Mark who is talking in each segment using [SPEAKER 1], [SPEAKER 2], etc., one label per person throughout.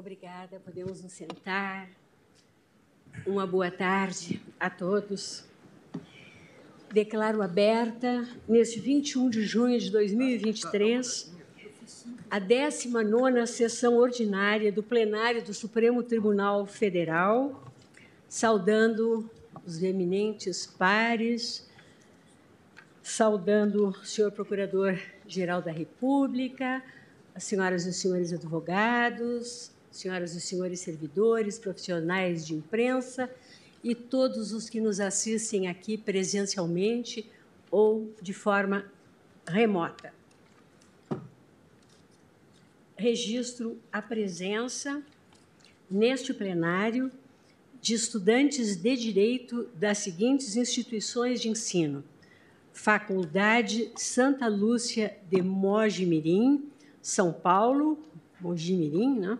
[SPEAKER 1] Obrigada, podemos nos sentar. Uma boa tarde a todos. Declaro aberta, neste 21 de junho de 2023, a 19ª sessão ordinária do plenário do Supremo Tribunal Federal, saudando os eminentes pares, saudando o senhor Procurador-Geral da República, as senhoras e senhores advogados, senhoras e senhores servidores, profissionais de imprensa e todos os que nos assistem aqui presencialmente ou de forma remota. Registro a presença neste plenário de estudantes de direito das seguintes instituições de ensino: Faculdade Santa Lúcia de Mogi Mirim, São Paulo, Mogi Mirim, né?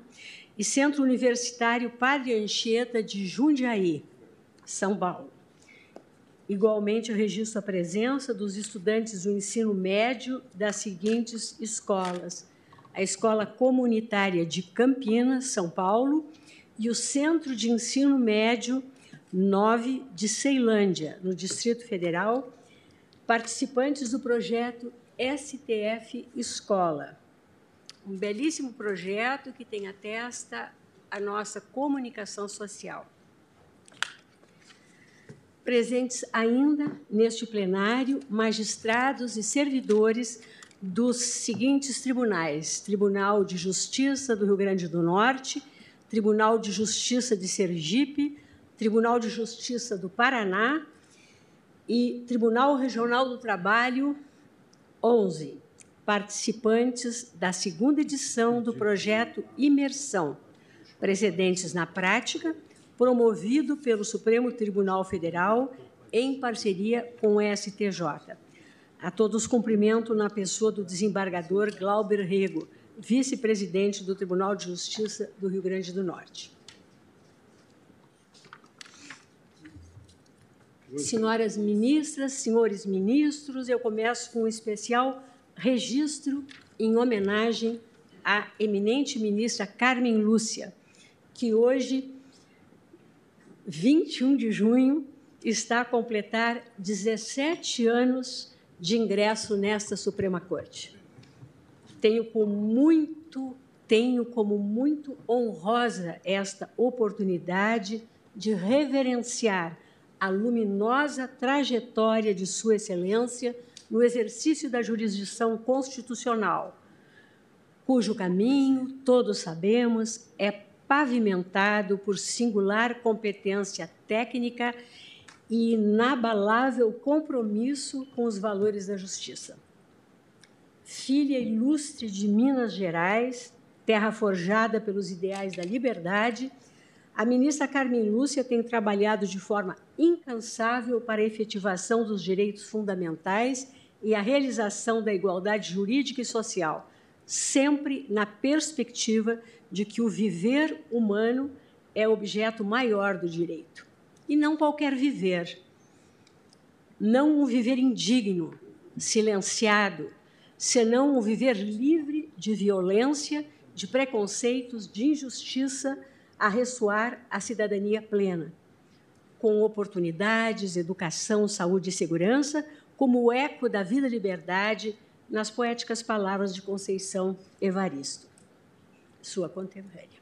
[SPEAKER 1] E Centro Universitário Padre Anchieta de Jundiaí, São Paulo. Igualmente, eu registro a presença dos estudantes do ensino médio das seguintes escolas: a Escola Comunitária de Campinas, São Paulo, e o Centro de Ensino Médio 9 de Ceilândia, no Distrito Federal, participantes do projeto STF Escola um belíssimo projeto que tem a testa a nossa comunicação social. Presentes ainda neste plenário magistrados e servidores dos seguintes tribunais: Tribunal de Justiça do Rio Grande do Norte, Tribunal de Justiça de Sergipe, Tribunal de Justiça do Paraná e Tribunal Regional do Trabalho 11 participantes da segunda edição do projeto Imersão, Precedentes na Prática, promovido pelo Supremo Tribunal Federal em parceria com o STJ. A todos cumprimento na pessoa do desembargador Glauber Rego, vice-presidente do Tribunal de Justiça do Rio Grande do Norte. Senhoras ministras, senhores ministros, eu começo com um especial registro em homenagem à eminente ministra Carmen Lúcia, que hoje, 21 de junho, está a completar 17 anos de ingresso nesta Suprema Corte. Tenho como muito, tenho como muito honrosa esta oportunidade de reverenciar a luminosa trajetória de Sua Excelência no exercício da jurisdição constitucional, cujo caminho, todos sabemos, é pavimentado por singular competência técnica e inabalável compromisso com os valores da justiça. Filha ilustre de Minas Gerais, terra forjada pelos ideais da liberdade, a ministra Carmen Lúcia tem trabalhado de forma incansável para a efetivação dos direitos fundamentais e a realização da igualdade jurídica e social, sempre na perspectiva de que o viver humano é objeto maior do direito. E não qualquer viver. Não um viver indigno, silenciado, senão um viver livre de violência, de preconceitos, de injustiça, a ressoar a cidadania plena, com oportunidades, educação, saúde e segurança, como eco da vida e liberdade nas poéticas palavras de Conceição Evaristo, sua contemporânea.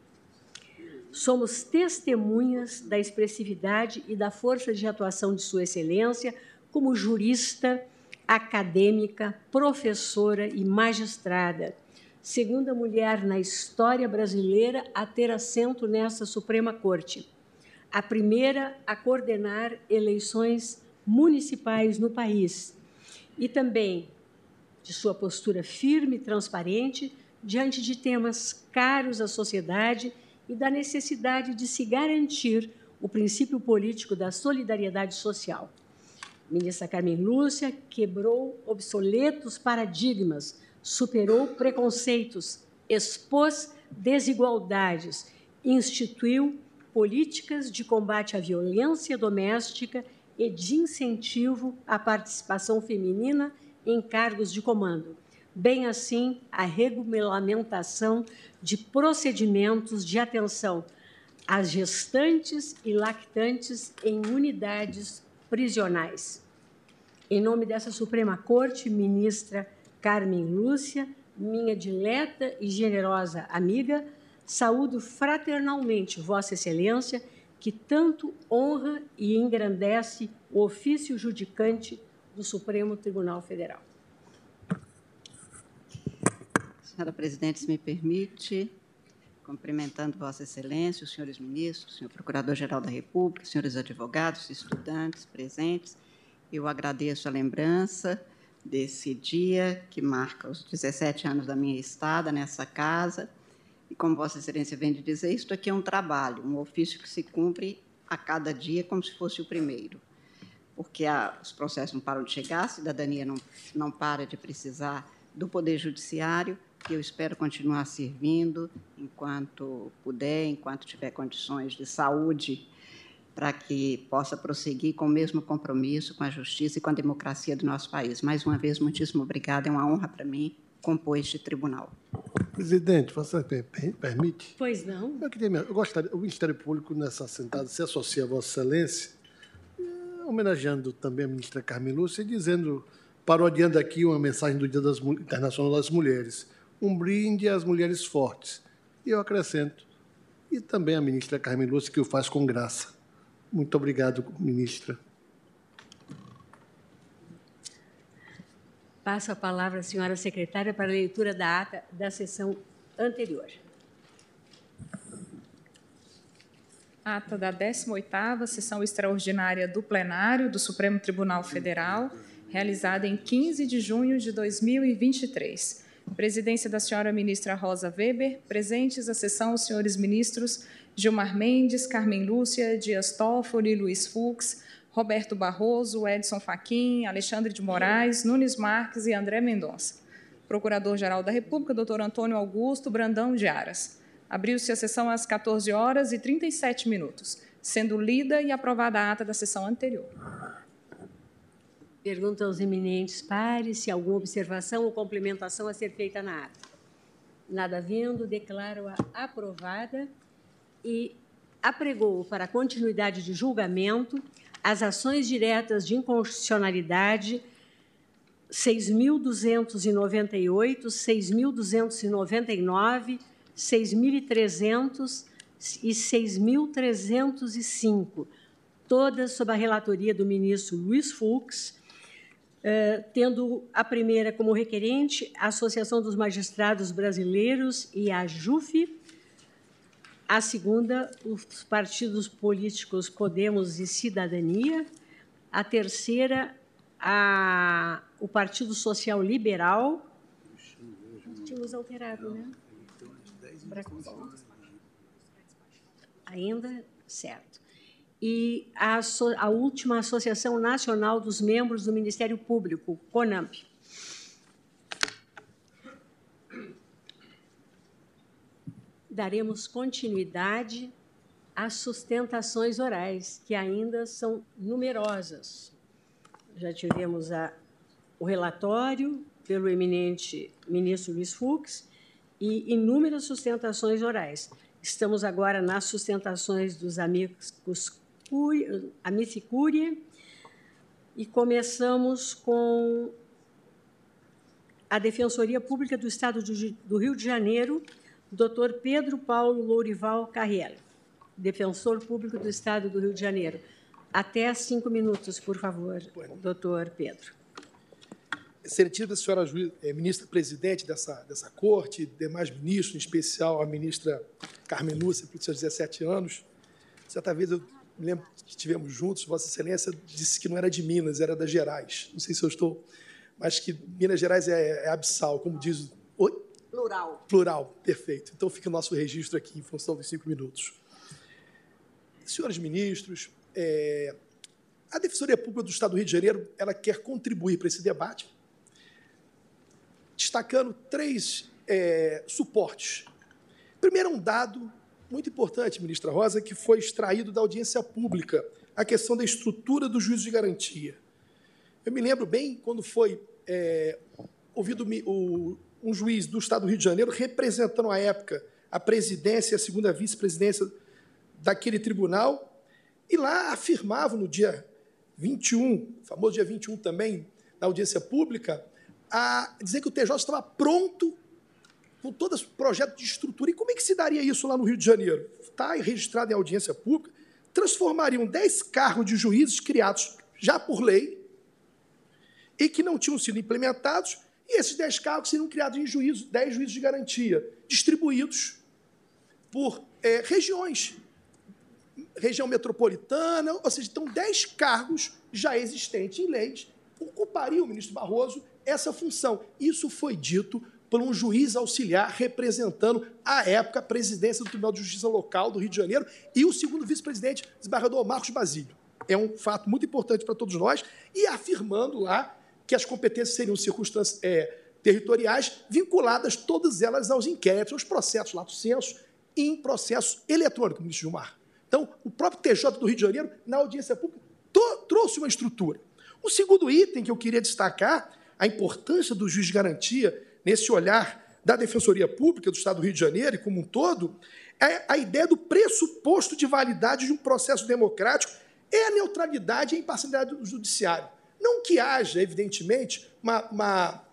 [SPEAKER 1] Somos testemunhas da expressividade e da força de atuação de Sua Excelência como jurista, acadêmica, professora e magistrada, segunda mulher na história brasileira a ter assento nessa Suprema Corte, a primeira a coordenar eleições municipais no país e também de sua postura firme e transparente diante de temas caros à sociedade e da necessidade de se garantir o princípio político da solidariedade social. Ministra Carmen Lúcia quebrou obsoletos paradigmas, superou preconceitos, expôs desigualdades, instituiu políticas de combate à violência doméstica e de incentivo à participação feminina em cargos de comando, bem assim a regulamentação de procedimentos de atenção às gestantes e lactantes em unidades prisionais. Em nome dessa Suprema Corte, ministra Carmen Lúcia, minha dileta e generosa amiga, saúdo fraternalmente Vossa Excelência, que tanto honra e engrandece o ofício judicante do Supremo Tribunal Federal.
[SPEAKER 2] Senhora Presidente, se me permite, cumprimentando Vossa Excelência, os senhores ministros, senhor Procurador-Geral da República, senhores advogados, estudantes presentes, eu agradeço a lembrança desse dia que marca os 17 anos da minha estada nessa casa. E como Vossa Excelência vem de dizer, isto aqui é um trabalho, um ofício que se cumpre a cada dia como se fosse o primeiro. Porque a, os processos não param de chegar, a cidadania não, não para de precisar do Poder Judiciário, que eu espero continuar servindo enquanto puder, enquanto tiver condições de saúde, para que possa prosseguir com o mesmo compromisso com a justiça e com a democracia do nosso país. Mais uma vez, muitíssimo obrigada, é uma honra para mim compor este tribunal.
[SPEAKER 3] Presidente, você permite?
[SPEAKER 1] Pois não.
[SPEAKER 3] Eu, queria, eu gostaria, o Ministério Público, nessa sentada, se associa a Vossa Excelência, eh, homenageando também a ministra Carmen Lúcia, dizendo, parodiando aqui uma mensagem do Dia das, Internacional das Mulheres um brinde às mulheres fortes. E eu acrescento, e também a ministra Carmen Lúcia, que o faz com graça. Muito obrigado, ministra.
[SPEAKER 1] Passo a palavra à senhora secretária para a leitura da ata da sessão anterior.
[SPEAKER 4] Ata da 18ª sessão extraordinária do plenário do Supremo Tribunal Federal, realizada em 15 de junho de 2023. Presidência da senhora ministra Rosa Weber. Presentes à sessão os senhores ministros Gilmar Mendes, Carmen Lúcia, Dias Toffoli, Luiz Fux, Roberto Barroso, Edson Fachin, Alexandre de Moraes, Nunes Marques e André Mendonça. Procurador-Geral da República, doutor Antônio Augusto Brandão de Aras. Abriu-se a sessão às 14 horas e 37 minutos, sendo lida e aprovada a ata da sessão anterior.
[SPEAKER 1] Pergunto aos eminentes pares se alguma observação ou complementação a ser feita na ata. Nada vindo, declaro-a aprovada e apregou para continuidade de julgamento as ações diretas de inconstitucionalidade 6.298, 6.299, 6.300 e 6.305, todas sob a relatoria do ministro Luiz Fux, eh, tendo a primeira como requerente a Associação dos Magistrados Brasileiros e a JUF, a segunda, os partidos políticos Podemos e Cidadania, a terceira, a, o Partido Social Liberal. Tínhamos alterado, né? Ainda? Certo e a, a última Associação Nacional dos Membros do Ministério Público, CONAMP. Daremos continuidade às sustentações orais, que ainda são numerosas. Já tivemos a, o relatório pelo eminente ministro Luiz Fux e inúmeras sustentações orais. Estamos agora nas sustentações dos amigos a Mificúria, e começamos com a Defensoria Pública do Estado do Rio de Janeiro, Dr. Pedro Paulo Lourival Carriel, Defensor Público do Estado do Rio de Janeiro. Até cinco minutos, por favor, doutor Pedro.
[SPEAKER 5] Excelentíssima senhora é, ministra presidente dessa, dessa corte, demais ministros, em especial a ministra Carmen Lúcia, por seus 17 anos. Certa vez eu me lembro que estivemos juntos, Vossa Excelência disse que não era de Minas, era das Gerais. Não sei se eu estou, mas que Minas Gerais é, é abissal, como diz.
[SPEAKER 1] Plural.
[SPEAKER 5] Plural, perfeito. Então fica o nosso registro aqui em função dos cinco minutos. Senhores ministros, é, a Defensoria Pública do Estado do Rio de Janeiro ela quer contribuir para esse debate, destacando três é, suportes. Primeiro, um dado muito importante, ministra Rosa, que foi extraído da audiência pública, a questão da estrutura do juízo de garantia. Eu me lembro bem quando foi é, ouvido o, um juiz do Estado do Rio de Janeiro representando à época a presidência a segunda vice-presidência daquele tribunal, e lá afirmava no dia 21, famoso dia 21 também, na audiência pública, a dizer que o TJ estava pronto com todo o projeto de estrutura. E como é que se daria isso lá no Rio de Janeiro? Está registrado em audiência pública, transformariam 10 cargos de juízes criados já por lei e que não tinham sido implementados, e esses 10 cargos seriam criados em juízo, 10 juízes de garantia, distribuídos por é, regiões, região metropolitana, ou seja, então 10 cargos já existentes em leis ocupariam o ministro Barroso essa função. Isso foi dito por um juiz auxiliar representando, à época, a presidência do Tribunal de Justiça Local do Rio de Janeiro e o segundo vice-presidente, desembargador Marcos Basílio. É um fato muito importante para todos nós e afirmando lá que as competências seriam circunstâncias é, territoriais, vinculadas todas elas aos inquéritos, aos processos lato senso e em processo eletrônico, ministro Gilmar. Então, o próprio TJ do Rio de Janeiro, na audiência pública, trouxe uma estrutura. O segundo item que eu queria destacar, a importância do juiz de garantia nesse olhar da Defensoria Pública do Estado do Rio de Janeiro e como um todo, é a ideia do pressuposto de validade de um processo democrático é a neutralidade e a imparcialidade do judiciário. Não que haja, evidentemente, uma, uma,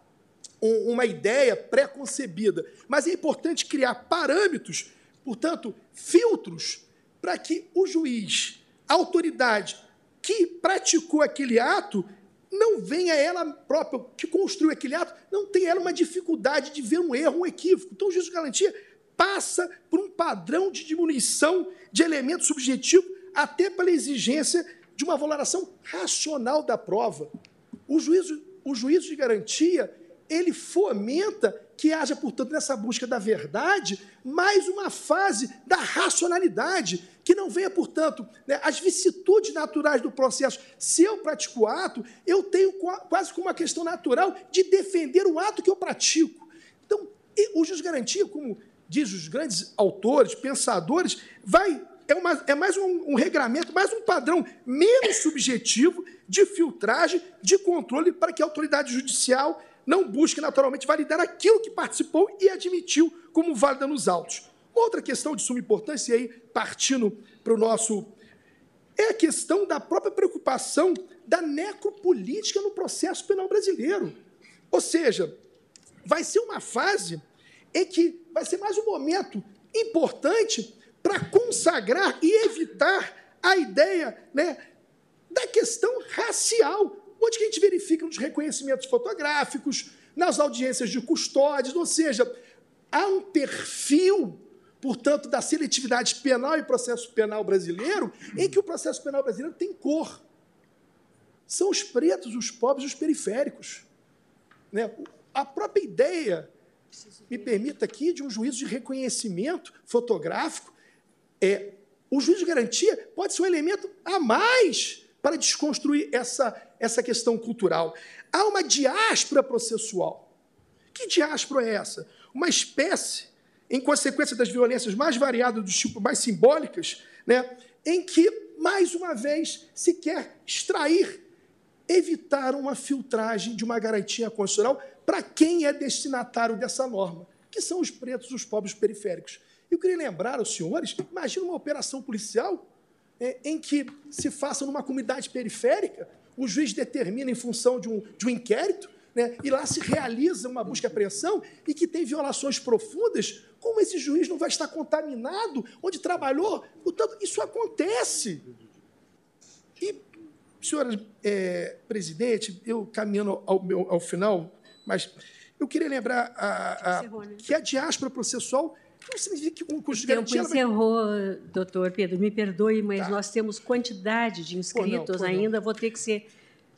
[SPEAKER 5] uma ideia pré-concebida, mas é importante criar parâmetros, portanto, filtros, para que o juiz, a autoridade que praticou aquele ato, não venha ela própria, que construiu aquele ato, não tenha ela uma dificuldade de ver um erro, um equívoco. Então, o juízo de garantia passa por um padrão de diminuição de elemento subjetivo, até pela exigência de uma valoração racional da prova. O juízo, o juízo de garantia, ele fomenta que haja, portanto, nessa busca da verdade, mais uma fase da racionalidade, que não venha, portanto, né, as vicissitudes naturais do processo. Se eu pratico o ato, eu tenho quase como uma questão natural de defender o ato que eu pratico. Então, o juiz garantia, como diz os grandes autores, pensadores, vai é, uma, é mais um, um regramento, mais um padrão menos subjetivo de filtragem, de controle, para que a autoridade judicial não busque naturalmente validar aquilo que participou e admitiu como válida nos autos. Outra questão de suma importância, e aí partindo para o nosso. é a questão da própria preocupação da necropolítica no processo penal brasileiro. Ou seja, vai ser uma fase em que vai ser mais um momento importante para consagrar e evitar a ideia né, da questão racial onde que a gente verifica nos reconhecimentos fotográficos, nas audiências de custódias, ou seja, há um perfil, portanto, da seletividade penal e processo penal brasileiro, em que o processo penal brasileiro tem cor. São os pretos, os pobres, os periféricos. Né? A própria ideia, me permita aqui, de um juízo de reconhecimento fotográfico, é o juízo de garantia pode ser um elemento a mais para desconstruir essa, essa questão cultural. Há uma diáspora processual. Que diáspora é essa? Uma espécie, em consequência das violências mais variadas, do tipo mais simbólicas, né, em que, mais uma vez, se quer extrair, evitar uma filtragem de uma garantia constitucional para quem é destinatário dessa norma, que são os pretos, os pobres periféricos. Eu queria lembrar aos senhores, imagina uma operação policial é, em que se faça numa comunidade periférica, o juiz determina em função de um, de um inquérito, né, e lá se realiza uma busca e apreensão e que tem violações profundas, como esse juiz não vai estar contaminado onde trabalhou? Portanto, isso acontece. E, senhora é, presidente, eu caminhando ao, meu, ao final, mas eu queria lembrar a, a, que a diáspora processual não significa que o custo de
[SPEAKER 1] tempo encerrou, vai... doutor Pedro, me perdoe, mas tá. nós temos quantidade de inscritos não, ainda, não. vou ter que ser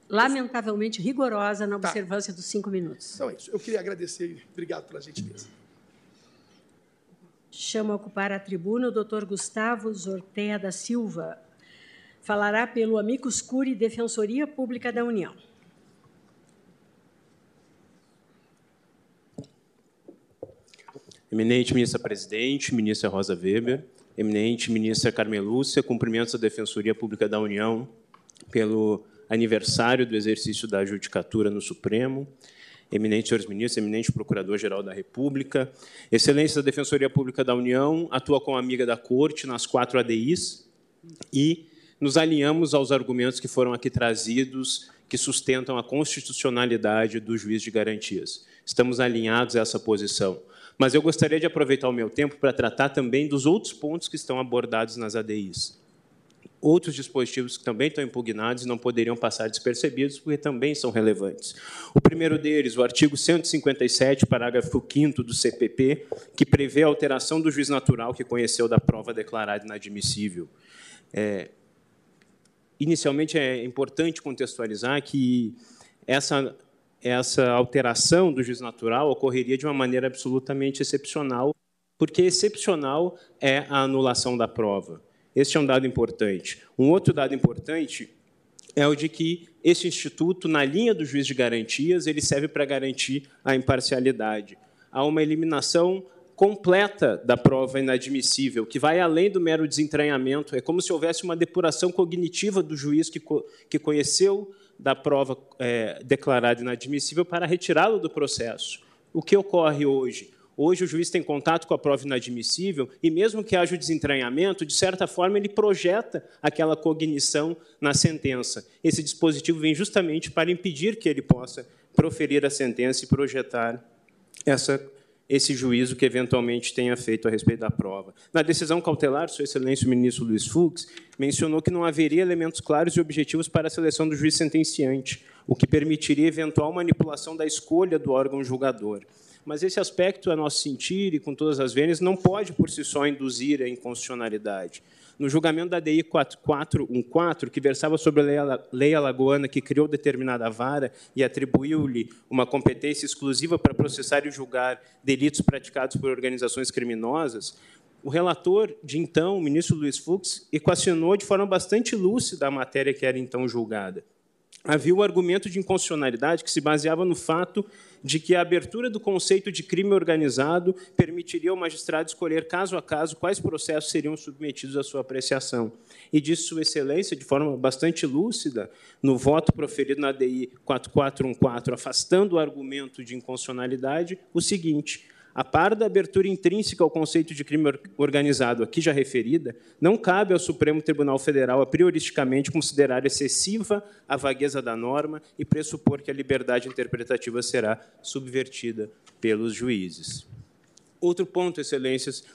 [SPEAKER 1] lamentavelmente rigorosa na tá. observância dos cinco minutos.
[SPEAKER 5] Então é isso, eu queria agradecer e obrigado pela gentileza.
[SPEAKER 1] Chamo a ocupar a tribuna o doutor Gustavo Zortea da Silva. Falará pelo Amicus Curi Defensoria Pública da União.
[SPEAKER 6] Eminente ministra presidente, ministra Rosa Weber, eminente ministra Carmen Lúcia, cumprimentos à Defensoria Pública da União pelo aniversário do exercício da judicatura no Supremo eminentes senhores ministros, eminente Procurador-Geral da República, Excelência da Defensoria Pública da União, atua como amiga da Corte nas quatro ADIs e nos alinhamos aos argumentos que foram aqui trazidos, que sustentam a constitucionalidade do juiz de garantias. Estamos alinhados a essa posição. Mas eu gostaria de aproveitar o meu tempo para tratar também dos outros pontos que estão abordados nas ADIs outros dispositivos que também estão impugnados e não poderiam passar despercebidos, porque também são relevantes. O primeiro deles, o artigo 157, parágrafo 5 do CPP, que prevê a alteração do juiz natural que conheceu da prova declarada inadmissível. É, inicialmente, é importante contextualizar que essa, essa alteração do juiz natural ocorreria de uma maneira absolutamente excepcional, porque excepcional é a anulação da prova. Este é um dado importante. Um outro dado importante é o de que esse instituto, na linha do juiz de garantias, ele serve para garantir a imparcialidade. Há uma eliminação completa da prova inadmissível, que vai além do mero desentranhamento. É como se houvesse uma depuração cognitiva do juiz que, que conheceu da prova é, declarada inadmissível para retirá-lo do processo. O que ocorre hoje? Hoje o juiz tem contato com a prova inadmissível e mesmo que haja o desentranhamento, de certa forma ele projeta aquela cognição na sentença. Esse dispositivo vem justamente para impedir que ele possa proferir a sentença e projetar essa esse juízo que eventualmente tenha feito a respeito da prova. Na decisão cautelar, Sua Excelência o ministro Luiz Fux mencionou que não haveria elementos claros e objetivos para a seleção do juiz sentenciante, o que permitiria eventual manipulação da escolha do órgão julgador mas esse aspecto, a nosso sentir e com todas as vênias, não pode por si só induzir a inconstitucionalidade. No julgamento da DI 4414, que versava sobre a lei alagoana que criou determinada vara e atribuiu-lhe uma competência exclusiva para processar e julgar delitos praticados por organizações criminosas, o relator de então, o ministro Luiz Fux, equacionou de forma bastante lúcida a matéria que era então julgada havia o argumento de inconstitucionalidade que se baseava no fato de que a abertura do conceito de crime organizado permitiria ao magistrado escolher caso a caso quais processos seriam submetidos à sua apreciação. E disse Sua Excelência, de forma bastante lúcida, no voto proferido na DI 4414, afastando o argumento de inconstitucionalidade, o seguinte: a par da abertura intrínseca ao conceito de crime organizado aqui já referida, não cabe ao Supremo Tribunal Federal a prioristicamente considerar excessiva a vagueza da norma e pressupor que a liberdade interpretativa será subvertida pelos juízes. Outro ponto, excelências,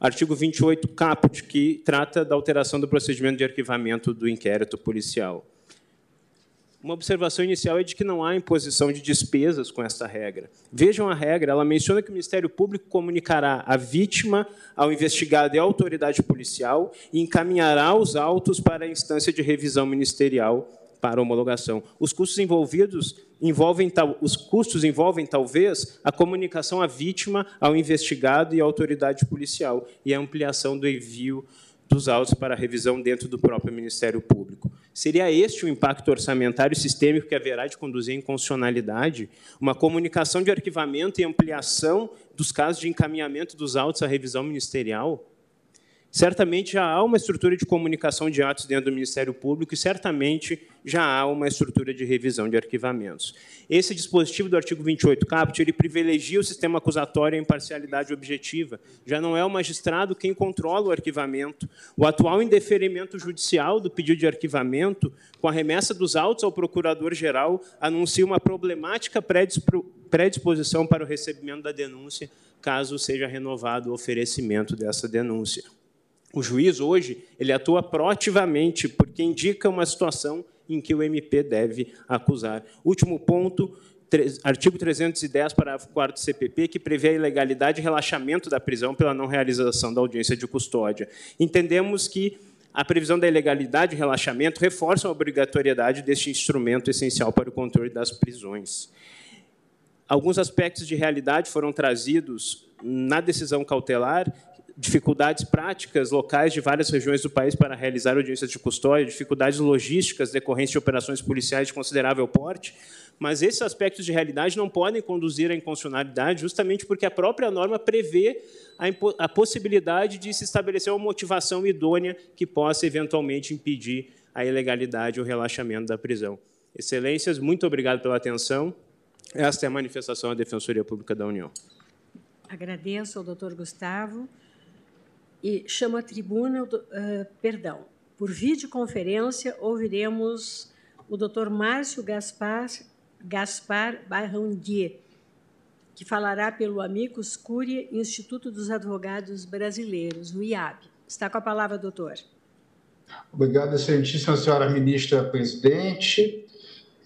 [SPEAKER 6] artigo 28 caput, que trata da alteração do procedimento de arquivamento do inquérito policial. Uma observação inicial é de que não há imposição de despesas com essa regra. Vejam a regra, ela menciona que o Ministério Público comunicará a vítima ao investigado e à autoridade policial e encaminhará os autos para a instância de revisão ministerial para homologação. Os custos envolvidos envolvem os custos envolvem talvez a comunicação à vítima, ao investigado e à autoridade policial e a ampliação do envio dos autos para revisão dentro do próprio Ministério Público. Seria este o impacto orçamentário sistêmico que haverá de conduzir em constitucionalidade? Uma comunicação de arquivamento e ampliação dos casos de encaminhamento dos autos à revisão ministerial? Certamente já há uma estrutura de comunicação de atos dentro do Ministério Público e certamente já há uma estrutura de revisão de arquivamentos. Esse dispositivo do artigo 28 caput, ele privilegia o sistema acusatório e a imparcialidade objetiva. Já não é o magistrado quem controla o arquivamento. O atual indeferimento judicial do pedido de arquivamento, com a remessa dos autos ao procurador-geral, anuncia uma problemática predisposição para o recebimento da denúncia, caso seja renovado o oferecimento dessa denúncia. O juiz hoje ele atua proativamente porque indica uma situação em que o MP deve acusar. Último ponto, artigo 310, parágrafo 4 do CPP, que prevê a ilegalidade e relaxamento da prisão pela não realização da audiência de custódia. Entendemos que a previsão da ilegalidade e relaxamento reforça a obrigatoriedade deste instrumento essencial para o controle das prisões. Alguns aspectos de realidade foram trazidos na decisão cautelar dificuldades práticas locais de várias regiões do país para realizar audiências de custódia, dificuldades logísticas decorrentes de operações policiais de considerável porte, mas esses aspectos de realidade não podem conduzir à inconstitucionalidade justamente porque a própria norma prevê a, a possibilidade de se estabelecer uma motivação idônea que possa eventualmente impedir a ilegalidade ou relaxamento da prisão. Excelências, muito obrigado pela atenção Esta é a manifestação da Defensoria Pública da União.
[SPEAKER 1] Agradeço ao doutor Gustavo e chamo à tribuna, uh, perdão, por videoconferência, ouviremos o doutor Márcio Gaspar, Gaspar Barrandier, que falará pelo Amicus Curia Instituto dos Advogados Brasileiros, o IAB. Está com a palavra, doutor.
[SPEAKER 7] Obrigado, excelentíssima senhora ministra presidente,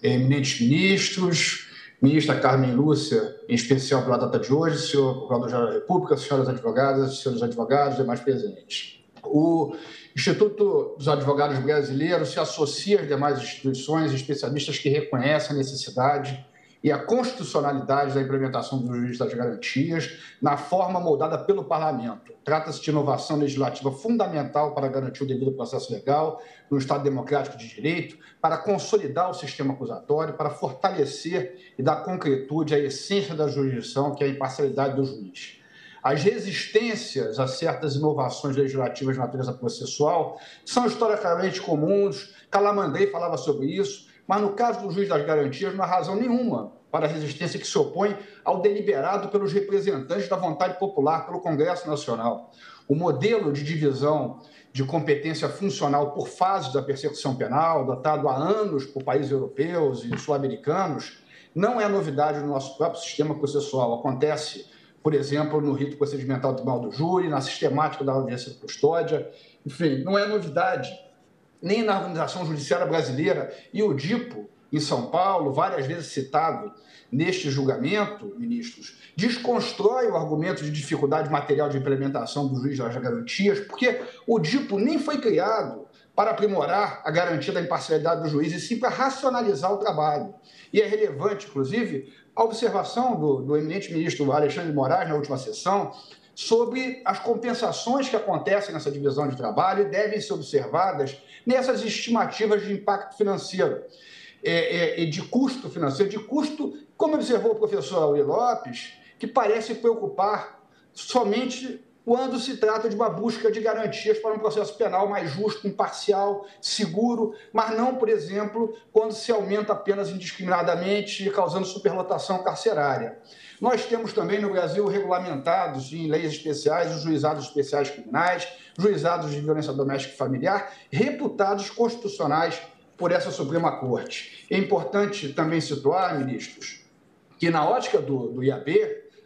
[SPEAKER 7] eminentes ministros, ministra Carmen Lúcia, em especial pela data de hoje, senhor Procurador-Geral da República, senhoras advogadas, senhores advogados demais presentes. O Instituto dos Advogados Brasileiros se associa às demais instituições e especialistas que reconhecem a necessidade e a constitucionalidade da implementação do juiz das garantias na forma moldada pelo parlamento. Trata-se de inovação legislativa fundamental para garantir o devido processo legal no Estado democrático de direito, para consolidar o sistema acusatório, para fortalecer e dar concretude à essência da jurisdição, que é a imparcialidade do juiz. As resistências a certas inovações legislativas de natureza processual são historicamente comuns. Calamandrei falava sobre isso mas no caso do juiz das garantias, não há razão nenhuma para a resistência que se opõe ao deliberado pelos representantes da vontade popular pelo Congresso Nacional. O modelo de divisão de competência funcional por fases da persecução penal, adotado há anos por países europeus e sul-americanos, não é novidade no nosso próprio sistema processual. Acontece, por exemplo, no rito procedimental do Tribunal do Júri, na sistemática da audiência de custódia. Enfim, não é novidade nem na organização judiciária brasileira. E o DIPO, em São Paulo, várias vezes citado neste julgamento, ministros, desconstrói o argumento de dificuldade material de implementação do juiz das garantias, porque o DIPO nem foi criado para aprimorar a garantia da imparcialidade do juiz, e sim para racionalizar o trabalho. E é relevante, inclusive, a observação do, do eminente ministro Alexandre de Moraes na última sessão, sobre as compensações que acontecem nessa divisão de trabalho e devem ser observadas nessas estimativas de impacto financeiro é, é, de custo financeiro, de custo, como observou o professor Auri Lopes, que parece preocupar somente quando se trata de uma busca de garantias para um processo penal mais justo, imparcial, seguro, mas não, por exemplo, quando se aumenta apenas indiscriminadamente, causando superlotação carcerária. Nós temos também no Brasil regulamentados em leis especiais os juizados especiais criminais, juizados de violência doméstica e familiar, reputados constitucionais por essa Suprema Corte. É importante também situar, ministros, que na ótica do, do IAB,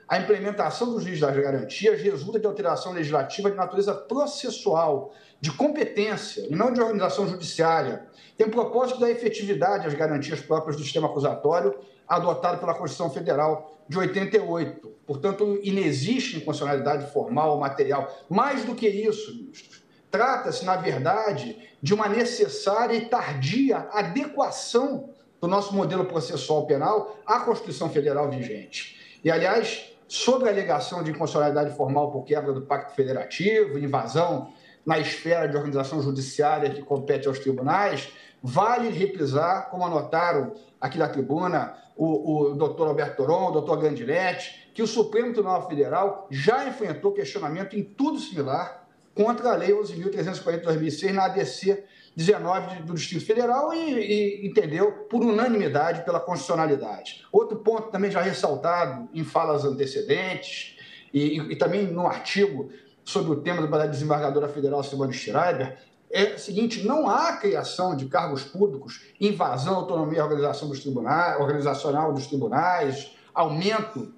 [SPEAKER 7] a implementação do juiz das garantias resulta de alteração legislativa de natureza processual, de competência e não de organização judiciária. Tem propósito da efetividade às garantias próprias do sistema acusatório adotado pela Constituição Federal de 88. Portanto, inexiste inconstitucionalidade formal ou material. Mais do que isso, ministros, trata-se, na verdade, de uma necessária e tardia adequação do nosso modelo processual penal à Constituição Federal vigente. E, aliás, sobre a alegação de inconstitucionalidade formal por quebra do Pacto Federativo, invasão na esfera de organização judiciária que compete aos tribunais, vale reprisar, como anotaram aqui na tribuna o, o doutor Alberto Toron, o doutor Grandinetti, que o Supremo Tribunal Federal já enfrentou questionamento em tudo similar contra a Lei 11.340 de 2006 na ADC 19 do Distrito Federal e, e, entendeu por unanimidade pela constitucionalidade. Outro ponto também já ressaltado em falas antecedentes e, e também no artigo sobre o tema da desembargadora federal Simone Schreiber é o seguinte: não há criação de cargos públicos, invasão à autonomia organização dos tribunais, organizacional dos tribunais, aumento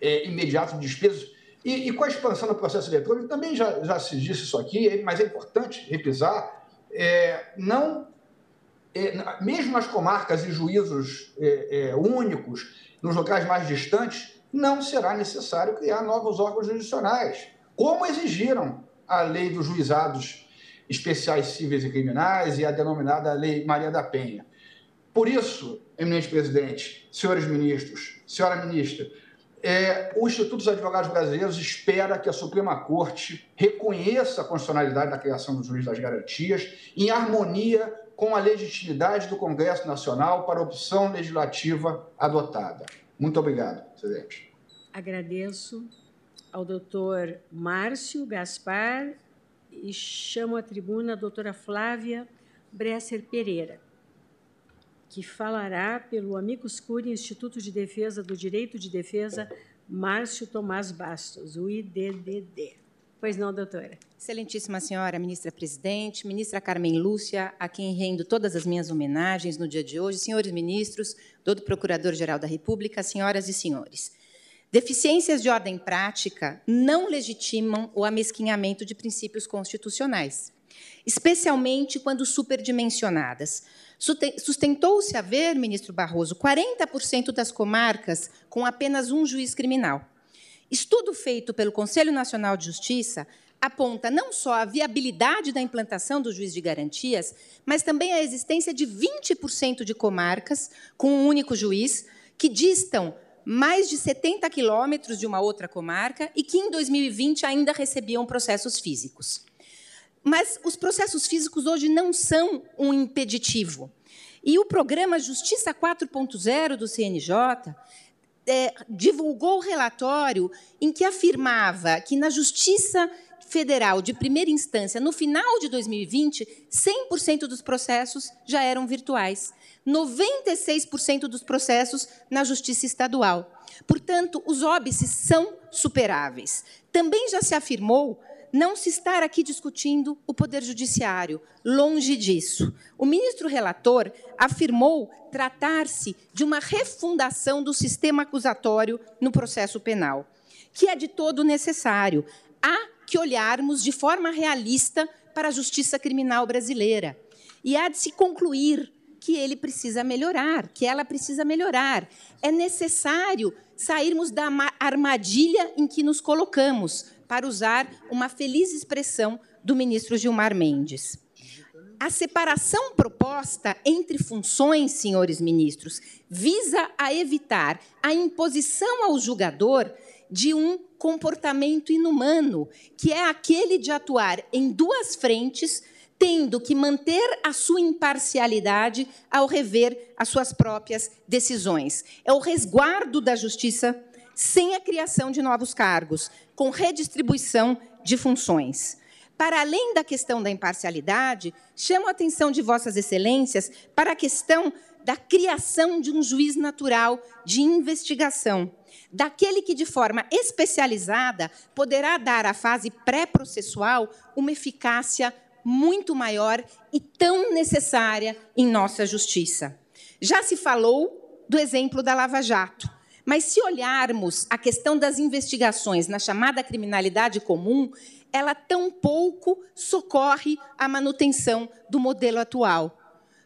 [SPEAKER 7] é, imediato de despesas. E, e, com a expansão do processo eletrônico, também já, já se disse isso aqui, mas é importante repisar, é, não, é, mesmo nas comarcas e juízos é, é, únicos, nos locais mais distantes, não será necessário criar novos órgãos jurisdicionais, como exigiram a lei dos juizados especiais cíveis e criminais e a denominada Lei Maria da Penha. Por isso, eminente presidente, senhores ministros, senhora ministra, é, o Instituto dos Advogados Brasileiros espera que a Suprema Corte reconheça a constitucionalidade da criação do juiz das garantias em harmonia com a legitimidade do Congresso Nacional para a opção legislativa adotada. Muito obrigado, presidente.
[SPEAKER 1] Agradeço ao doutor Márcio Gaspar e chamo à tribuna a doutora Flávia Bresser Pereira. que falará pelo Amicus Curiae Instituto de Defesa do Direito de Defesa, Márcio Tomás Bastos, o IDDD. Pois não, doutora.
[SPEAKER 8] Excelentíssima senhora ministra presidente, ministra Carmen Lúcia, a quem rendo todas as minhas homenagens no dia de hoje, senhores ministros, doutor Procurador-Geral da República, senhoras e senhores. Deficiências de ordem prática não legitimam o amesquinhamento de princípios constitucionais, especialmente quando superdimensionadas. Sustentou-se haver, ministro Barroso, 40% das comarcas com apenas um juiz criminal. Estudo feito pelo Conselho Nacional de Justiça aponta não só a viabilidade da implantação do juiz de garantias, mas também a existência de 20% de comarcas com um único juiz que distam mais de 70 quilômetros de uma outra comarca e que, em 2020, ainda recebiam processos físicos. Mas os processos físicos hoje não são um impeditivo. E o programa Justiça 4.0 do CNJ é, divulgou o relatório em que afirmava que na Justiça Federal de primeira instância, no final de 2020, 100% dos processos já eram virtuais. 96% dos processos na justiça estadual. Portanto, os óbices são superáveis. Também já se afirmou não se estar aqui discutindo o Poder Judiciário, longe disso. O ministro relator afirmou tratar-se de uma refundação do sistema acusatório no processo penal, que é de todo necessário. Há que olharmos de forma realista para a justiça criminal brasileira. E há de se concluir que ele precisa melhorar, que ela precisa melhorar. É necessário sairmos da armadilha em que nos colocamos, para usar uma feliz expressão do ministro Gilmar Mendes. A separação proposta entre funções, senhores ministros, visa a evitar a imposição ao julgador de um comportamento inumano, que é aquele de atuar em duas frentes tendo que manter a sua imparcialidade ao rever as suas próprias decisões. É o resguardo da justiça sem a criação de novos cargos, com redistribuição de funções. Para além da questão da imparcialidade, chamo a atenção de Vossas Excelências para a questão da criação de um juiz natural de investigação, daquele que, de forma especializada, poderá dar à fase pré-processual uma eficácia muito maior e tão necessária em nossa justiça. Já se falou do exemplo da Lava Jato, mas se olharmos a questão das investigações na chamada criminalidade comum, ela tão pouco socorre a manutenção do modelo atual.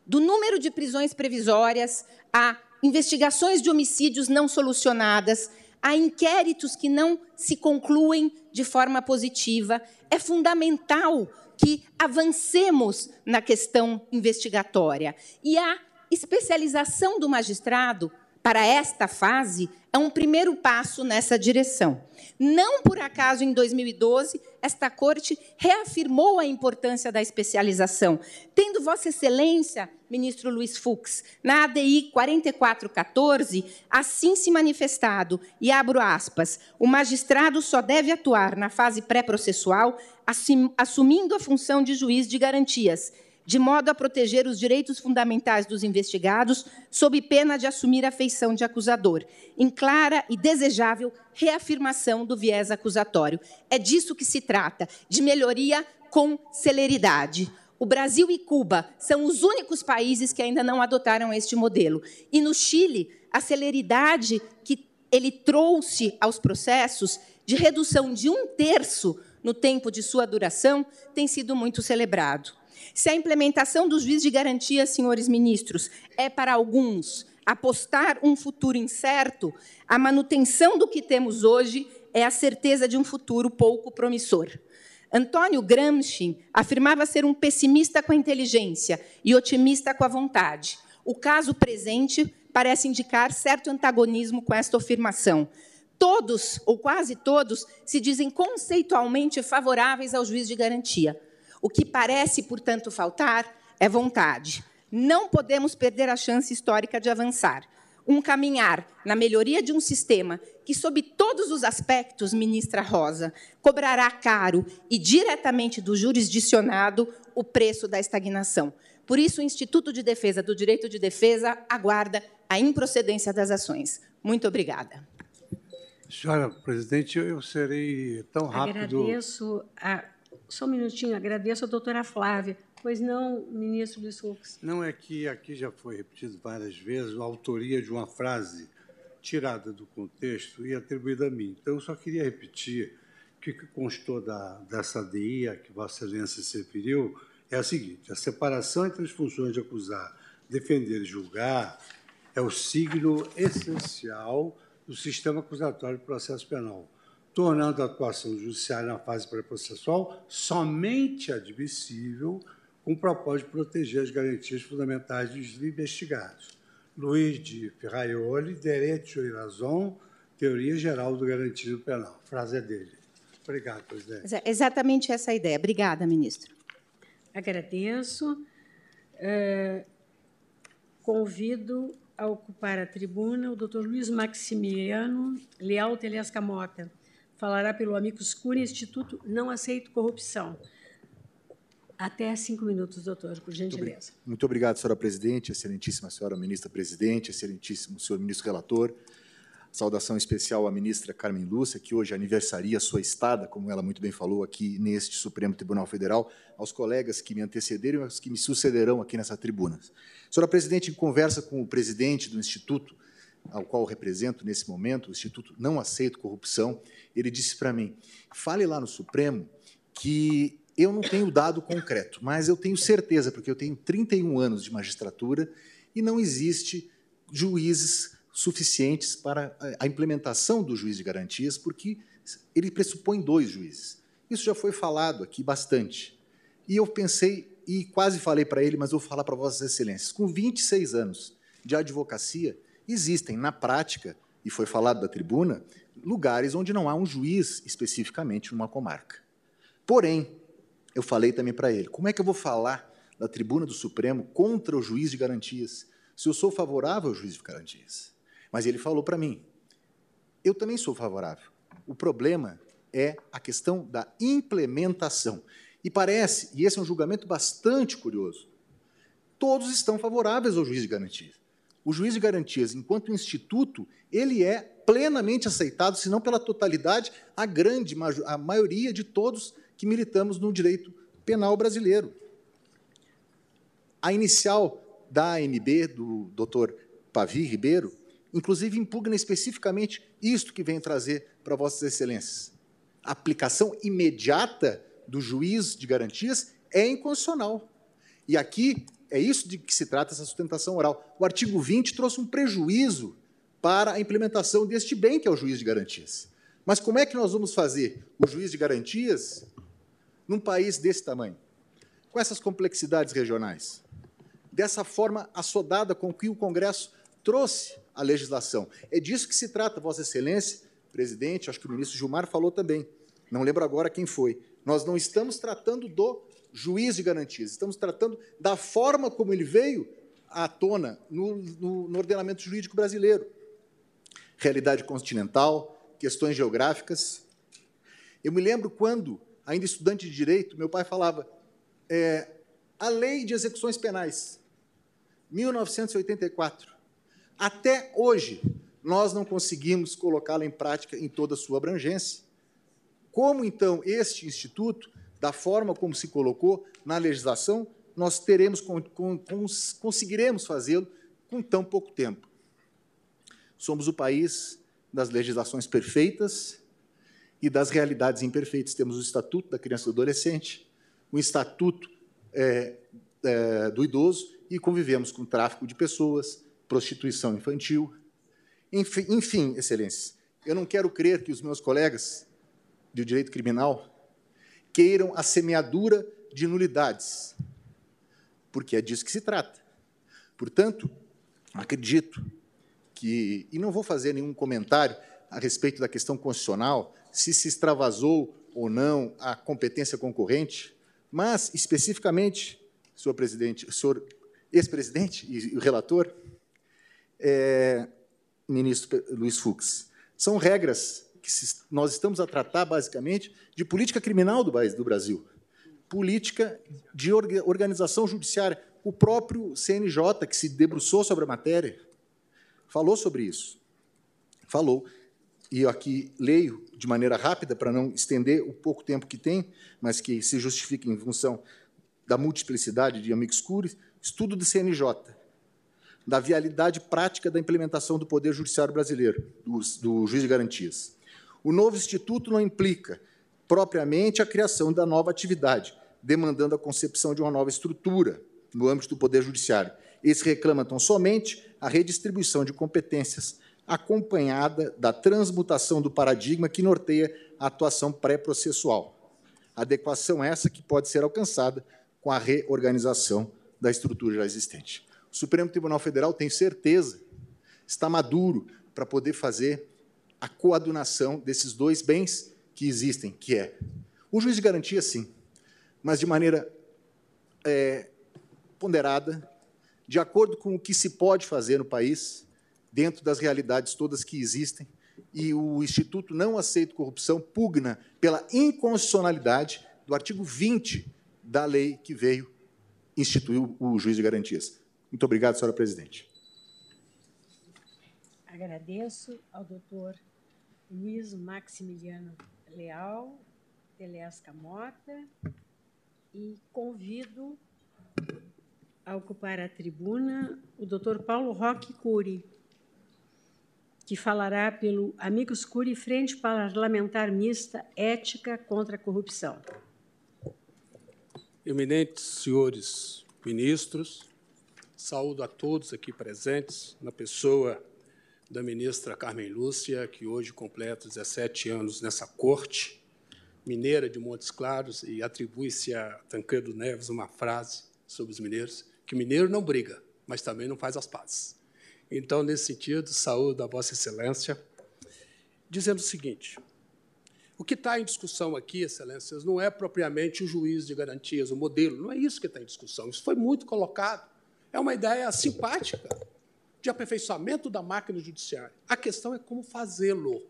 [SPEAKER 8] Do número de prisões previsórias a investigações de homicídios não solucionadas, a inquéritos que não se concluem de forma positiva, é fundamental que avancemos na questão investigatória. E a especialização do magistrado para esta fase é um primeiro passo nessa direção. Não por acaso, em 2012, esta Corte reafirmou a importância da especialização, tendo Vossa Excelência, ministro Luiz Fux, na ADI 4414, assim se manifestado, e abro aspas, o magistrado só deve atuar na fase pré-processual, assumindo a função de juiz de garantias, de modo a proteger os direitos fundamentais dos investigados, sob pena de assumir a feição de acusador, em clara e desejável reafirmação do viés acusatório. É disso que se trata, de melhoria com celeridade. O Brasil e Cuba são os únicos países que ainda não adotaram este modelo. E no Chile, a celeridade que ele trouxe aos processos, de redução de um terço no tempo de sua duração, tem sido muito celebrado. Se a implementação dos juízes de garantia, senhores ministros, é para alguns apostar um futuro incerto, a manutenção do que temos hoje é a certeza de um futuro pouco promissor. Antônio Gramsci afirmava ser um pessimista com a inteligência e otimista com a vontade. O caso presente parece indicar certo antagonismo com esta afirmação. Todos, ou quase todos, se dizem conceitualmente favoráveis ao juiz de garantia. O que parece, portanto, faltar é vontade. Não podemos perder a chance histórica de avançar. Um caminhar na melhoria de um sistema que, sob todos os aspectos, ministra Rosa, cobrará caro e diretamente do jurisdicionado o preço da estagnação. Por isso, o Instituto de Defesa do Direito de Defesa aguarda a improcedência das ações. Muito obrigada.
[SPEAKER 9] Senhora presidente, eu serei tão rápido.
[SPEAKER 1] Agradeço. A... Só um minutinho, agradeço a doutora Flávia. Pois não, ministro Luiz Fux.
[SPEAKER 9] Não é que aqui já foi repetido várias vezes a autoria de uma frase tirada do contexto e atribuída a mim. Então, eu só queria repetir que o que constou da, dessa DI a que Vossa Excelência se referiu é a seguinte: a separação entre as funções de acusar, defender e julgar é o signo essencial do sistema acusatório do processo penal, tornando a atuação judiciária na fase pré-processual somente admissível com o propósito de proteger as garantias fundamentais dos investigados. Luiz de Ferraioli, Direito e Razão, Teoria Geral do Garantido Penal. A frase é dele. Obrigado, presidente.
[SPEAKER 8] É exatamente essa a ideia. Obrigada, ministro.
[SPEAKER 1] Agradeço. É, convido a ocupar a tribuna o doutor Luiz Maximiano Leal Telesca Mota. Falará pelo Amicus Curi Instituto Não Aceito Corrupção. Até cinco minutos, doutor, por gentileza.
[SPEAKER 10] Muito obrigado, senhora presidente, excelentíssima senhora ministra presidente, excelentíssimo senhor ministro relator. Saudação especial à ministra Carmen Lúcia, que hoje aniversaria sua estada, como ela muito bem falou, aqui neste Supremo Tribunal Federal, aos colegas que me antecederam e aos que me sucederão aqui nessa tribuna. Senhora presidente, em conversa com o presidente do Instituto, ao qual represento nesse momento, o Instituto Não Aceito Corrupção, ele disse para mim: fale lá no Supremo que eu não tenho dado concreto, mas eu tenho certeza, porque eu tenho 31 anos de magistratura e não existe juízes suficientes para a implementação do juiz de garantias, porque ele pressupõe dois juízes. Isso já foi falado aqui bastante. E eu pensei, e quase falei para ele, mas vou falar para Vossas Excelências: com 26 anos de advocacia, existem, na prática, e foi falado da tribuna, lugares onde não há um juiz especificamente numa comarca. Porém, eu falei também para ele: como é que eu vou falar da tribuna do Supremo contra o juiz de garantias, se eu sou favorável ao juiz de garantias? Mas ele falou para mim: eu também sou favorável. O problema é a questão da implementação. E parece, e esse é um julgamento bastante curioso, todos estão favoráveis ao juiz de garantias. O juiz de garantias, enquanto instituto, ele é plenamente aceitado, se não pela totalidade, a grande a maioria de todos que militamos no direito penal brasileiro. A inicial da AMB, do doutor Pavi Ribeiro, inclusive impugna especificamente isto que vem trazer para Vossas Excelências. A aplicação imediata do juiz de garantias é inconstitucional. E aqui é isso de que se trata essa sustentação oral. O artigo 20 trouxe um prejuízo para a implementação deste bem, que é o juiz de garantias. Mas como é que nós vamos fazer o juiz de garantias num país desse tamanho, com essas complexidades regionais, dessa forma assodada com que o Congresso trouxe a legislação. É disso que se trata, Vossa Excelência, presidente, acho que o ministro Gilmar falou também, não lembro agora quem foi. Nós não estamos tratando do juiz de garantias, estamos tratando da forma como ele veio à tona no, no, no ordenamento jurídico brasileiro. Realidade continental, questões geográficas. Eu me lembro quando ainda estudante de direito, meu pai falava: é, a lei de execuções penais, 1984. Até hoje, nós não conseguimos colocá-la em prática em toda a sua abrangência. Como, então, este instituto, da forma como se colocou na legislação, nós teremos, conseguiremos fazê-lo com tão pouco tempo? Somos o país das legislações perfeitas, e das realidades imperfeitas. Temos o Estatuto da Criança e do Adolescente, o Estatuto é, é, do Idoso e convivemos com tráfico de pessoas, prostituição infantil. Enfim, enfim, Excelências, eu não quero crer que os meus colegas de direito criminal queiram a semeadura de nulidades, porque é disso que se trata. Portanto, acredito que, e não vou fazer nenhum comentário a respeito da questão constitucional, se se extravasou ou não a competência concorrente, mas, especificamente, senhor presidente, senhor ex-presidente e relator, é, ministro Luiz Fux, são regras que nós estamos a tratar, basicamente, de política criminal do, do Brasil, política de organização judiciária, O próprio CNJ, que se debruçou sobre a matéria, falou sobre isso. Falou. E eu aqui leio de maneira rápida, para não estender o pouco tempo que tem, mas que se justifica em função da multiplicidade de amigos curi, estudo do CNJ, da vialidade prática da implementação do Poder Judiciário Brasileiro, do, do juiz de garantias. O novo instituto não implica propriamente a criação da nova atividade, demandando a concepção de uma nova estrutura no âmbito do Poder Judiciário. Eles reclamam tão somente a redistribuição de competências acompanhada da transmutação do paradigma que norteia a atuação pré-processual. Adequação essa que pode ser alcançada com a reorganização da estrutura já existente. O Supremo Tribunal Federal tem certeza, está maduro para poder fazer a coadunação desses dois bens que existem, que é o juiz de garantia, sim, mas de maneira é, ponderada, de acordo com o que se pode fazer no país, dentro das realidades todas que existem, e o Instituto Não Aceito Corrupção pugna pela inconstitucionalidade do artigo 20 da lei que veio instituir o juiz de garantias. Muito obrigado, senhora presidente.
[SPEAKER 1] Agradeço ao doutor Luiz Maximiliano Leal, Telesca Mota, e convido a ocupar a tribuna o doutor Paulo Roque Cury, que falará pelo Amigos Cury Frente Parlamentar Mista Ética contra a Corrupção.
[SPEAKER 11] Eminentes senhores ministros, saúdo a todos aqui presentes, na pessoa da ministra Carmen Lúcia, que hoje completa 17 anos nessa corte mineira de Montes Claros, e atribui-se a Tancredo Neves uma frase sobre os mineiros, que mineiro não briga, mas também não faz as pazes. Então, nesse sentido, saúde a Vossa Excelência, dizendo o seguinte: o que está em discussão aqui, Excelências, não é propriamente o juiz de garantias, o modelo, não é isso que está em discussão. Isso foi muito colocado. É uma ideia simpática de aperfeiçoamento da máquina judiciária. A questão é como fazê-lo.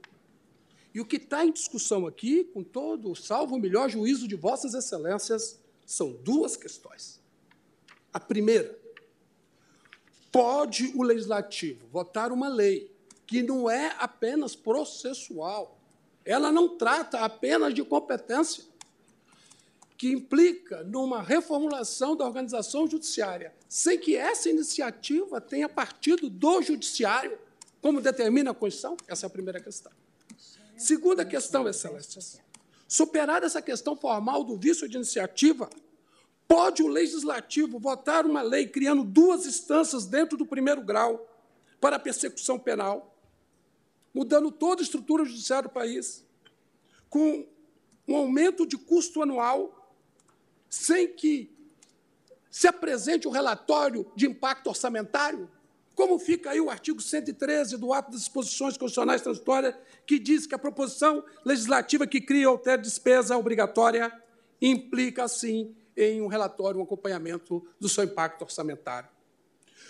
[SPEAKER 11] E o que está em discussão aqui, com todo, salvo o melhor juízo de Vossas Excelências, são duas questões. A primeira, pode o legislativo votar uma lei que não é apenas processual, ela não trata apenas de competência, que implica numa reformulação da organização judiciária, sem que essa iniciativa tenha partido do judiciário, como determina a Constituição? Essa é a primeira questão. Segunda questão, Excelências. Superada essa questão formal do vício de iniciativa, pode o legislativo votar uma lei criando duas instâncias dentro do primeiro grau para a persecução penal, mudando toda a estrutura judiciária do país, com um aumento de custo anual, sem que se apresente o um relatório de impacto orçamentário? Como fica aí o artigo 113 do Ato das Disposições Constitucionais Transitórias, que diz que a proposição legislativa que cria ou ter despesa obrigatória implica, sim, em um relatório, um acompanhamento do seu impacto orçamentário.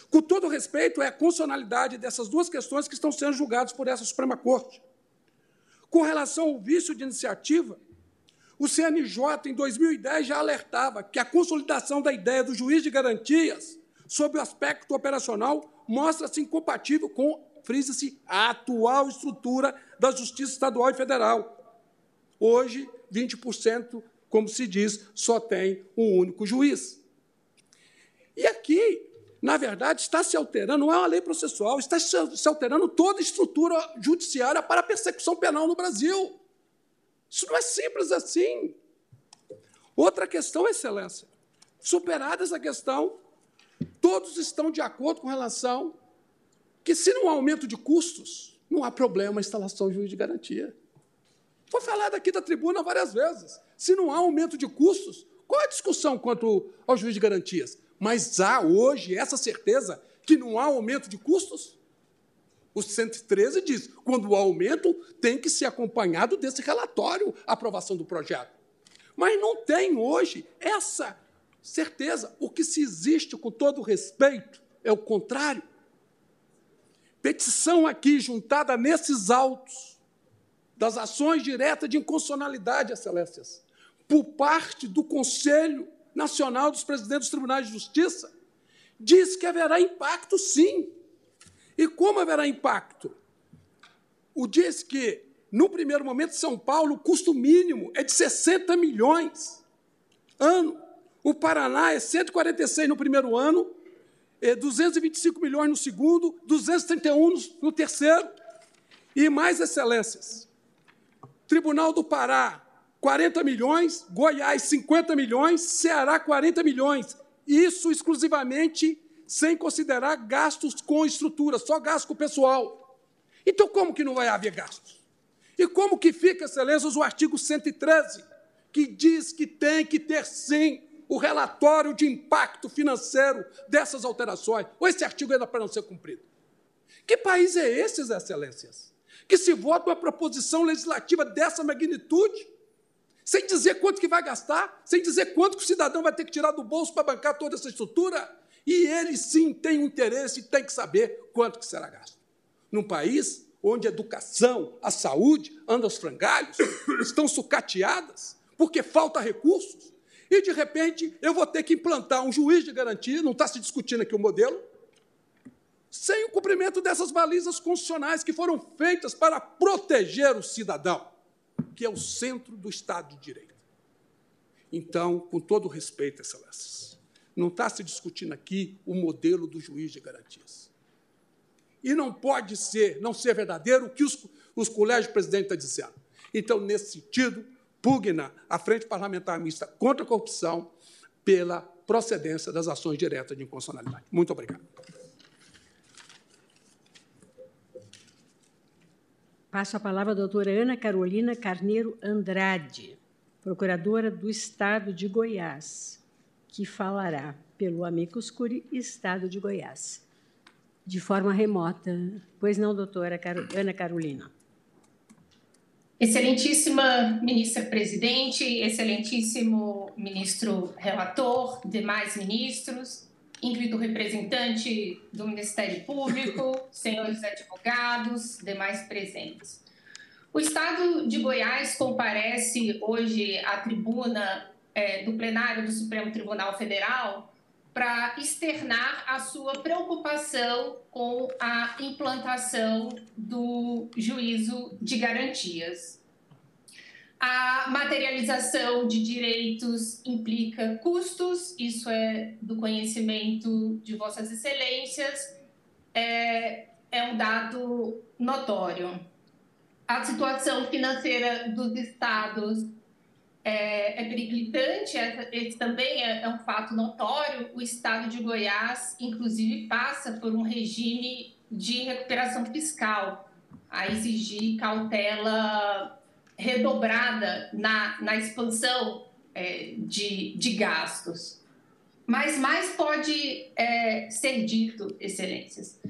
[SPEAKER 11] Com todo respeito, é a constitucionalidade dessas duas questões que estão sendo julgadas por essa Suprema Corte. Com relação ao vício de iniciativa, o CNJ, em 2010, já alertava que a consolidação da ideia do juiz de garantias sob o aspecto operacional mostra-se incompatível com, frisa-se, a atual estrutura da Justiça Estadual e Federal. Hoje, 20%, como se diz, só tem um único juiz. E aqui, na verdade, está se alterando, não é uma lei processual, está se alterando toda a estrutura judiciária para a persecução penal no Brasil. Isso não é simples assim. Outra questão, Excelência. Superada essa questão, Todos estão de acordo com relação que, se não há aumento de custos, não há problema a instalação de juiz de garantia. Foi falado aqui da tribuna várias vezes. Se não há aumento de custos, qual é a discussão quanto ao juiz de garantias? Mas há hoje essa certeza que não há aumento de custos? O 113 diz: quando há aumento, tem que ser acompanhado desse relatório, aprovação do projeto. Mas não tem hoje essa certeza. O que se existe, com todo respeito, é o contrário. Petição aqui juntada nesses autos das ações diretas de inconstitucionalidade, excelências, por parte do Conselho Nacional dos Presidentes dos Tribunais de Justiça, diz que haverá impacto, sim. E como haverá impacto? O diz que, no primeiro momento, São Paulo, o custo mínimo é de 60 milhões ano. O Paraná é 146 no primeiro ano, 225 é milhões no segundo, 231 no terceiro. E mais excelências. Tribunal do Pará, 40 milhões, Goiás, 50 milhões, Ceará, 40 milhões. Isso exclusivamente sem considerar gastos com estrutura, só gasto com pessoal. Então, como que não vai haver gastos? E como que fica, excelências, o artigo 113, que diz que tem que ter, sim, o relatório de impacto financeiro dessas alterações? Ou esse artigo ainda para não ser cumprido? Que país é esse, excelências? que se vota uma proposição legislativa dessa magnitude, sem dizer quanto que vai gastar, sem dizer quanto que o cidadão vai ter que tirar do bolso para bancar toda essa estrutura, e ele sim tem um interesse e tem que saber quanto que será gasto. Num país onde a educação, a saúde andam aos frangalhos, estão sucateadas, porque falta recursos, e de repente eu vou ter que implantar um juiz de garantia, não está se discutindo aqui o modelo, sem o cumprimento dessas balizas constitucionais que foram feitas para proteger o cidadão, que é o centro do Estado de Direito. Então, com todo respeito, excelências, não está se discutindo aqui o modelo do juiz de garantias. E não pode ser, não ser verdadeiro o que os, os colégios presidentes estão dizendo. Então, nesse sentido, pugna a Frente Parlamentar Mista contra a Corrupção pela procedência das ações diretas de inconstitucionalidade. Muito obrigado.
[SPEAKER 1] Passo a palavra à doutora Ana Carolina Carneiro Andrade, procuradora do Estado de Goiás, que falará pelo Amicus Curi Estado de Goiás, de forma remota. Pois não, doutora Ana Carolina?
[SPEAKER 12] Excelentíssima ministra presidente, excelentíssimo ministro relator, demais ministros, ínclito representante do Ministério Público, senhores advogados, demais presentes. O Estado de Goiás comparece hoje à tribuna é, do plenário do Supremo Tribunal Federal para externar a sua preocupação com a implantação do juízo de garantias. A materialização de direitos implica custos, isso é do conhecimento de Vossas Excelências, é, é um dado notório. A situação financeira dos estados é, é esse também é, é um fato notório. O estado de Goiás, inclusive, passa por um regime de recuperação fiscal, a exigir cautela redobrada na, na expansão é, de, de gastos. Mas mais pode é, ser dito, excelências.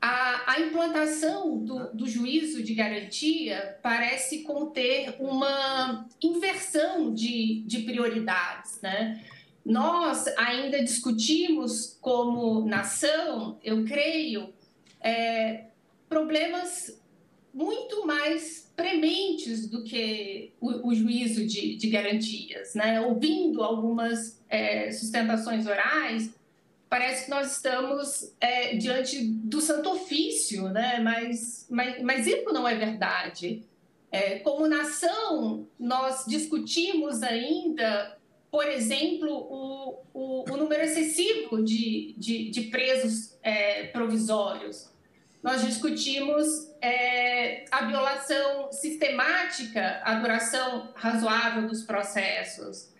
[SPEAKER 12] A, a implantação do, do, juízo de garantia parece conter uma inversão de, de prioridades. Né? Nós ainda discutimos, como nação, eu creio, é, problemas muito mais prementes do que o, o juízo de, de, garantias. Né? Ouvindo algumas é, sustentações orais, parece que nós estamos é, diante do santo ofício, né? mas, mas, mas isso não é verdade. É, como nação, nós discutimos ainda, por exemplo, o, o, o número excessivo de, de, de presos é, provisórios nós discutimos é, a violação sistemática à duração razoável dos processos.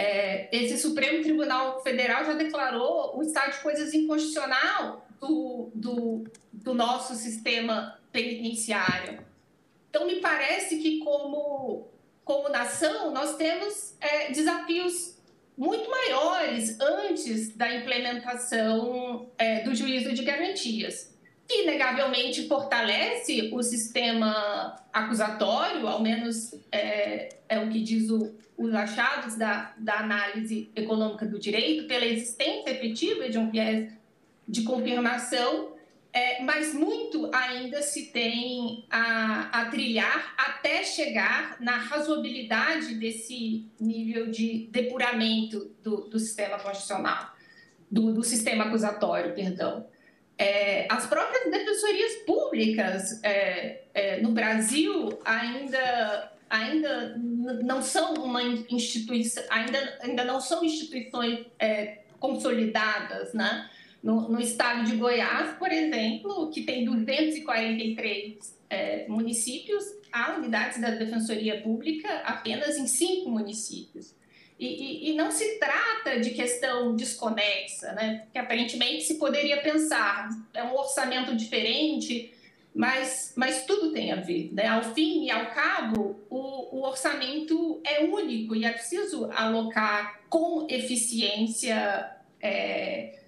[SPEAKER 12] É, esse Supremo Tribunal Federal já declarou o estado de coisas inconstitucional do, do, do nosso sistema penitenciário. Então, me parece que, como, como nação, nós temos é, desafios muito maiores antes da implementação é, do juízo de garantias inegavelmente fortalece o sistema acusatório, ao menos é, é o que diz o, os achados da, da análise econômica do direito, pela existência efetiva de um viés de confirmação, é, mas muito ainda se tem a, a trilhar até chegar na razoabilidade desse nível de depuramento do, do sistema constitucional. do, do sistema acusatório, perdão. É, as próprias defensorias públicas é, é, no Brasil ainda, ainda não são uma instituição, ainda, ainda não são instituições é, consolidadas, né? No, no, estado de Goiás, por exemplo, que tem 243 é, municípios, há unidades da Defensoria Pública apenas em cinco municípios. E, e, e, não se trata de questão desconexa, né? Porque aparentemente se poderia pensar, é um orçamento diferente, mas, mas tudo tem a ver. Né? Ao fim e ao cabo, o, o orçamento é único e é preciso alocar com eficiência é,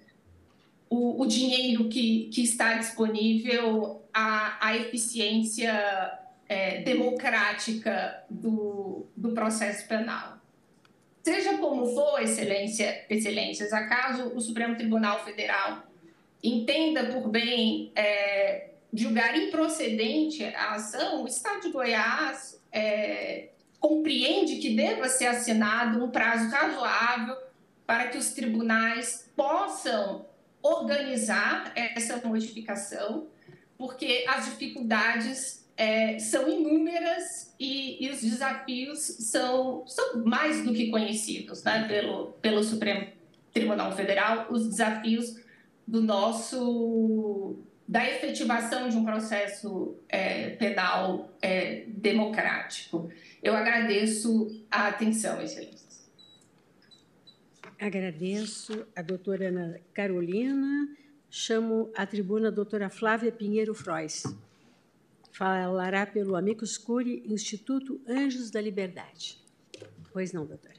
[SPEAKER 12] o, o, dinheiro que, que está disponível à, à eficiência é, democrática do, do processo penal. Seja como for, excelência, excelências, acaso o Supremo Tribunal Federal entenda por bem é, julgar improcedente a ação, o Estado de Goiás é, compreende que deva ser assinado um prazo razoável para que os tribunais possam organizar essa modificação, porque as dificuldades é, são inúmeras e, e, os desafios são, são mais do que conhecidos né, pelo, pelo Supremo Tribunal Federal, os desafios do nosso da efetivação de um processo é, penal é, democrático. Eu agradeço a atenção, excelências.
[SPEAKER 1] Agradeço a doutora Ana Carolina. Chamo à tribuna a doutora Flávia Pinheiro Frois falará pelo Amicus Curi Instituto Anjos da Liberdade. Pois não, doutora.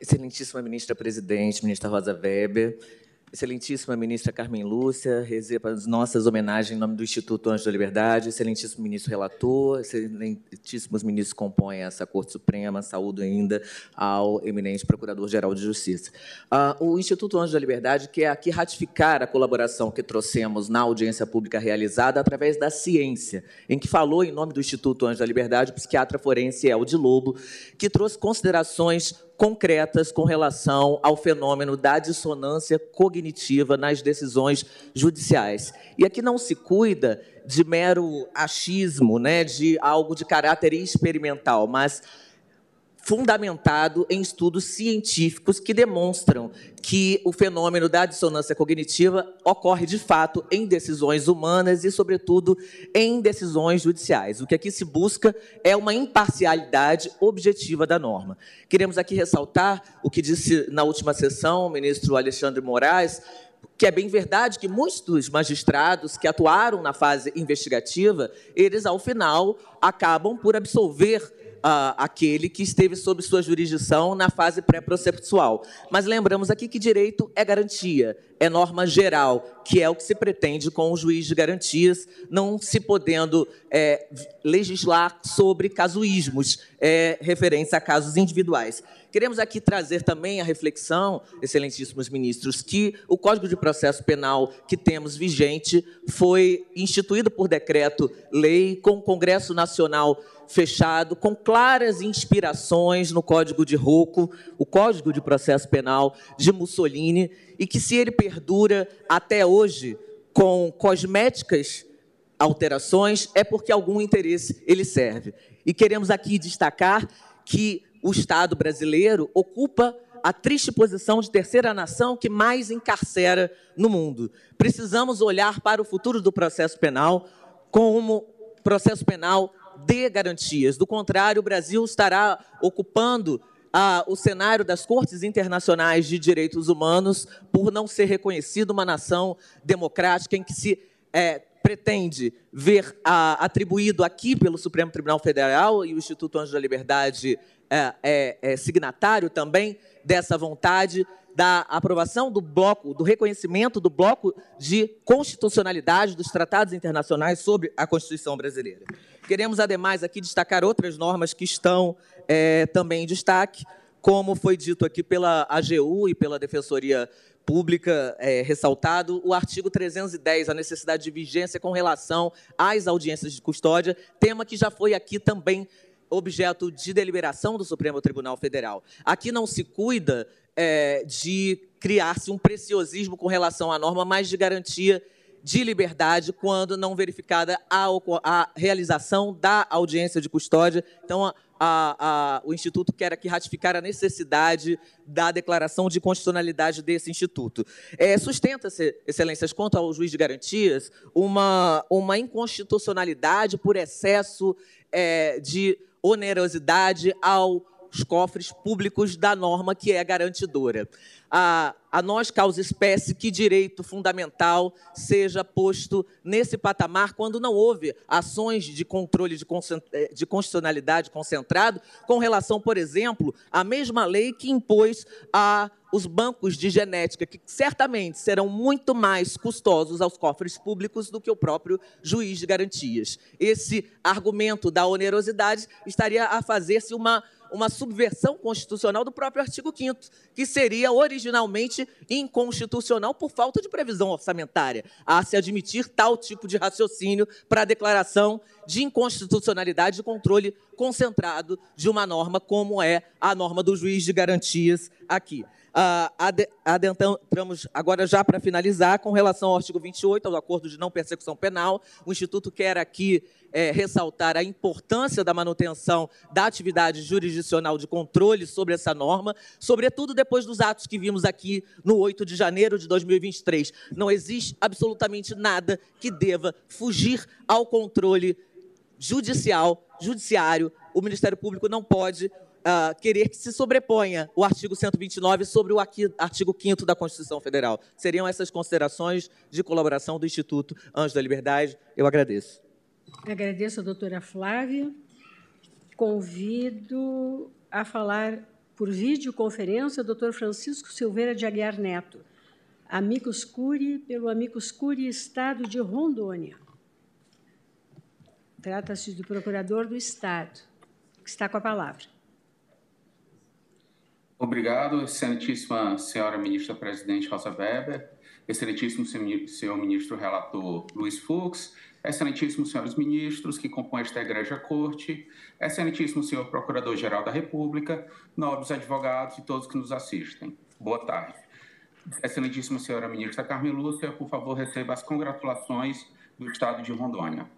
[SPEAKER 13] Excelentíssima ministra presidente, ministra Rosa Weber, Excelentíssima ministra Carmen Lúcia, receba as nossas homenagens em nome do Instituto Anjo da Liberdade, excelentíssimo ministro relator, excelentíssimos ministros que compõem essa Corte Suprema, saúdo ainda ao eminente Procurador-Geral de Justiça. Uh, o Instituto Anjo da Liberdade quer aqui ratificar a colaboração que trouxemos na audiência pública realizada através da ciência, em que falou, em nome do Instituto Anjo da Liberdade, o psiquiatra forense Eldi Lobo, que trouxe considerações concretas com relação ao fenômeno da dissonância cognitiva nas decisões judiciais. E aqui não se cuida de mero achismo, né, de algo de caráter experimental, mas fundamentado em estudos científicos que demonstram que o fenômeno da dissonância cognitiva ocorre de fato em decisões humanas e, sobretudo, em decisões judiciais. O que aqui se busca é uma imparcialidade objetiva da norma. Queremos aqui ressaltar o que disse na última sessão o ministro Alexandre Moraes, que é bem verdade que muitos dos magistrados que atuaram na fase investigativa, eles, ao final, acabam por absolver aquele que esteve sob sua jurisdição na fase pré-processual. Mas lembramos aqui que direito é garantia, é norma geral, que é o que se pretende com o juiz de garantias, não se podendo é, legislar sobre casuísmos é, referentes a casos individuais. Queremos aqui trazer também a reflexão, excelentíssimos ministros, que o Código de Processo Penal que temos vigente foi instituído por decreto-lei com o Congresso Nacional fechado, com claras inspirações no Código de Rocco, o Código de Processo Penal de Mussolini, e que, se ele perdura até hoje com cosméticas alterações, é porque algum interesse ele serve. E queremos aqui destacar que o Estado brasileiro ocupa a triste posição de terceira nação que mais encarcera no mundo. Precisamos olhar para o futuro do processo penal como processo penal dê garantias. Do contrário, o Brasil estará ocupando ah, o cenário das cortes internacionais de direitos humanos por não ser reconhecido uma nação democrática em que se é, pretende ver ah, atribuído aqui pelo Supremo Tribunal Federal e o Instituto Anjo da Liberdade é, é, é signatário também dessa vontade da aprovação do bloco, do reconhecimento do bloco de constitucionalidade dos tratados internacionais sobre a Constituição brasileira. Queremos, ademais, aqui destacar outras normas que estão é, também em destaque, como foi dito aqui pela AGU e pela Defensoria Pública, é, ressaltado o artigo 310, a necessidade de vigência com relação às audiências de custódia, tema que já foi aqui também objeto de deliberação do Supremo Tribunal Federal. Aqui não se cuida é, de criar-se um preciosismo com relação à norma, mas de garantia de liberdade quando não verificada a, a realização da audiência de custódia. Então, a, a, o Instituto quer aqui ratificar a necessidade da declaração de constitucionalidade desse Instituto. É, Sustenta-se, Excelências, quanto ao juiz de garantias, uma, uma inconstitucionalidade por excesso é, de onerosidade ao os cofres públicos da norma que é garantidora. A, a nós causa espécie que direito fundamental seja posto nesse patamar quando não houve ações de controle de, eh, de constitucionalidade concentrado com relação, por exemplo, à mesma lei que impôs a os bancos de genética, que certamente serão muito mais custosos aos cofres públicos do que o próprio juiz de garantias. Esse argumento da onerosidade estaria a fazer-se uma uma subversão constitucional do próprio artigo 5 que seria originalmente inconstitucional por falta de previsão orçamentária, a se admitir tal tipo de raciocínio para a declaração de inconstitucionalidade de controle concentrado de uma norma como é a norma do juiz de garantias aqui. Uh, adentramos agora já para finalizar, com relação ao artigo 28, ao acordo de não persecução penal, o Instituto quer aqui é, ressaltar a importância da manutenção da atividade jurisdicional de controle sobre essa norma, sobretudo depois dos atos que vimos aqui no 8 de janeiro de 2023. Não existe absolutamente nada que deva fugir ao controle judicial, judiciário. O Ministério Público não pode uh, querer que se sobreponha o artigo 129 sobre o artigo 5 da Constituição Federal. Seriam essas considerações de colaboração do Instituto Anjos da Liberdade. Eu agradeço.
[SPEAKER 1] Agradeço a doutora Flávia. Convido a falar por videoconferência o doutor Francisco Silveira de Aguiar Neto, Amicus Curi, pelo Amicus Curi Estado de Rondônia. Trata-se do procurador do Estado, que está com a palavra.
[SPEAKER 14] Obrigado, excelentíssima senhora ministra presidente Rosa Weber, excelentíssimo senhor ministro relator Luiz Fux, excelentíssimos senhores ministros que compõem esta egregia corte, excelentíssimo senhor procurador-geral da República, nobres advogados e todos que nos assistem. Boa tarde. Excelentíssima senhora ministra Carmen Lúcia, por favor, receba as congratulações do Estado de Rondônia.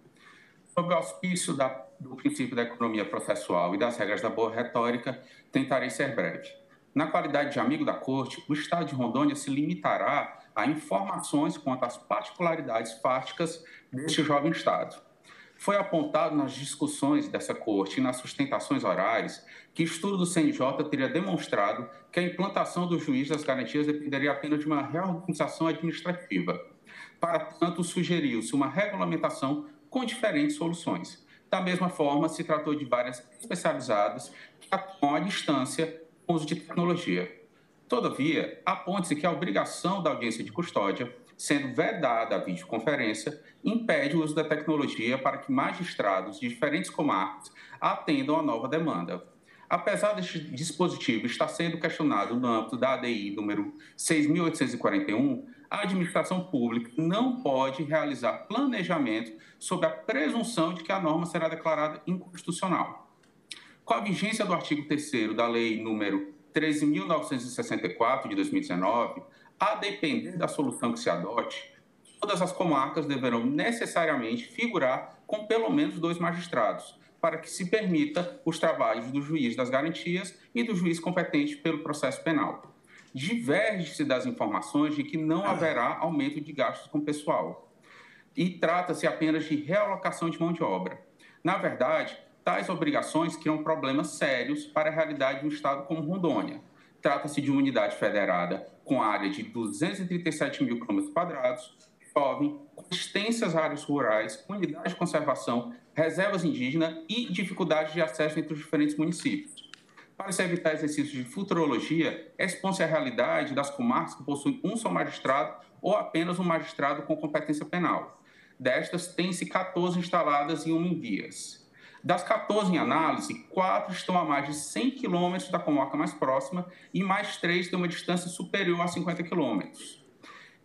[SPEAKER 14] Sob o auspício da, do princípio da economia processual e das regras da boa retórica, tentarei ser breve. Na qualidade de amigo da Corte, o Estado de Rondônia se limitará a informações quanto às particularidades fáticas deste jovem Estado. Foi apontado nas discussões dessa Corte e nas sustentações orais que estudo do CNJ teria demonstrado que a implantação do juiz das garantias dependeria apenas de uma reorganização administrativa. Para tanto, sugeriu-se uma regulamentação com diferentes soluções. Da mesma forma, se tratou de várias especializadas que atuam à distância uso de tecnologia. Todavia, aponte-se que a obrigação da audiência de custódia, sendo vedada a videoconferência, impede o uso da tecnologia para que magistrados de diferentes comarcas atendam à nova demanda. Apesar deste dispositivo estar sendo questionado no âmbito da ADI número 6.841, a administração pública não pode realizar planejamento sob a presunção de que a norma será declarada inconstitucional. Com a vigência do artigo 3 da Lei número 13.964 de 2019, a depender da solução que se adote, todas as comarcas deverão necessariamente figurar com pelo menos dois magistrados, para que se permita os trabalhos do juiz das garantias e do juiz competente pelo processo penal. Diverge-se das informações de que não haverá aumento de gastos com pessoal. E trata-se apenas de realocação de mão de obra. Na verdade, Tais obrigações criam problemas sérios para a realidade de um estado como Rondônia. Trata-se de uma unidade federada com área de 237 mil quilômetros quadrados, jovem, com extensas áreas rurais, unidade de conservação, reservas indígenas e dificuldade de acesso entre os diferentes municípios. Para se evitar exercícios de futurologia, expõe-se a realidade das comarcas que possuem um só magistrado ou apenas um magistrado com competência penal. Destas, tem-se 14 instaladas e uma em vias. Das 14 em análise, quatro estão a mais de 100 quilômetros da comarca mais próxima e mais três têm uma distância superior a 50 quilômetros.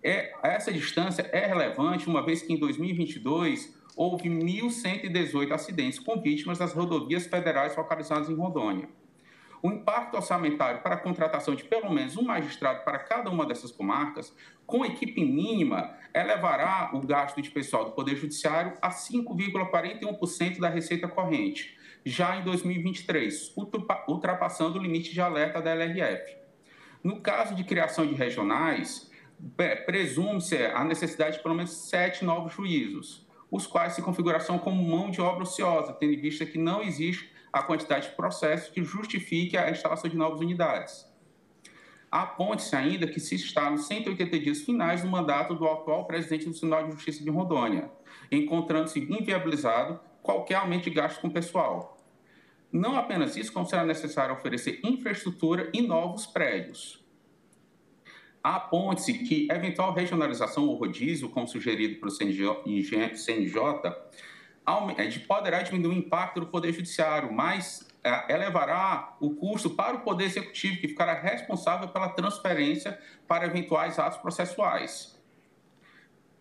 [SPEAKER 14] É, essa distância é relevante, uma vez que em 2022 houve 1.118 acidentes com vítimas das rodovias federais localizadas em Rondônia. O impacto orçamentário para a contratação de pelo menos um magistrado para cada uma dessas comarcas, com equipe mínima, elevará o gasto de pessoal do Poder Judiciário a 5,41% da receita corrente, já em 2023, ultrapassando o limite de alerta da LRF. No caso de criação de regionais, presume-se a necessidade de pelo menos sete novos juízos, os quais se configuração como mão de obra ociosa, tendo em vista que não existe a quantidade de processos que justifique a instalação de novas unidades. Aponte-se ainda que se está nos 180 dias finais do mandato do atual presidente do Tribunal de Justiça de Rondônia, encontrando-se inviabilizado qualquer aumento de gasto com pessoal. Não apenas isso, como será necessário oferecer infraestrutura e novos prédios. Aponte-se que eventual regionalização ou rodízio, como sugerido pelo CNJ, poderá diminuir o impacto do Poder Judiciário, mas é, elevará o custo para o Poder Executivo, que ficará responsável pela transferência para eventuais atos processuais.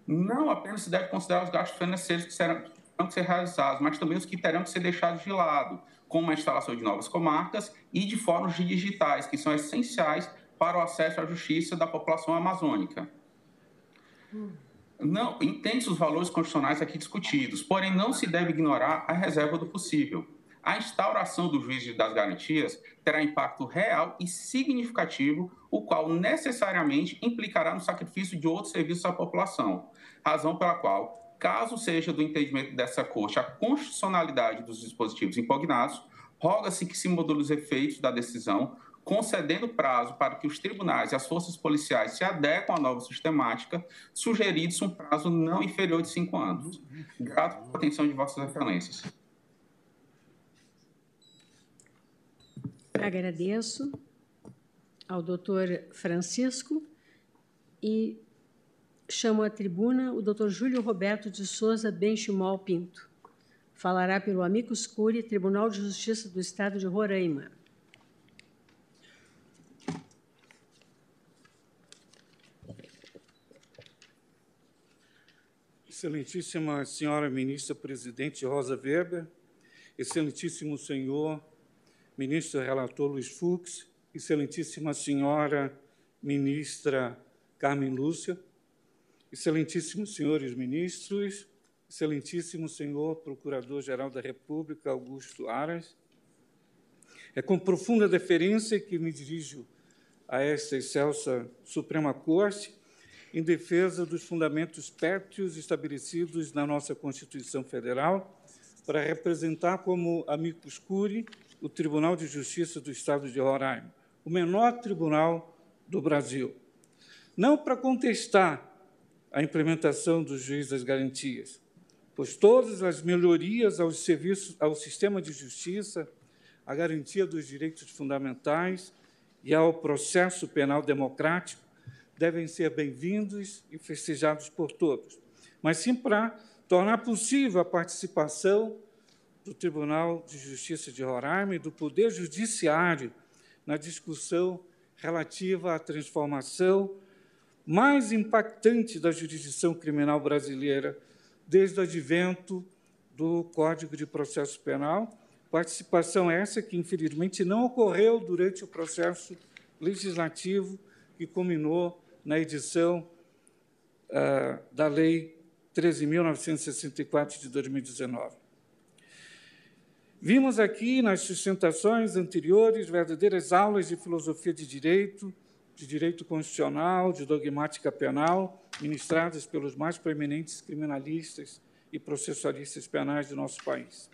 [SPEAKER 14] Não apenas se deve considerar os gastos financeiros que serão que ser realizados, mas também os que terão que ser deixados de lado, como a instalação de novas comarcas e de fóruns digitais, que são essenciais para o acesso à justiça da população amazônica. Hum. Não, entende os valores constitucionais aqui discutidos, porém não se deve ignorar a reserva do possível. A instauração do juízo das garantias terá impacto real e significativo, o qual necessariamente implicará no sacrifício de outros serviços à população, razão pela qual, caso seja do entendimento dessa Corte a constitucionalidade dos dispositivos impugnados, roga-se que se module os efeitos da decisão concedendo prazo para que os tribunais e as forças policiais se adequem à nova sistemática, sugerido um prazo não inferior de cinco anos. Grato pela atenção de vossas excelências.
[SPEAKER 1] Agradeço ao doutor Francisco e chamo à tribuna o doutor Júlio Roberto de Souza Benchimol Pinto. Falará pelo Amicus Curi, Tribunal de Justiça do Estado de Roraima.
[SPEAKER 15] Excelentíssima Senhora Ministra Presidente Rosa Weber, Excelentíssimo Senhor Ministro Relator Luiz Fux, Excelentíssima Senhora Ministra Carmen Lúcia, Excelentíssimos Senhores Ministros, Excelentíssimo Senhor Procurador-Geral da República Augusto Aras, é com profunda deferência que me dirijo a esta excelsa Suprema Corte em defesa dos fundamentos pérteos estabelecidos na nossa Constituição Federal, para representar como amicus curi o Tribunal de Justiça do Estado de Roraima, o menor tribunal do Brasil. Não para contestar a implementação do juiz das garantias, pois todas as melhorias aos serviços, ao sistema de justiça, à garantia dos direitos fundamentais e ao processo penal democrático devem ser bem-vindos e festejados por todos, mas sim para tornar possível a participação do Tribunal de Justiça de Roraima e do Poder Judiciário na discussão relativa à transformação mais impactante da jurisdição criminal brasileira desde o advento do Código de Processo Penal, participação essa que, infelizmente, não ocorreu durante o processo legislativo que culminou na edição uh, da Lei 13.964 de 2019. Vimos aqui nas sustentações anteriores verdadeiras aulas de filosofia de direito, de direito constitucional, de dogmática penal, ministradas pelos mais proeminentes criminalistas e processualistas penais do nosso país.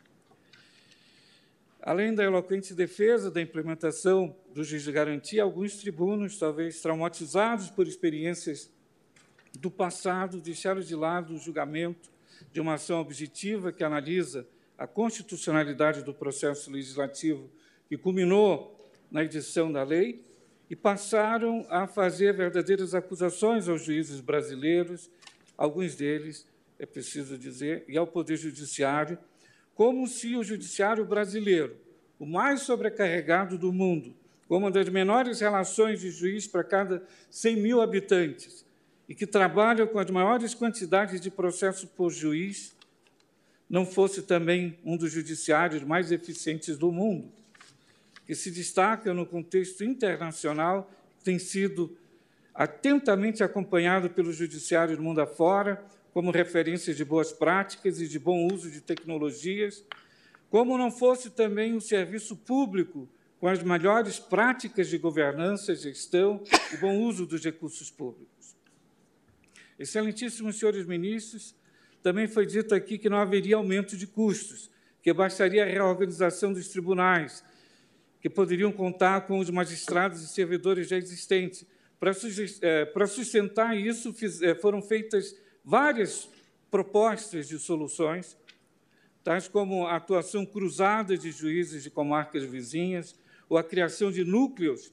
[SPEAKER 15] Além da eloquente defesa da implementação do juiz de garantia, alguns tribunos, talvez traumatizados por experiências do passado, deixaram de lado o julgamento de uma ação objetiva que analisa a constitucionalidade do processo legislativo que culminou na edição da lei e passaram a fazer verdadeiras acusações aos juízes brasileiros, alguns deles, é preciso dizer, e ao Poder Judiciário, como se o judiciário brasileiro, o mais sobrecarregado do mundo, com uma das menores relações de juiz para cada 100 mil habitantes, e que trabalha com as maiores quantidades de processos por juiz, não fosse também um dos judiciários mais eficientes do mundo. que se destaca no contexto internacional, tem sido atentamente acompanhado pelo judiciário do mundo afora, como referência de boas práticas e de bom uso de tecnologias, como não fosse também um serviço público com as melhores práticas de governança, gestão e bom uso dos recursos públicos. Excelentíssimos senhores ministros, também foi dito aqui que não haveria aumento de custos, que bastaria a reorganização dos tribunais, que poderiam contar com os magistrados e servidores já existentes. Para sustentar isso, foram feitas várias propostas de soluções, tais como a atuação cruzada de juízes de comarcas vizinhas, ou a criação de núcleos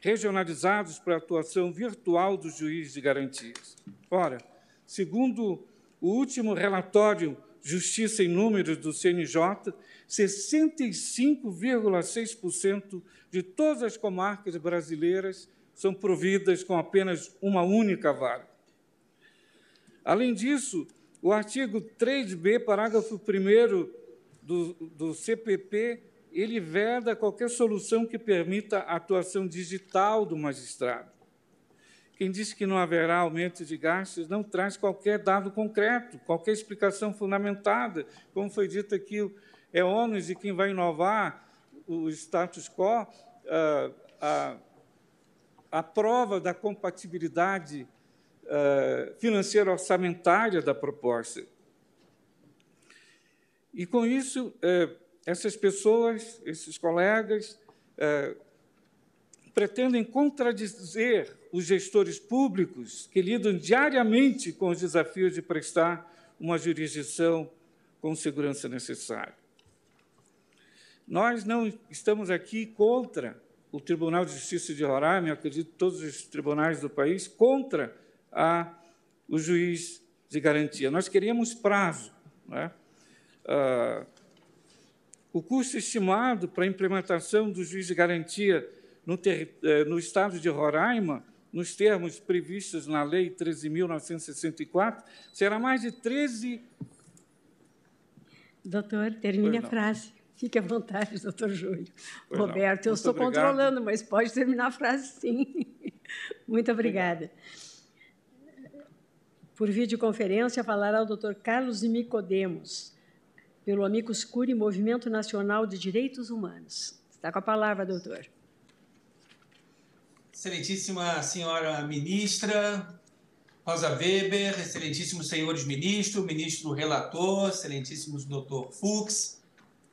[SPEAKER 15] regionalizados para a atuação virtual do juiz de garantias. Ora, segundo o último relatório Justiça em Números do CNJ, 65,6% de todas as comarcas brasileiras são providas com apenas uma única vara. Além disso, o artigo 3b, parágrafo 1 do, do CPP, ele veda qualquer solução que permita a atuação digital do magistrado. Quem diz que não haverá aumento de gastos não traz qualquer dado concreto, qualquer explicação fundamentada. Como foi dito aqui, é ônus de quem vai inovar o status quo, ah, a, a prova da compatibilidade ah, financeira orçamentária da proposta. E com isso, eh, essas pessoas, esses colegas, eh, pretendem contradizer os gestores públicos que lidam diariamente com os desafios de prestar uma jurisdição com segurança necessária. Nós não estamos aqui contra o Tribunal de Justiça de Roraima, acredito todos os tribunais do país, contra a, o juiz de garantia. Nós queríamos prazo. Né? Ah, o custo estimado para a implementação do juiz de garantia no, ter, eh, no estado de Roraima, nos termos previstos na Lei 13.964, será mais de 13.
[SPEAKER 1] Doutor, termine a frase. Fique à vontade, doutor Júlio.
[SPEAKER 15] Pois
[SPEAKER 1] Roberto, eu estou
[SPEAKER 15] obrigado.
[SPEAKER 1] controlando, mas pode terminar a frase sim. Muito obrigada. Por videoconferência, falará o doutor Carlos Nicodemos, pelo Amicus Curi, Movimento Nacional de Direitos Humanos. Está com a palavra, doutor.
[SPEAKER 16] Excelentíssima senhora ministra Rosa Weber, excelentíssimos senhores ministros, ministro relator, excelentíssimos doutor Fux,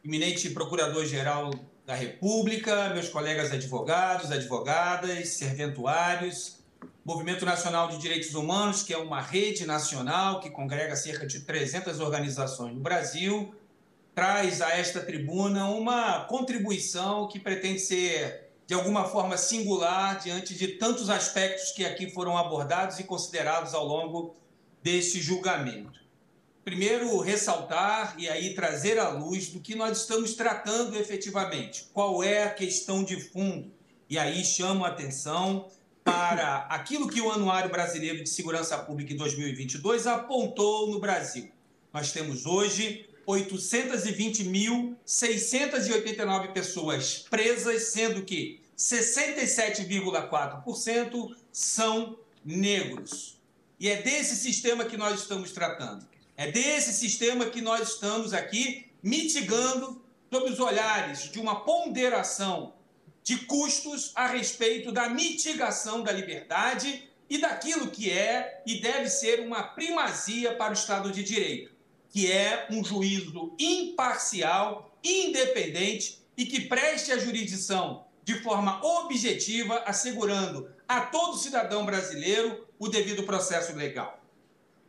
[SPEAKER 16] eminente procurador-geral da República, meus colegas advogados, advogadas, serventuários, Movimento Nacional de Direitos Humanos, que é uma rede nacional que congrega cerca de 300 organizações no Brasil, traz a esta tribuna uma contribuição que pretende ser, de alguma forma, singular diante de tantos aspectos que aqui foram abordados e considerados ao longo deste julgamento. Primeiro, ressaltar e aí trazer à luz do que nós estamos tratando efetivamente, qual é a questão de fundo. E aí chamo a atenção para aquilo que o Anuário Brasileiro de Segurança Pública em 2022 apontou no Brasil. Nós temos hoje 820.689 pessoas presas, sendo que 67,4% são negros. E é desse sistema que nós estamos tratando. É desse sistema que nós estamos aqui mitigando sob os olhares de uma ponderação de custos a respeito da mitigação da liberdade e daquilo que é e deve ser uma primazia para o Estado de Direito, que é um juízo imparcial, independente e que preste a jurisdição de forma objetiva, assegurando a todo cidadão brasileiro o devido processo legal.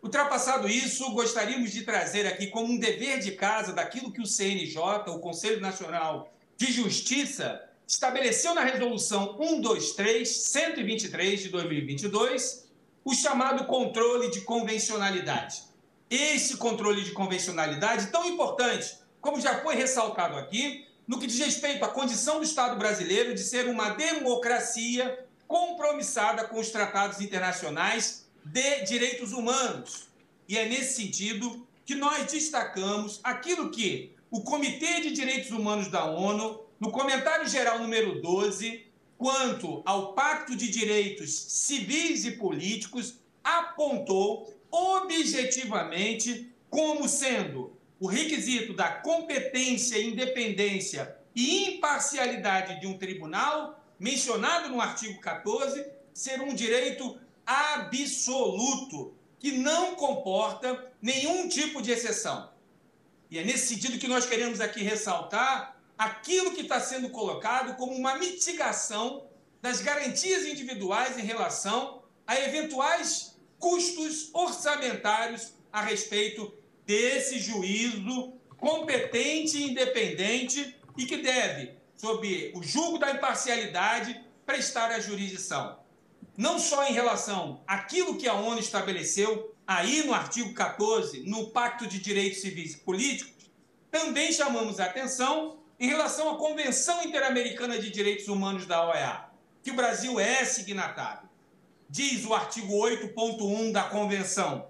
[SPEAKER 16] Ultrapassado isso, gostaríamos de trazer aqui como um dever de casa daquilo que o CNJ, o Conselho Nacional de Justiça, estabeleceu na resolução 123 123 de 2022 o chamado controle de convencionalidade. Esse controle de convencionalidade tão importante, como já foi ressaltado aqui, no que diz respeito à condição do Estado brasileiro de ser uma democracia compromissada com os tratados internacionais de direitos humanos. E é nesse sentido que nós destacamos aquilo que o Comitê de Direitos Humanos da ONU no comentário geral número 12, quanto ao Pacto de Direitos Civis e Políticos, apontou objetivamente como sendo o requisito da competência, independência e imparcialidade de um tribunal, mencionado no artigo 14, ser um direito absoluto, que não comporta nenhum tipo de exceção. E é nesse sentido que nós queremos aqui ressaltar aquilo que está sendo colocado como uma mitigação das garantias individuais em relação a eventuais custos orçamentários a respeito desse juízo competente e independente e que deve, sob o julgo da imparcialidade, prestar a jurisdição. Não só em relação àquilo que a ONU estabeleceu, aí no artigo 14, no Pacto de Direitos Civis e Políticos, também chamamos a atenção em relação à Convenção Interamericana de Direitos Humanos da OEA, que o Brasil é signatário. Diz o artigo 8.1 da Convenção: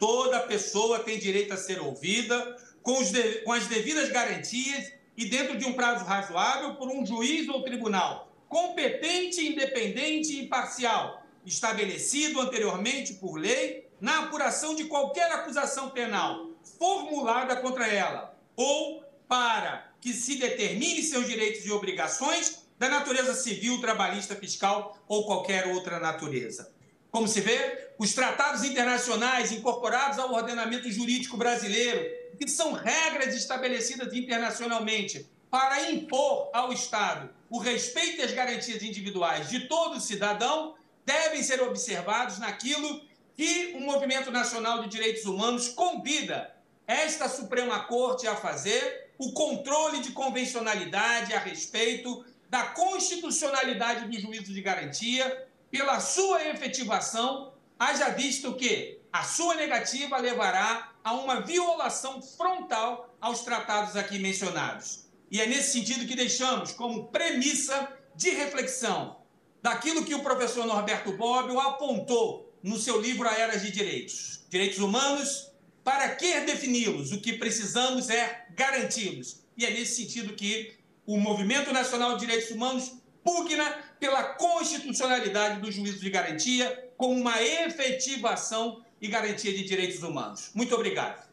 [SPEAKER 16] toda pessoa tem direito a ser ouvida com, de, com as devidas garantias e dentro de um prazo razoável por um juiz ou tribunal competente, independente e imparcial, estabelecido anteriormente por lei na apuração de qualquer acusação penal formulada contra ela, ou para que se determine seus direitos e obrigações da natureza civil, trabalhista, fiscal ou qualquer outra natureza. Como se vê, os tratados internacionais incorporados ao ordenamento jurídico brasileiro, que são regras estabelecidas internacionalmente para impor ao Estado o respeito as garantias individuais de todo cidadão, devem ser observados naquilo que o Movimento Nacional de Direitos Humanos convida esta Suprema Corte a fazer o controle de convencionalidade a respeito da constitucionalidade do juízo de garantia, pela sua efetivação, haja visto que a sua negativa levará a uma violação frontal aos tratados aqui mencionados. E é nesse sentido que deixamos como premissa de reflexão daquilo que o professor Norberto Bobbio apontou no seu livro A Era de Direitos. Direitos humanos, para que defini-los? O que precisamos é garanti-los. E é nesse sentido que o Movimento Nacional de Direitos Humanos pugna pela constitucionalidade do juízo de garantia como uma efetivação e garantia de direitos humanos. Muito obrigado.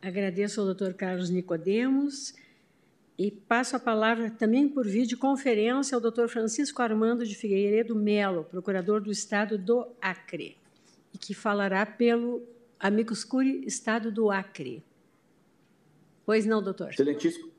[SPEAKER 1] Agradeço ao doutor Carlos Nicodemos e passo a palavra também por videoconferência ao doutor Francisco Armando de Figueiredo Melo, procurador do Estado do Acre, e que falará pelo Amicus Curi Estado do Acre. Pois não, doutor?
[SPEAKER 17] Excelentíssimo,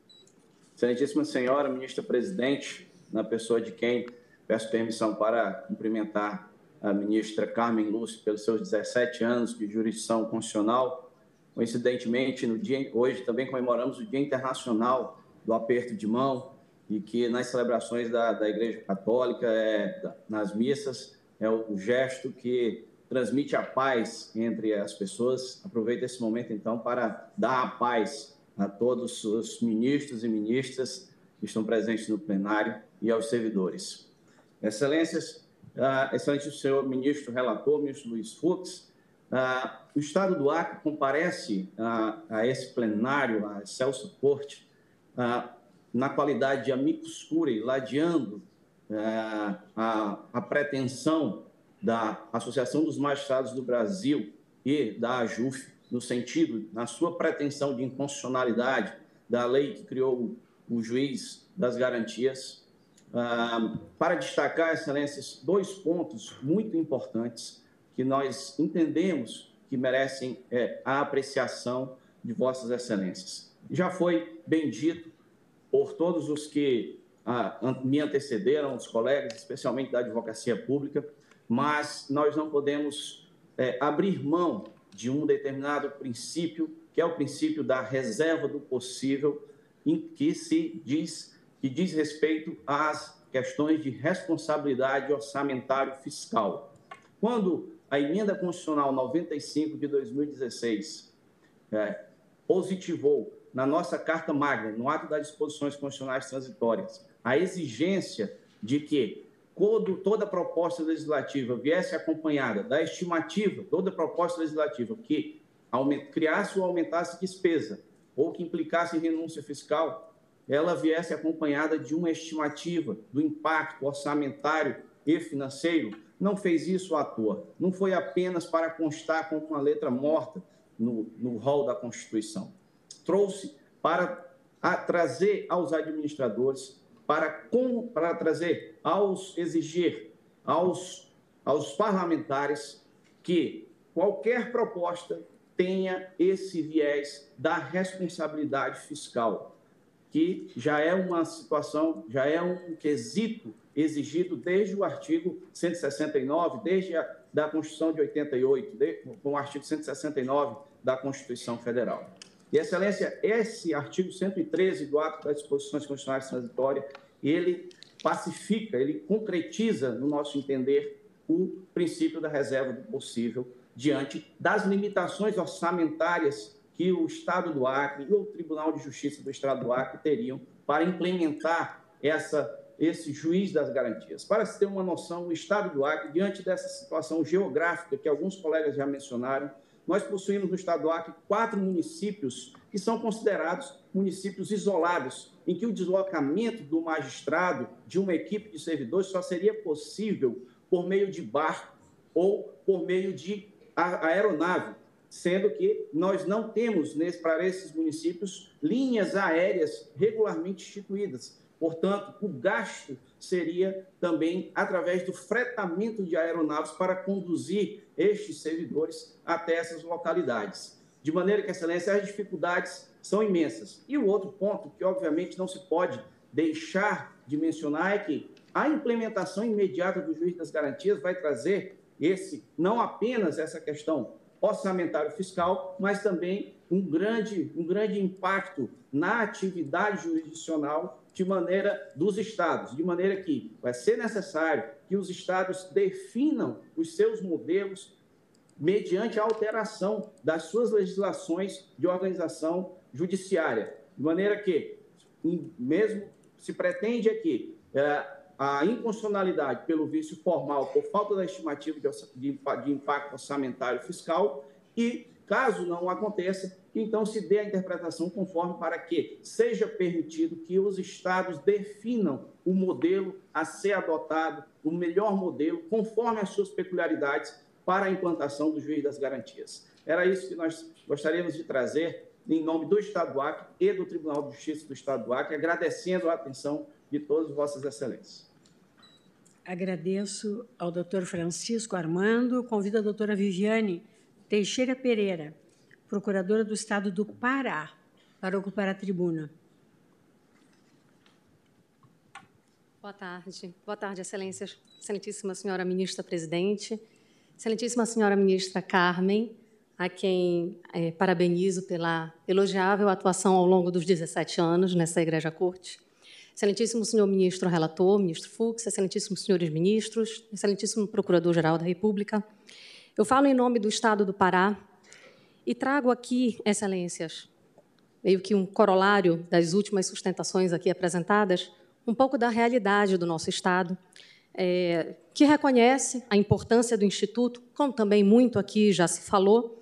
[SPEAKER 17] excelentíssima senhora, ministra presidente, na pessoa de quem peço permissão para cumprimentar a ministra Carmen Lúcia pelos seus 17 anos de jurisdição constitucional. Coincidentemente, no dia hoje também comemoramos o Dia Internacional do Aperto de Mão e que nas celebrações da, da Igreja Católica, é, nas missas, é o gesto que transmite a paz entre as pessoas. Aproveito esse momento, então, para dar a paz a todos os ministros e ministras que estão presentes no plenário e aos servidores. Excelências, uh, excelente senhor ministro relator, ministro Luiz Fux, uh, o Estado do Acre comparece uh, a esse plenário, a Celso Corte, na qualidade de amicus curiae, ladeando a, a pretensão da Associação dos Magistrados do Brasil e da AJUF, no sentido, na sua pretensão de inconstitucionalidade da lei que criou o juiz das garantias, ah, para destacar, excelências, dois pontos muito importantes que nós entendemos que merecem é, a apreciação de vossas excelências. Já foi bem dito por todos os que ah, me antecederam, os colegas, especialmente da advocacia pública, mas nós não podemos é, abrir mão de um determinado princípio, que é o princípio da reserva do possível, em que se diz que diz respeito às questões de responsabilidade orçamentário fiscal. Quando a emenda constitucional 95 de 2016 é, positivou na nossa Carta Magna, no ato das disposições constitucionais transitórias, a exigência de que quando toda proposta legislativa viesse acompanhada da estimativa, toda proposta legislativa que criasse ou aumentasse despesa ou que implicasse renúncia fiscal, ela viesse acompanhada de uma estimativa do impacto orçamentário e financeiro, não fez isso à toa. Não foi apenas para constar como uma letra morta no, no rol da Constituição. Trouxe para a, trazer aos administradores, para, com, para trazer aos exigir aos, aos parlamentares que qualquer proposta tenha esse viés da responsabilidade fiscal, que já é uma situação, já é um quesito exigido desde o artigo 169, desde a da Constituição de 88, de, com o artigo 169 da Constituição Federal. E, Excelência, esse artigo 113 do Ato das Disposições Constitucionais Transitórias, ele pacifica, ele concretiza, no nosso entender, o princípio da reserva do possível diante das limitações orçamentárias que o Estado do Acre e o Tribunal de Justiça do Estado do Acre teriam para implementar essa, esse juiz das garantias. Para se ter uma noção, o Estado do Acre, diante dessa situação geográfica que alguns colegas já mencionaram, nós possuímos no Estado do Acre quatro municípios que são considerados municípios isolados, em que o deslocamento do magistrado, de uma equipe de servidores, só seria possível por meio de barco ou por meio de aeronave sendo que nós não temos para esses municípios linhas aéreas regularmente instituídas. Portanto, o gasto seria também através do fretamento de aeronaves para conduzir estes servidores até essas localidades. De maneira que, Excelência, as dificuldades são imensas. E o outro ponto, que obviamente não se pode deixar de mencionar, é que a implementação imediata do juiz das garantias vai trazer esse, não apenas essa questão orçamentário fiscal, mas também um grande, um grande impacto na atividade jurisdicional de maneira dos estados, de maneira que vai ser necessário que os estados definam os seus modelos mediante a alteração das suas legislações de organização judiciária, de maneira que, mesmo se pretende aqui é, a inconstitucionalidade pelo vício formal por falta da estimativa de, de impacto orçamentário fiscal e, caso não aconteça, então se dê a interpretação conforme para que seja permitido que os estados definam o modelo a ser adotado, o melhor modelo, conforme as suas peculiaridades para a implantação do juiz das garantias. Era isso que nós gostaríamos de trazer em nome do Estado do Acre e do Tribunal de Justiça do Estado do Acre, agradecendo a atenção de todas vossas excelências.
[SPEAKER 1] Agradeço ao doutor Francisco Armando. Convido a doutora Viviane Teixeira Pereira, procuradora do Estado do Pará, para ocupar a tribuna.
[SPEAKER 18] Boa tarde. Boa tarde, excelências. Excelentíssima senhora ministra presidente, excelentíssima senhora ministra Carmen, a quem é, parabenizo pela elogiável atuação ao longo dos 17 anos nessa Igreja Corte. Excelentíssimo senhor ministro relator, ministro Fux, excelentíssimos senhores ministros, excelentíssimo procurador-geral da República. Eu falo em nome do Estado do Pará e trago aqui, excelências, meio que um corolário das últimas sustentações aqui apresentadas, um pouco da realidade do nosso Estado, é, que reconhece a importância do Instituto, como também muito aqui já se falou,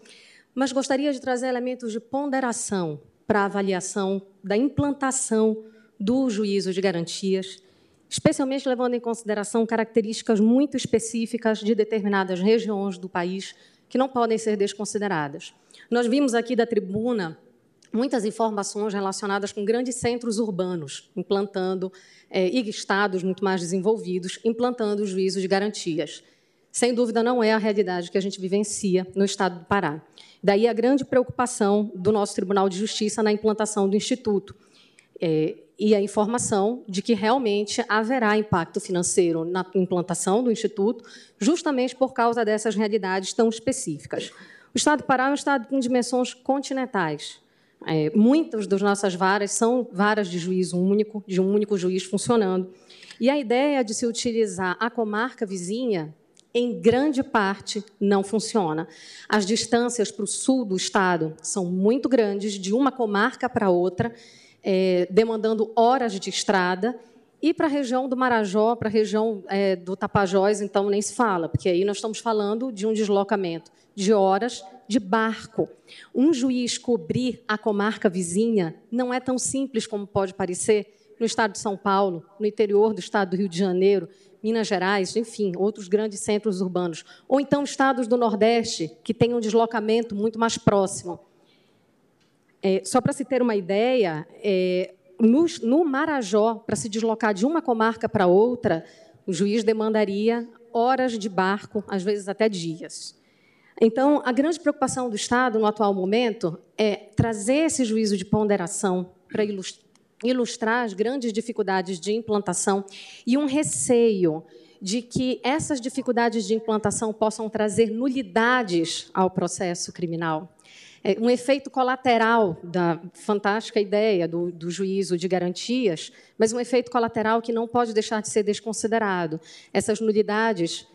[SPEAKER 18] mas gostaria de trazer elementos de ponderação para a avaliação da implantação do juízo de garantias, especialmente levando em consideração características muito específicas de determinadas regiões do país que não podem ser desconsideradas. Nós vimos aqui da tribuna muitas informações relacionadas com grandes centros urbanos, implantando, é, e estados muito mais desenvolvidos, implantando o juízo de garantias. Sem dúvida, não é a realidade que a gente vivencia no estado do Pará. Daí a grande preocupação do nosso Tribunal de Justiça na implantação do Instituto. É, e a informação de que realmente haverá impacto financeiro na implantação do Instituto, justamente por causa dessas realidades tão específicas. O Estado do Pará é um Estado com dimensões continentais. É, muitas das nossas varas são varas de juízo único, de um único juiz funcionando. E a ideia de se utilizar a comarca vizinha, em grande parte, não funciona. As distâncias para o sul do Estado são muito grandes, de uma comarca para outra, é, demandando horas de estrada E para a região do Marajó, para a região é, do Tapajós, então nem se fala, porque aí nós estamos falando de um deslocamento de horas de barco. Um juiz cobrir a comarca vizinha não é tão simples como pode parecer no estado de São Paulo, no interior do estado do Rio de Janeiro, Minas Gerais, enfim, outros grandes centros urbanos. Ou então estados do Nordeste, que têm um deslocamento muito mais próximo. É, só para se ter uma ideia, é, no, no Marajó, para se deslocar de uma comarca para outra, o juiz demandaria horas de barco, às vezes até dias. Então, a grande preocupação do Estado no atual momento é trazer esse juízo de ponderação para ilustrar as grandes dificuldades de implantação e um receio de que essas dificuldades de implantação possam trazer nulidades ao processo criminal. É um efeito colateral da fantástica ideia do, do, juízo de garantias, mas um efeito colateral que não pode deixar de ser desconsiderado. Essas nulidades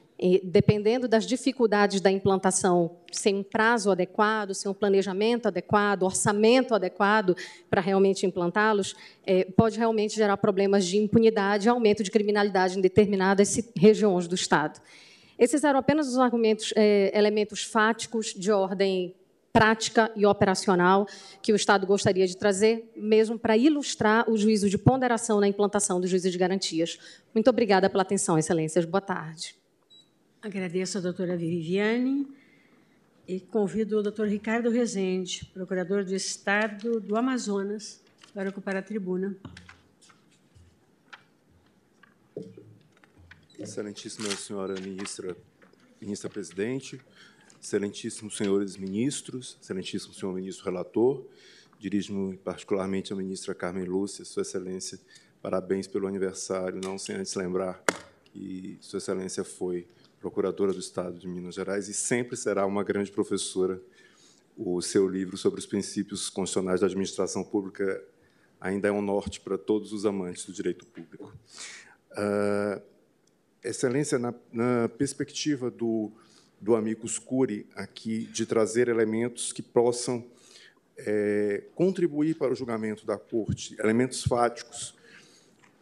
[SPEAKER 18] dependendo das dificuldades da implantação, sem um prazo adequado, sem um planejamento adequado, orçamento adequado para realmente implantá-los, é, pode realmente gerar problemas de impunidade e aumento de criminalidade em determinadas regiões do Estado. Esses eram apenas os argumentos, é, elementos fáticos de ordem prática e operacional que o Estado gostaria de trazer, mesmo para ilustrar o juízo de ponderação na implantação do juízo de garantias. Muito obrigada pela atenção, Excelências. Boa tarde.
[SPEAKER 1] Agradeço a doutora Viviane e convido o doutor Ricardo Rezende, procurador do Estado do Amazonas, para ocupar a tribuna.
[SPEAKER 19] Excelentíssima senhora ministra, ministra presidente, excelentíssimos senhores ministros, excelentíssimo senhor ministro relator, dirijo-me particularmente à ministra Carmen Lúcia, sua excelência, parabéns pelo aniversário, não sem antes lembrar que sua excelência foi procuradora do Estado de Minas Gerais e sempre será uma grande professora. O seu livro sobre os princípios constitucionais da administração pública ainda é um norte para todos os amantes do direito público. Uh, excelência, na, na, perspectiva do, do amigo Scuri aqui, de trazer elementos que possam é, contribuir para o julgamento da Corte, elementos fáticos,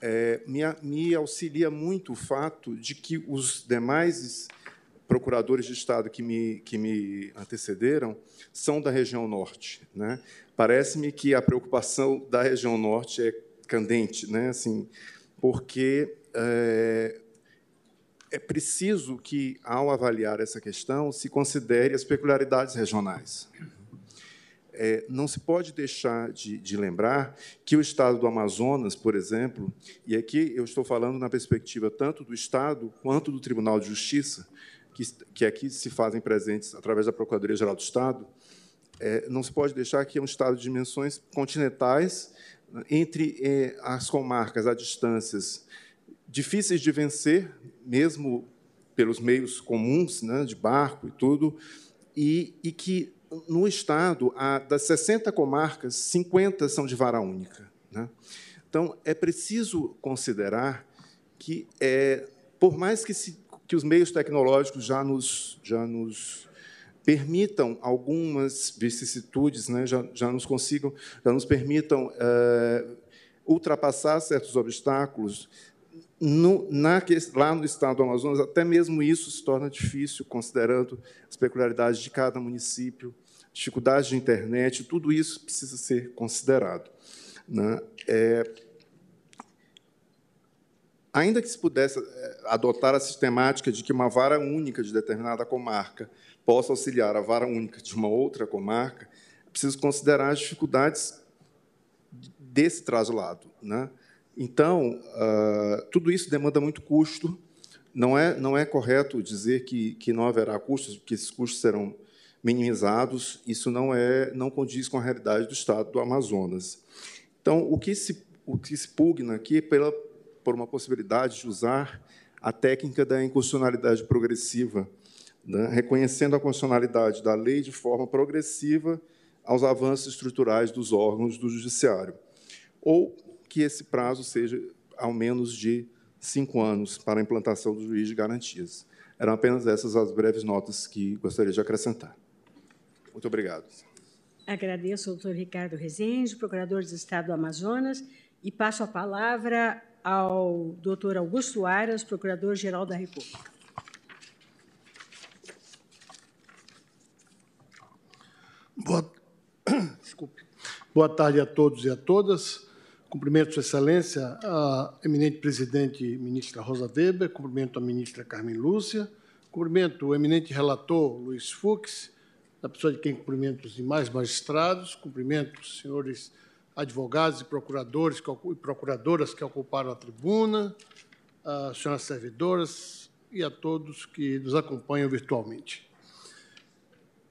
[SPEAKER 19] é, me, me auxilia muito o fato de que os demais procuradores de Estado que me, que me antecederam são da região norte. Né? Parece-me que a preocupação da região norte é candente, né? assim, porque é, é preciso que, ao avaliar essa questão, se considere as peculiaridades regionais. É, não se pode deixar de, de, lembrar que o Estado do Amazonas, por exemplo, e aqui eu estou falando na perspectiva tanto do Estado quanto do Tribunal de Justiça, que, que aqui se fazem presentes através da Procuradoria-Geral do Estado, é, não se pode deixar que é um Estado de dimensões continentais, entre é, as comarcas a distâncias difíceis de vencer, mesmo pelos meios comuns, né, de barco e tudo, e, e que no Estado, das 60 comarcas, 50 são de vara única. Né? Então, é preciso considerar que, é, por mais que, se, que os meios tecnológicos já nos, já nos permitam algumas vicissitudes, né, já, já nos consigam, já nos permitam é, ultrapassar certos obstáculos, no, na, lá no estado do Amazonas, até mesmo isso se torna difícil, considerando as peculiaridades de cada município, dificuldades de internet, tudo isso precisa ser considerado. Né? É, ainda que se pudesse é, adotar a sistemática de que uma vara única de determinada comarca possa auxiliar a vara única de uma outra comarca, é preciso considerar as dificuldades desse traslado. Né? Então, uh, tudo isso demanda muito custo. Não é, não é correto dizer que, que não haverá custos, que esses custos serão minimizados. Isso não é, não condiz com a realidade do Estado do Amazonas. Então, o que se, o que se pugna aqui é pela, por uma possibilidade de usar a técnica da inconstitucionalidade progressiva, né, reconhecendo a constitucionalidade da lei de forma progressiva aos avanços estruturais dos órgãos do judiciário, ou que esse prazo seja ao menos de cinco anos para a implantação do juiz de garantias. Eram apenas essas as breves notas que gostaria de acrescentar. Muito obrigado.
[SPEAKER 1] Agradeço ao doutor Ricardo Rezende, procurador do Estado do Amazonas, e passo a palavra ao doutor Augusto Aras, Procurador-Geral da República.
[SPEAKER 3] Boa... Desculpe. Boa tarde a todos e a todas. Cumprimento Sua Excelência, a eminente presidente ministra Rosa Weber, cumprimento a ministra Carmen Lúcia, cumprimento o eminente relator Luiz Fux, da pessoa de quem cumprimento os demais magistrados, cumprimento os senhores advogados e procuradores e procuradoras que ocuparam a tribuna, as senhoras servidoras e a todos que nos acompanham virtualmente.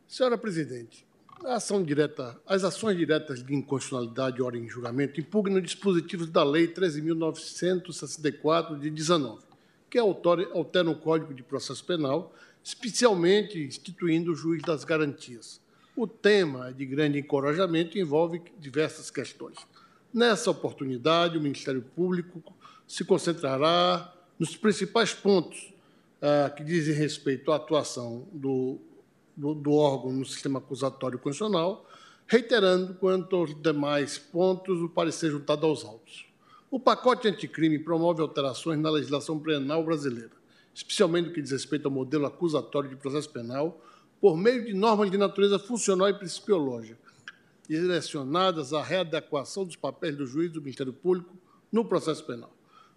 [SPEAKER 3] Senhora presidente, ação direta, as ações diretas de inconstitucionalidade ordem em julgamento impugnam dispositivos da Lei 13.964 de 19, que alteram o Código de Processo Penal, especialmente instituindo o juiz das garantias. O tema é de grande encorajamento e envolve diversas questões. Nessa oportunidade, o Ministério Público se concentrará nos principais pontos ah, que dizem respeito à atuação do do, do órgão no sistema acusatório constitucional, reiterando quanto aos demais pontos o parecer juntado aos autos. O pacote anticrime promove alterações na legislação penal brasileira, especialmente no que diz respeito ao modelo acusatório de processo penal, por meio de normas de natureza funcional e principiológica, direcionadas à readequação dos papéis do juiz do Ministério Público no processo penal.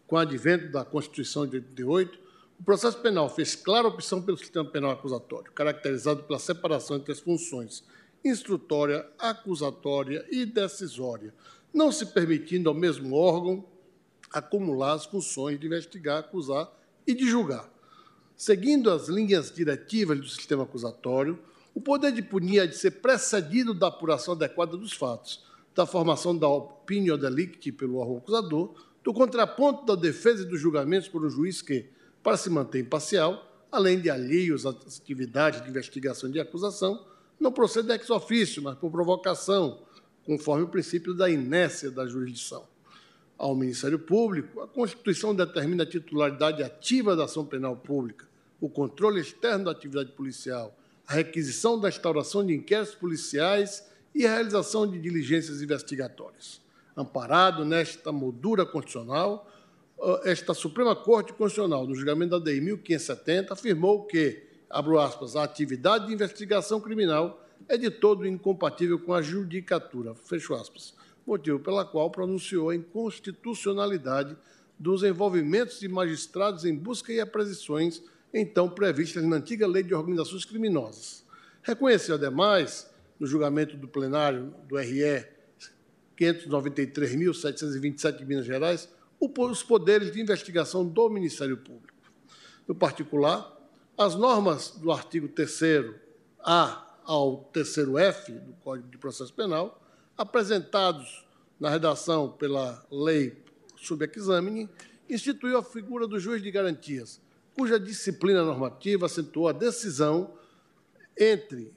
[SPEAKER 3] Com o advento da Constituição de 88, o processo penal fez clara opção pelo sistema penal acusatório, caracterizado pela separação entre as funções instrutória, acusatória e decisória, não se permitindo ao mesmo órgão acumular as funções de investigar, acusar e de julgar. Seguindo as linhas diretivas do sistema acusatório, o poder de punir é de ser precedido da apuração adequada dos fatos, da formação da opinião delicti pelo órgão acusador, do contraponto da defesa e dos julgamentos por um juiz que, para se manter imparcial, além de alheios às atividades de investigação e de acusação, não procede ex ofício, mas por provocação, conforme o princípio da inércia da jurisdição. Ao Ministério Público, a Constituição determina a titularidade ativa da ação penal pública, o controle externo da atividade policial, a requisição da instauração de inquéritos policiais e a realização de diligências investigatórias. Amparado nesta moldura constitucional, esta Suprema Corte Constitucional, no julgamento da DI 1570, afirmou que, abro aspas, a atividade de investigação criminal é de todo incompatível com a judicatura, fecho aspas, motivo pela qual pronunciou a inconstitucionalidade dos envolvimentos de magistrados em busca e apreensões então previstas na antiga Lei de Organizações Criminosas. Reconheceu, ademais, no julgamento do plenário do RE 593.727 de Minas Gerais, os poderes de investigação do Ministério Público. No particular, as normas do artigo 3 A ao 3 F do Código de Processo Penal, apresentados na redação pela lei subexamine, instituiu a figura do juiz de garantias, cuja disciplina normativa acentuou a decisão entre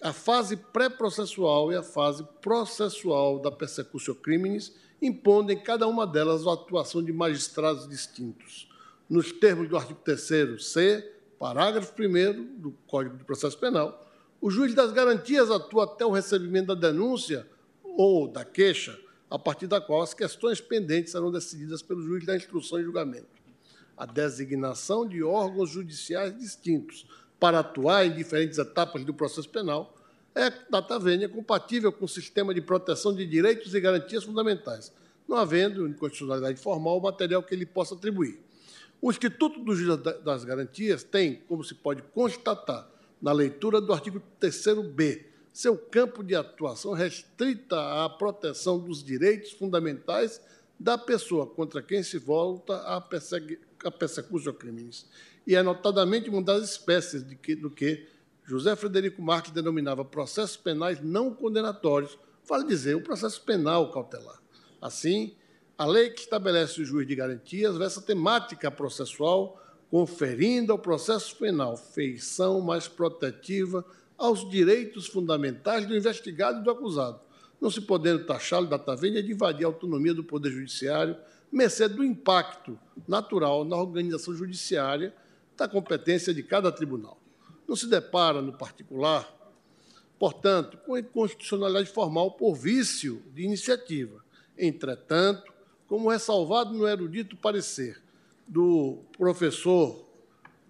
[SPEAKER 3] a fase pré-processual e a fase processual da persecutio criminis impondo em cada uma delas a atuação de magistrados distintos. Nos termos do artigo 3 C, parágrafo 1 do Código de Processo Penal, o juiz das garantias atua até o recebimento da denúncia ou da queixa, a partir da qual as questões pendentes serão decididas pelo juiz da instrução e julgamento. A designação de órgãos judiciais distintos para atuar em diferentes etapas do processo penal é, data vênia, compatível com o sistema de proteção de direitos e garantias fundamentais, não havendo inconstitucionalidade formal o material que ele possa atribuir. O Instituto do Juiz das Garantias tem, como se pode constatar na leitura do artigo 3b, seu campo de atuação restrita à proteção dos direitos fundamentais da pessoa contra quem se volta a, persegui, a persecução crimes. E é notadamente uma das espécies de que, do que José Frederico Marques denominava processos penais não condenatórios, vale dizer, o processo penal cautelar. Assim, a lei que estabelece o juiz de garantias versa temática processual, conferindo ao processo penal feição mais protetiva aos direitos fundamentais do investigado e do acusado, não se podendo taxá-lo da tavenha de invadir a autonomia do Poder Judiciário, mercê do impacto natural na organização judiciária da competência de cada tribunal não se depara, no particular, portanto, com inconstitucionalidade formal por vício de iniciativa. Entretanto, como ressalvado no erudito parecer do professor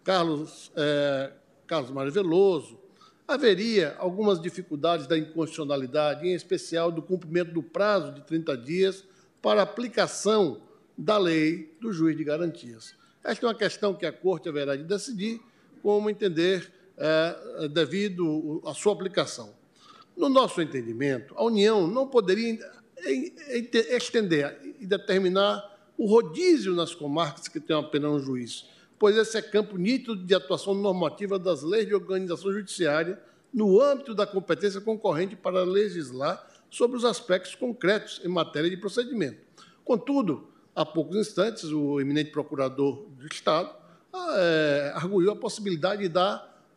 [SPEAKER 3] Carlos, é, Carlos Mário Veloso, haveria algumas dificuldades da inconstitucionalidade, em especial do cumprimento do prazo de 30 dias para aplicação da lei do juiz de garantias. Esta é uma questão que a Corte haverá de decidir como entender é, devido à sua aplicação. No nosso entendimento, a União não poderia estender e determinar o rodízio nas comarcas que têm apenas um juiz, pois esse é campo nítido de atuação normativa das leis de organização judiciária no âmbito da competência concorrente para legislar sobre os aspectos concretos em matéria de procedimento. Contudo, há poucos instantes, o eminente procurador do Estado é, arguiu a possibilidade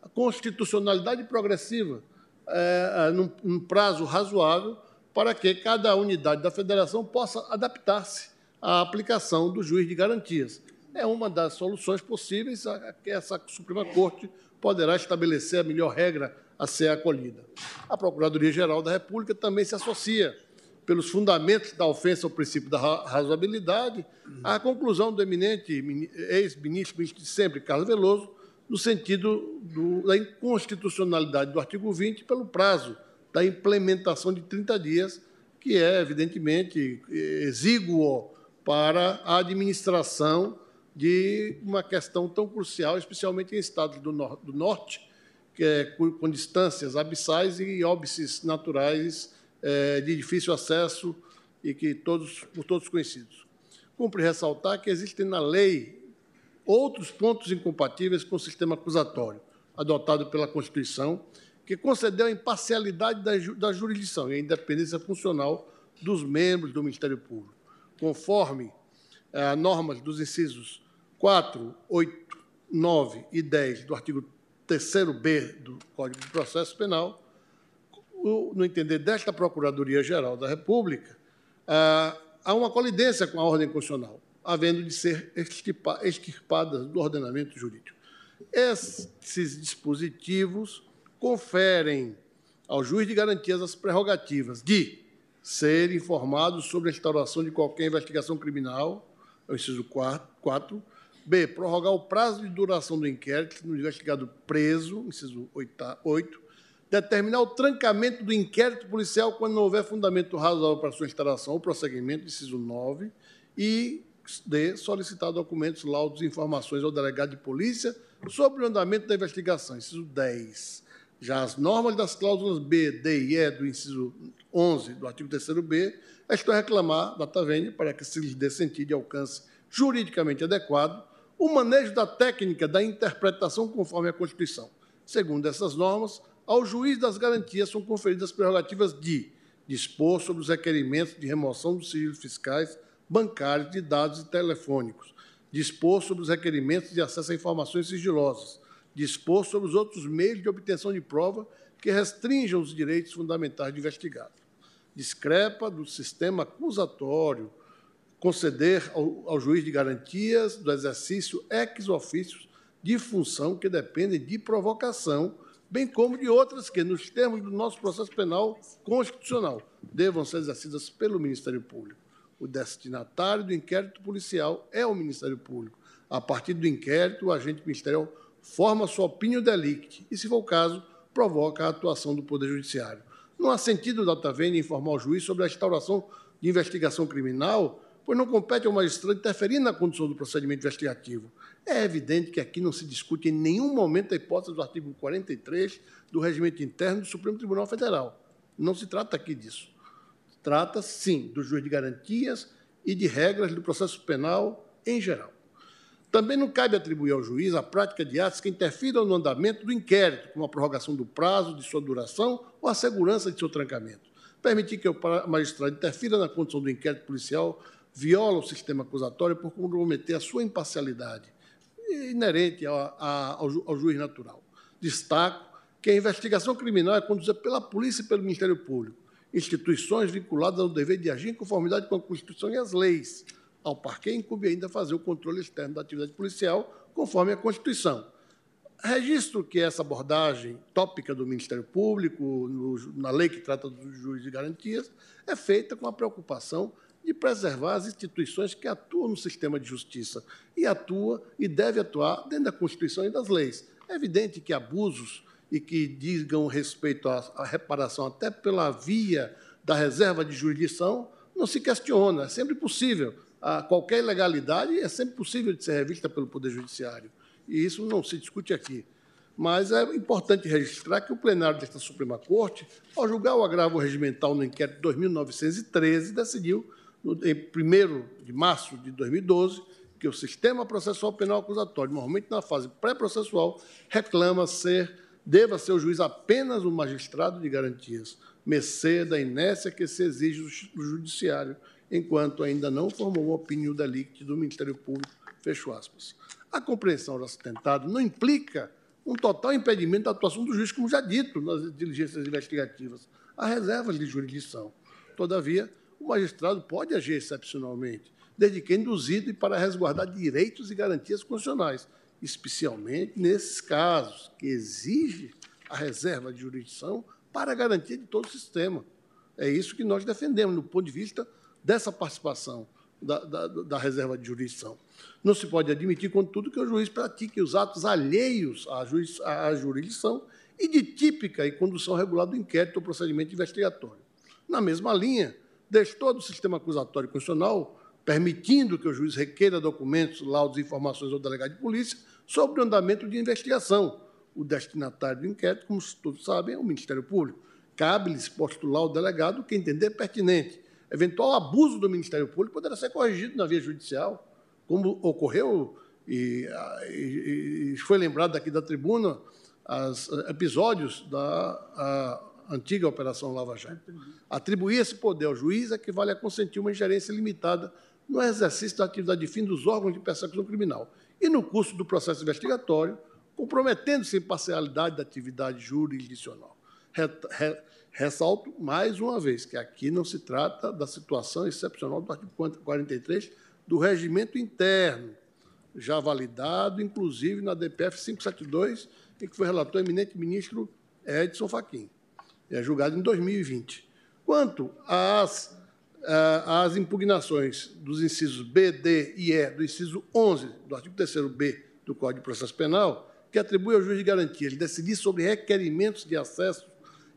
[SPEAKER 3] da constitucionalidade progressiva é, num, num prazo razoável para que cada unidade da federação possa adaptar-se à aplicação do juiz de garantias. É uma das soluções possíveis que essa Suprema Corte poderá estabelecer a melhor regra a ser acolhida. A Procuradoria-Geral da República também se associa, pelos fundamentos da ofensa ao princípio da razoabilidade, à conclusão do eminente ex-ministro, ministro de sempre, Carlos Veloso, no sentido do, da inconstitucionalidade do artigo 20 pelo prazo da implementação de 30 dias, que é, evidentemente, exíguo para a administração de uma questão tão crucial, especialmente em estados do, nor do norte, que é, com distâncias abissais e óbices naturais é, de difícil acesso e que todos, por todos conhecidos. Cumpre ressaltar que existem na lei outros pontos incompatíveis com o sistema acusatório adotado pela Constituição, que concedeu a imparcialidade da, da jurisdição e a independência funcional dos membros do Ministério Público, conforme eh, normas dos incisos 4, 8, 9 e 10 do artigo 3b do Código de Processo Penal, no entender desta Procuradoria-Geral da República, ah, há uma colidência com a ordem constitucional, havendo de ser extirpadas do ordenamento jurídico. Esses dispositivos conferem ao juiz de garantias as prerrogativas de ser informado sobre a instauração de qualquer investigação criminal, é o inciso 4, B, prorrogar o prazo de duração do inquérito no investigado preso, inciso 8, determinar o trancamento do inquérito policial quando não houver fundamento razoável para sua instalação ou prosseguimento, inciso 9, e D, solicitar documentos, laudos e informações ao delegado de polícia sobre o andamento da investigação, inciso 10. Já as normas das cláusulas B, D e E do inciso 11 do artigo 3º-B estão a reclamar da TAVENE para que se lhes dê sentido e alcance juridicamente adequado o manejo da técnica da interpretação conforme a Constituição. Segundo essas normas, ao juiz das garantias são conferidas prerrogativas de dispor sobre os requerimentos de remoção dos sigilos fiscais, bancários, de dados e telefônicos, dispor sobre os requerimentos de acesso a informações sigilosas, dispor sobre os outros meios de obtenção de prova que restringam os direitos fundamentais do investigado. Discrepa do sistema acusatório conceder ao, ao juiz de garantias do exercício ex ofício de função que dependem de provocação, bem como de outras que, nos termos do nosso processo penal constitucional, devam ser exercidas pelo Ministério Público. O destinatário do inquérito policial é o Ministério Público. A partir do inquérito, o agente ministerial forma sua opinião delicti e, se for o caso, provoca a atuação do Poder Judiciário. Não há sentido da TAVEN informar o juiz sobre a instauração de investigação criminal, pois não compete ao magistrado interferir na condução do procedimento investigativo. É evidente que aqui não se discute em nenhum momento a hipótese do artigo 43 do Regimento Interno do Supremo Tribunal Federal. Não se trata aqui disso. Trata, sim, do juiz de garantias e de regras do processo penal em geral. Também não cabe atribuir ao juiz a prática de atos que interfiram no andamento do inquérito, como a prorrogação do prazo de sua duração ou a segurança de seu trancamento. Permitir que o magistrado interfira na condução do inquérito policial viola o sistema acusatório por comprometer a sua imparcialidade, inerente ao, ao, ao juiz natural. Destaco que a investigação criminal é conduzida pela polícia e pelo Ministério Público, instituições vinculadas ao dever de agir em conformidade com a Constituição e as leis, ao parque incumbe ainda fazer o controle externo da atividade policial, conforme a Constituição. Registro que essa abordagem tópica do Ministério Público, no, na lei que trata do juiz de garantias, é feita com a preocupação de preservar as instituições que atuam no sistema de justiça e atua e deve atuar dentro da Constituição e das leis. É evidente que abusos e que digam respeito à, à reparação até pela via da reserva de jurisdição não se questiona, é sempre possível. A qualquer ilegalidade é sempre possível de ser revista pelo Poder Judiciário. E isso não se discute aqui. Mas é importante registrar que o plenário desta Suprema Corte, ao julgar o agravo regimental no inquérito 2913, decidiu, em 1 de março de 2012, que o sistema processual penal acusatório, normalmente na fase pré-processual, reclama ser, deva ser o juiz apenas o magistrado de garantias, mercê da inércia que se exige do judiciário, enquanto ainda não formou a opinião da LICT do Ministério Público, fecho aspas. A compreensão do tentado não implica um total impedimento da atuação do juiz, como já dito nas diligências investigativas. Há reservas de jurisdição. Todavia, o magistrado pode agir excepcionalmente, desde que induzido e para resguardar direitos e garantias constitucionais, especialmente nesses casos que exige a reserva de jurisdição para a garantia de todo o sistema. É isso que nós defendemos, do ponto de vista dessa participação da, da, da, reserva de jurisdição. Não se pode admitir, contudo, que o juiz pratique os atos alheios à, juiz, à jurisdição e de típica e condução regular do inquérito ou procedimento investigatório. Na mesma linha, destou do sistema acusatório constitucional, permitindo que o juiz requeira documentos, laudos e informações ao delegado de polícia sobre o andamento de investigação. O destinatário do inquérito, como todos sabem, é o Ministério Público. Cabe-lhes postular ao delegado o que entender pertinente, eventual abuso do Ministério Público poderá ser corrigido na via judicial, como ocorreu e, e, e foi lembrado aqui da tribuna os episódios da antiga Operação Lava Jato. Atribuir esse poder ao juiz equivale a consentir uma ingerência limitada no exercício da atividade de fim dos órgãos de persecução criminal e no curso do processo investigatório, comprometendo-se a imparcialidade da atividade jurisdicional. Ressalto mais uma vez que aqui não se trata da situação excepcional do artigo 43 do regimento interno, já validado, inclusive, na DPF 572, em que foi relator eminente ministro Edson Fachin. É julgado em 2020. Quanto às, às impugnações dos incisos B, D e E do inciso 11 do artigo 3º-B do Código de Processo Penal, que atribui ao juiz de garantia decidir sobre requerimentos de acesso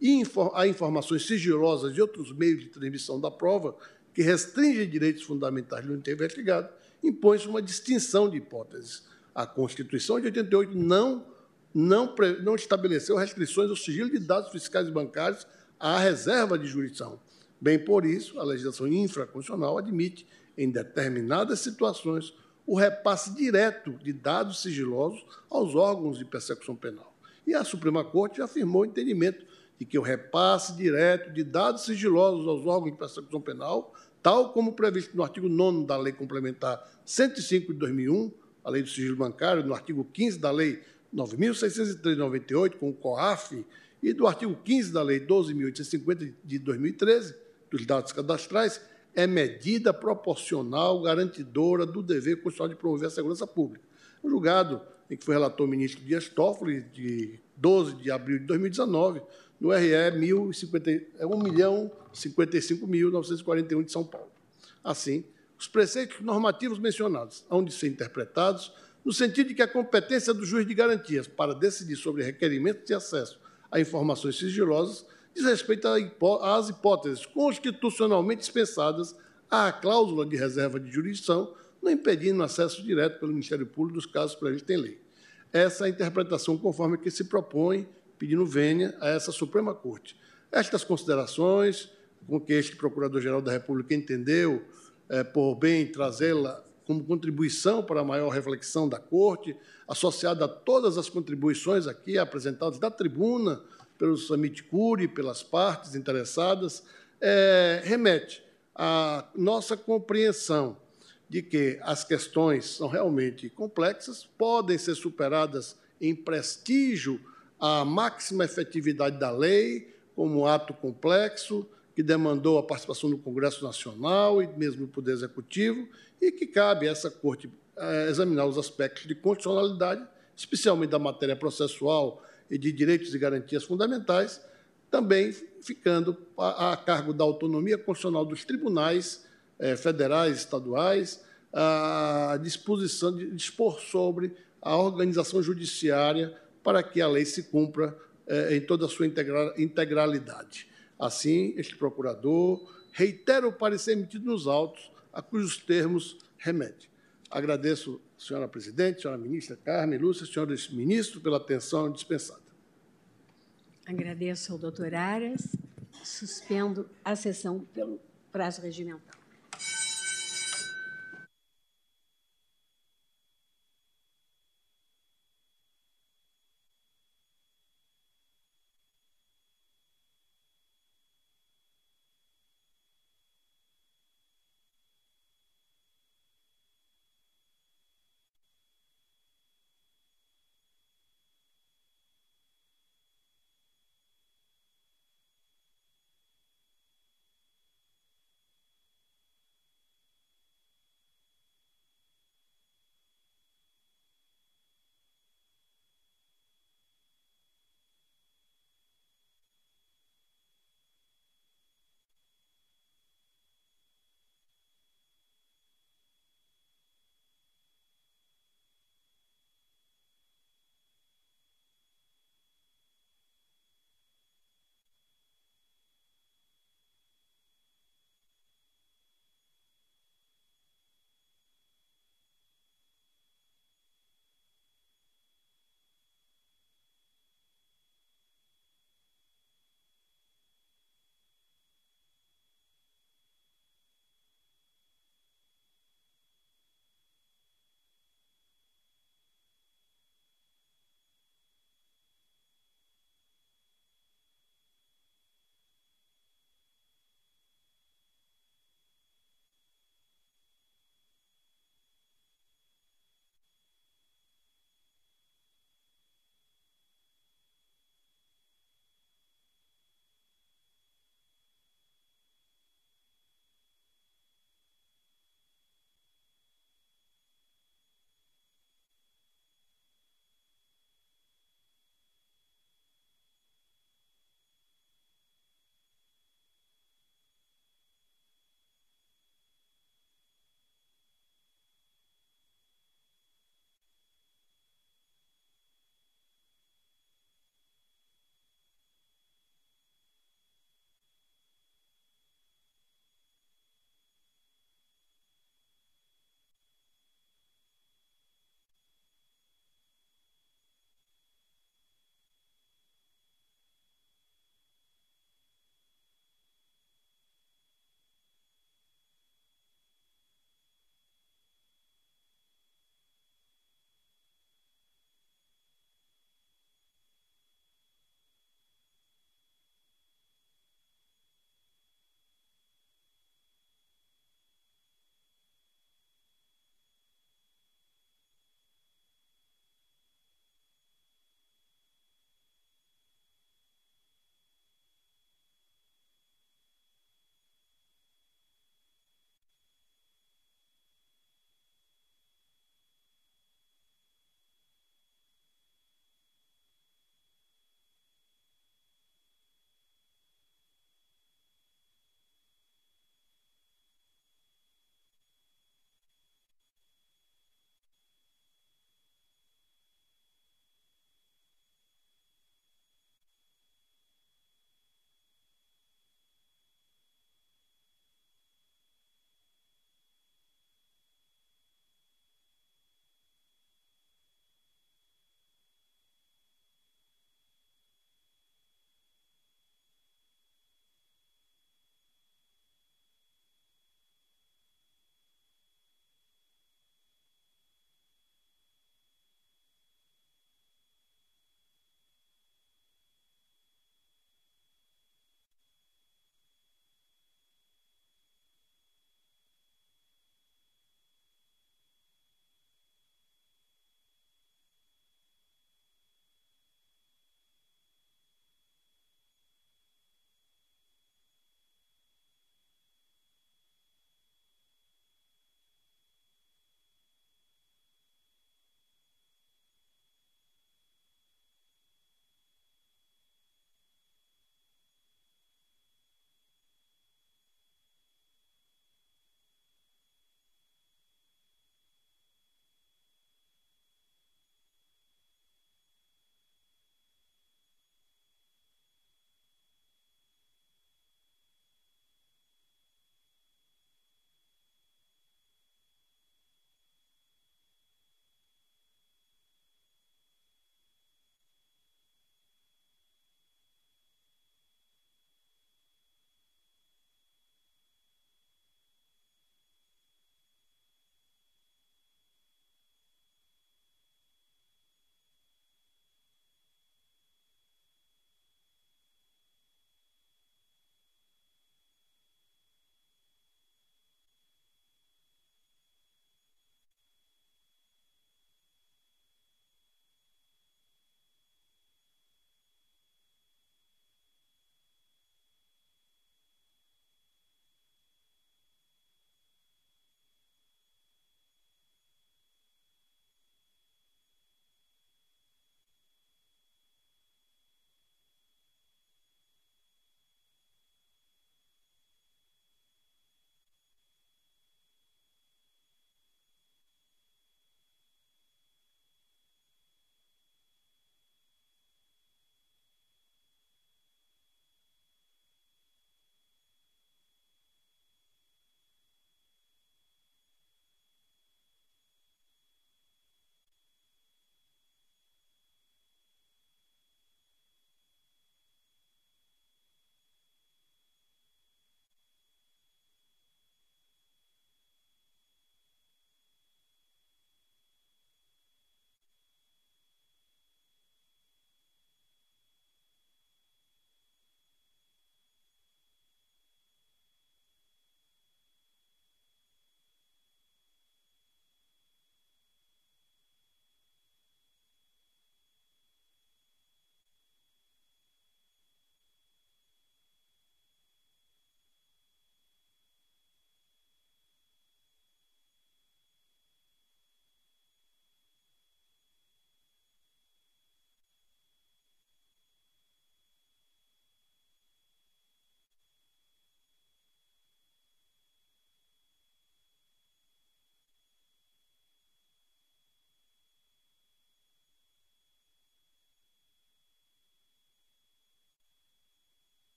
[SPEAKER 3] e a informações sigilosas de outros meios de transmissão da prova, que restringem direitos fundamentais do investigado, impõe-se uma distinção de hipóteses. A Constituição de 88 não, não, não estabeleceu restrições ao sigilo de dados fiscais e bancários à reserva de jurisdição. Bem por isso, a legislação infraconstitucional admite, em determinadas situações, o repasse direto de dados sigilosos aos órgãos de persecução penal. E a Suprema Corte afirmou o entendimento de que o repasse direto de dados sigilosos aos órgãos de persecução penal, tal como previsto no artigo 9 da Lei Complementar 105 de 2001, a Lei do Sigilo Bancário, no artigo 15 da Lei 9.603/98, com o COAF, e do artigo 15 da Lei 12.850 de 2013, dos dados cadastrais, é medida proporcional garantidora do dever constitucional de promover a segurança pública. O julgado em que foi relator o ministro Dias Toffoli, de 12 de abril de 2019, no RE é 1.055.941 de São Paulo. Assim, os preceitos normativos mencionados hão de ser interpretados no sentido de que a competência do juiz de garantias para decidir sobre requerimentos de acesso a informações sigilosas diz respeito às hipóteses constitucionalmente dispensadas à cláusula de reserva de jurisdição, não impedindo acesso direto pelo Ministério Público dos casos previstos em lei. Essa é a interpretação conforme que se propõe pedindo vênia a essa Suprema Corte. Estas considerações, com que este Procurador-Geral da República entendeu é, por bem trazê-la como contribuição para a maior reflexão da Corte, associada a todas as contribuições aqui apresentadas da tribuna, pelo Samit Curi, pelas partes interessadas, é, remete à nossa compreensão de que as questões são realmente complexas, podem ser superadas em prestígio a máxima efetividade da lei como ato complexo que demandou a participação do Congresso Nacional e mesmo do Poder Executivo e que cabe a essa Corte eh, examinar os aspectos de constitucionalidade, especialmente da matéria processual de direitos e garantias fundamentais, também ficando a, cargo da autonomia constitucional dos tribunais eh, federais, estaduais, a disposição de dispor sobre a organização judiciária para que a lei se cumpra eh, em toda a sua integralidade. Assim, este procurador reitera o parecer emitido nos autos, a cujos termos remete. Agradeço, senhora presidente, senhora ministra Carmen Lúcia, senhores ministros, pela atenção dispensada.
[SPEAKER 1] Agradeço ao doutor Aras. Suspendo a sessão pelo prazo regimental.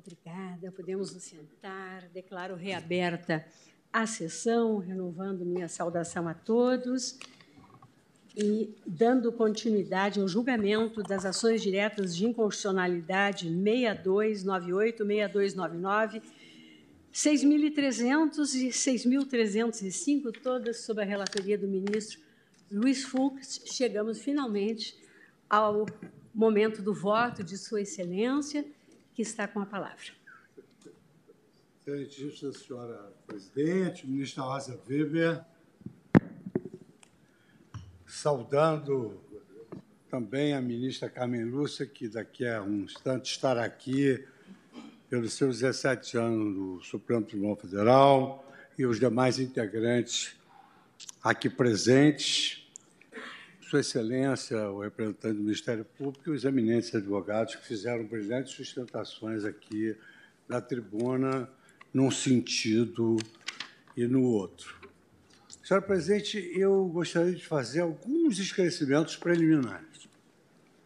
[SPEAKER 1] Obrigada. Podemos nos sentar. Declaro reaberta a sessão, renovando minha saudação a todos e dando continuidade ao julgamento das ações diretas de inconstitucionalidade 6298, 6299, 6.300 e 6.305, todas sob a relatoria do ministro Luiz Fux. Chegamos finalmente ao momento do voto de Sua Excelência, que está com a palavra.
[SPEAKER 9] Excelentíssima senhora presidente, ministra Rosa Weber, saudando também a ministra Carmen Lúcia, que daqui a um instante estará aqui pelos seus 17 anos no Supremo Tribunal Federal e os demais integrantes aqui presentes, Sua Excelência, o representante do Ministério Público e os eminentes advogados que fizeram brilhantes sustentações aqui na tribuna, num sentido e no outro. Senhora presidente, eu gostaria de fazer alguns esclarecimentos preliminares.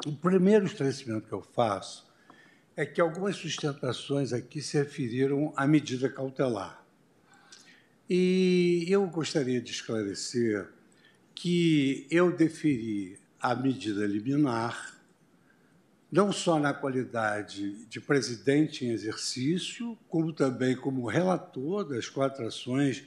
[SPEAKER 9] O primeiro esclarecimento que eu faço é que algumas sustentações aqui se referiram à medida cautelar. E eu gostaria de esclarecer que eu deferi a medida liminar, não só na qualidade de presidente em exercício, como também como relator das quatro ações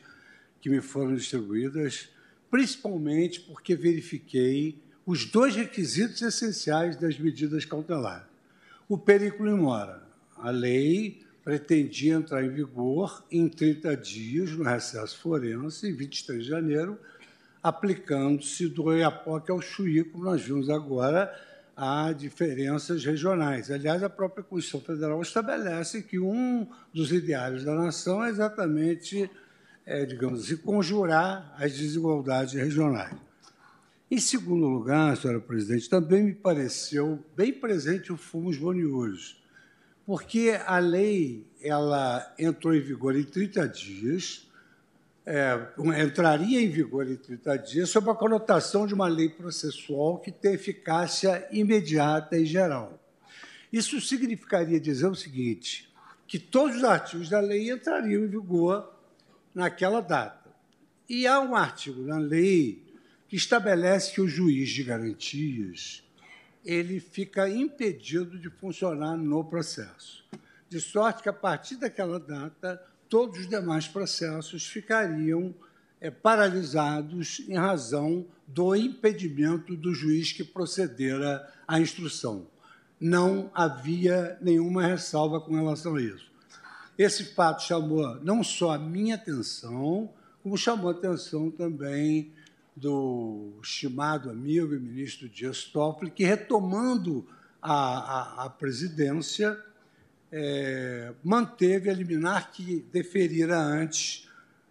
[SPEAKER 9] que me foram distribuídas, principalmente porque verifiquei os dois requisitos essenciais das medidas cautelares. O perigo mora. A lei pretendia entrar em vigor em 30 dias, no recesso forense, em 23 de janeiro, aplicando-se do Oiapoque ao Chuí, como nós vimos agora, a diferenças regionais. Aliás, a própria Constituição Federal estabelece que um dos ideários da nação é exatamente é, digamos assim, conjurar as desigualdades regionais. Em segundo lugar, senhora presidente, também me pareceu bem presente o fumos boniúrios, porque a lei ela entrou em vigor em 30 dias, é, entraria em vigor em 30 dias sob a conotação de uma lei processual que tem eficácia imediata e geral. Isso significaria dizer o seguinte, que todos os artigos da lei entrariam em vigor naquela data. E há um artigo na lei que estabelece que o juiz de garantias ele fica impedido de funcionar no processo. De sorte que, a partir daquela data, todos os demais processos ficariam é, paralisados em razão do impedimento do juiz que procedera à instrução. Não havia nenhuma ressalva com relação a isso. Esse fato chamou não só a minha atenção, como chamou a atenção também do estimado amigo e ministro Dias Toffoli, que, retomando a, a, a presidência, é, manteve a liminar que deferira antes,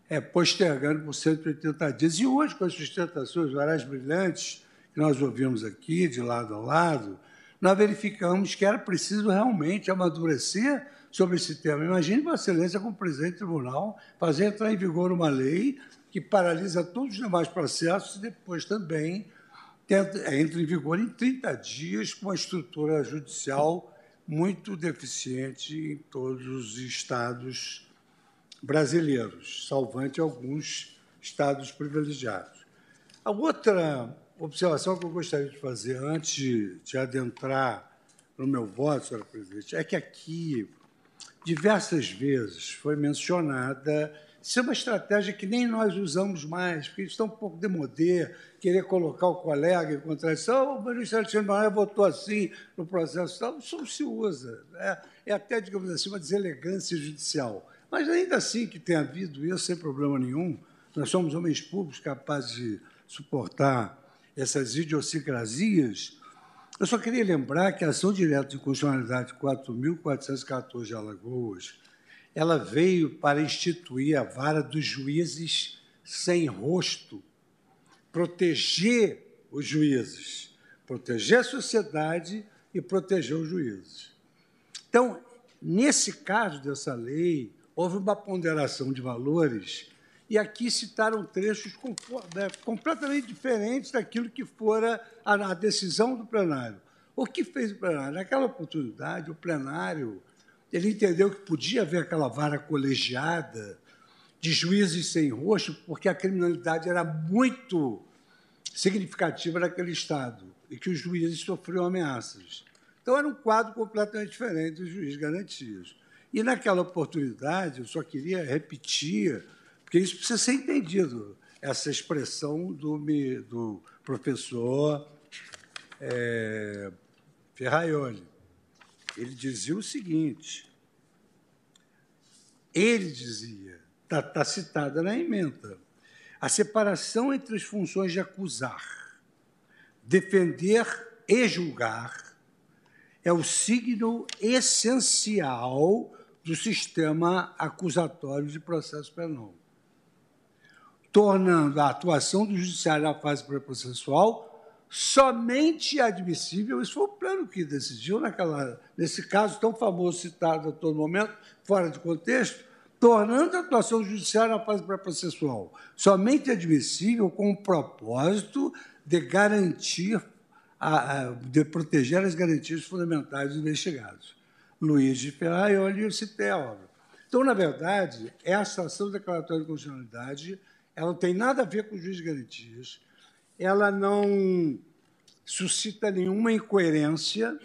[SPEAKER 9] é, postergando por 180 dias. E hoje, com as sustentações orais brilhantes que nós ouvimos aqui, de lado a lado, nós verificamos que era preciso realmente amadurecer sobre esse tema. Imagine Vossa Excelência, como presidente do tribunal, fazer entrar em vigor uma lei que paralisa todos os demais processos e depois também entra em vigor em 30 dias com uma estrutura judicial muito deficiente em todos os estados brasileiros, salvante alguns estados privilegiados. A outra observação que eu gostaria de fazer antes de adentrar no meu voto, senhora presidente, é que aqui diversas vezes foi mencionada isso é uma estratégia que nem nós usamos mais, porque está um pouco demodê, querer colocar o colega em contradição, o ministro Alexandre Maia votou assim no processo tal, isso não se usa. É, é até, digamos assim, uma deselegância judicial. Mas ainda assim que tem havido isso, sem problema nenhum, nós somos homens públicos capazes de suportar essas idiosincrasias, eu só queria lembrar que a ação direta de constitucionalidade 4.414 de Alagoas, ela veio para instituir a vara dos juízes sem rosto, proteger os juízes, proteger a sociedade e proteger os juízes. Então, nesse caso dessa lei, houve uma ponderação de valores e aqui citaram trechos né, completamente diferentes daquilo que fora a decisão do plenário. O que fez o plenário? Naquela oportunidade, o plenário ele entendeu que podia haver aquela vara colegiada de juízes sem rosto, porque a criminalidade era muito significativa naquele Estado e que os juízes sofriam ameaças. Então, era um quadro completamente diferente do juiz garantias. E, naquela oportunidade, eu só queria repetir, porque isso precisa ser entendido, essa expressão do, do professor é, Ferraioli. Ele dizia o seguinte: ele dizia, está tá citada na emenda, a separação entre as funções de acusar, defender e julgar é o signo essencial do sistema acusatório de processo penal, tornando a atuação do judiciário na fase pré-processual somente admissível, isso foi o plano que decidiu naquela, nesse caso tão famoso citado a todo momento, fora de contexto, tornando a atuação judiciária na fase pré-processual somente admissível com o propósito de garantir, a, a, de proteger as garantias fundamentais dos investigados. Luiz de Ferraioli, eu citei a obra. Então, na verdade, essa ação declaratória de constitucionalidade ela não tem nada a ver com o juiz de garantias, ela não suscita nenhuma incoerência,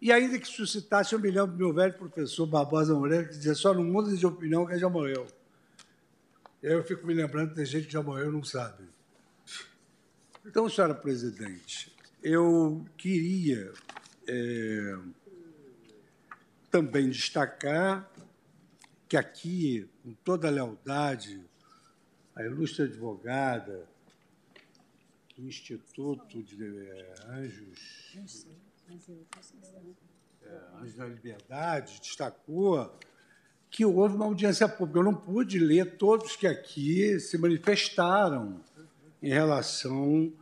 [SPEAKER 9] e ainda que suscitasse, eu me lembro do meu velho professor Barbosa Moreira, que dizia só não muda de opinião quem já morreu. Eu fico me lembrando tem gente que já morreu e não sabe. Então, senhora presidente, eu queria é, também destacar que aqui, com toda a lealdade, a ilustre advogada, do Instituto de é, Anjos, é, Anjos da Liberdade, destacou que houve uma audiência pública. Eu não pude ler todos que aqui se manifestaram em relação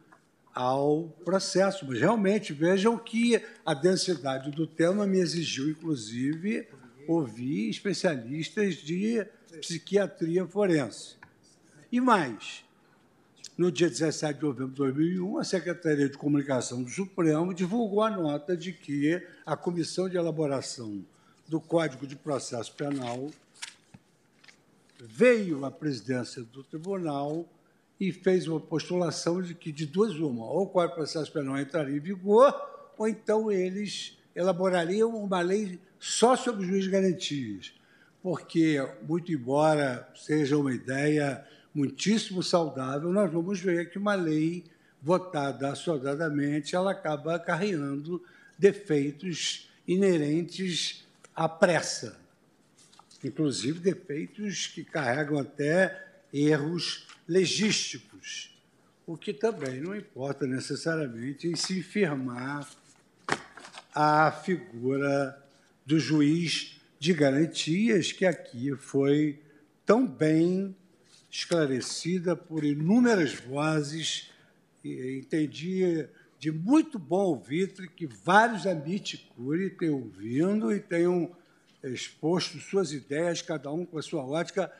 [SPEAKER 9] ao processo, mas realmente vejam que a densidade do tema me exigiu, inclusive, ouvir especialistas de psiquiatria forense. E mais, no dia 17 de novembro de 2001, a Secretaria de Comunicação do Supremo divulgou a nota de que a Comissão de Elaboração do Código de Processo Penal veio à presidência do tribunal e fez uma postulação de que, de duas uma, ou o Código de Processo Penal entraria em vigor, ou então eles elaborariam uma lei só sobre juiz de garantias, porque, muito embora seja uma ideia muitíssimo saudável, nós vamos ver que uma lei votada assodadamente, ela acaba acarreando defeitos inerentes à pressa, inclusive defeitos que carregam até erros legísticos, o que também não importa necessariamente em se firmar a figura do juiz de garantias, que aqui foi tão bem esclarecida por inúmeras vozes, e entendi de muito bom ouvir que vários Amiticuri tenham ouvindo e tenham exposto suas ideias, cada um com a sua ótica.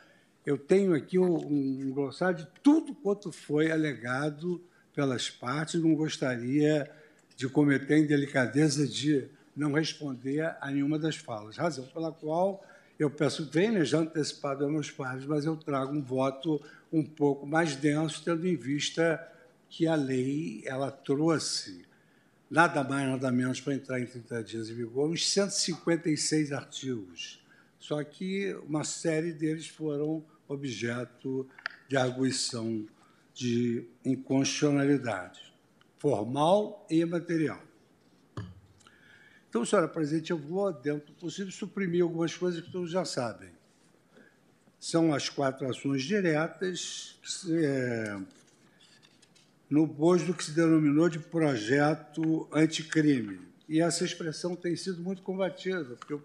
[SPEAKER 9] Eu tenho aqui um, um glossário de tudo quanto foi alegado pelas partes, não gostaria de cometer a indelicadeza de não responder a nenhuma das falas, razão pela qual eu peço bem, já antecipado aos meus pares, mas eu trago um voto um pouco mais denso, tendo em vista que a lei ela trouxe nada mais, nada menos para entrar em 30 dias em vigor, uns 156 artigos. Só que uma série deles foram objeto de arguição de inconstitucionalidade, formal e material. Então, senhora presidente, eu vou, dentro do possível, suprimir algumas coisas que todos já sabem. São as quatro ações diretas, é, no bojo do que se denominou de projeto anticrime. E essa expressão tem sido muito combatida, porque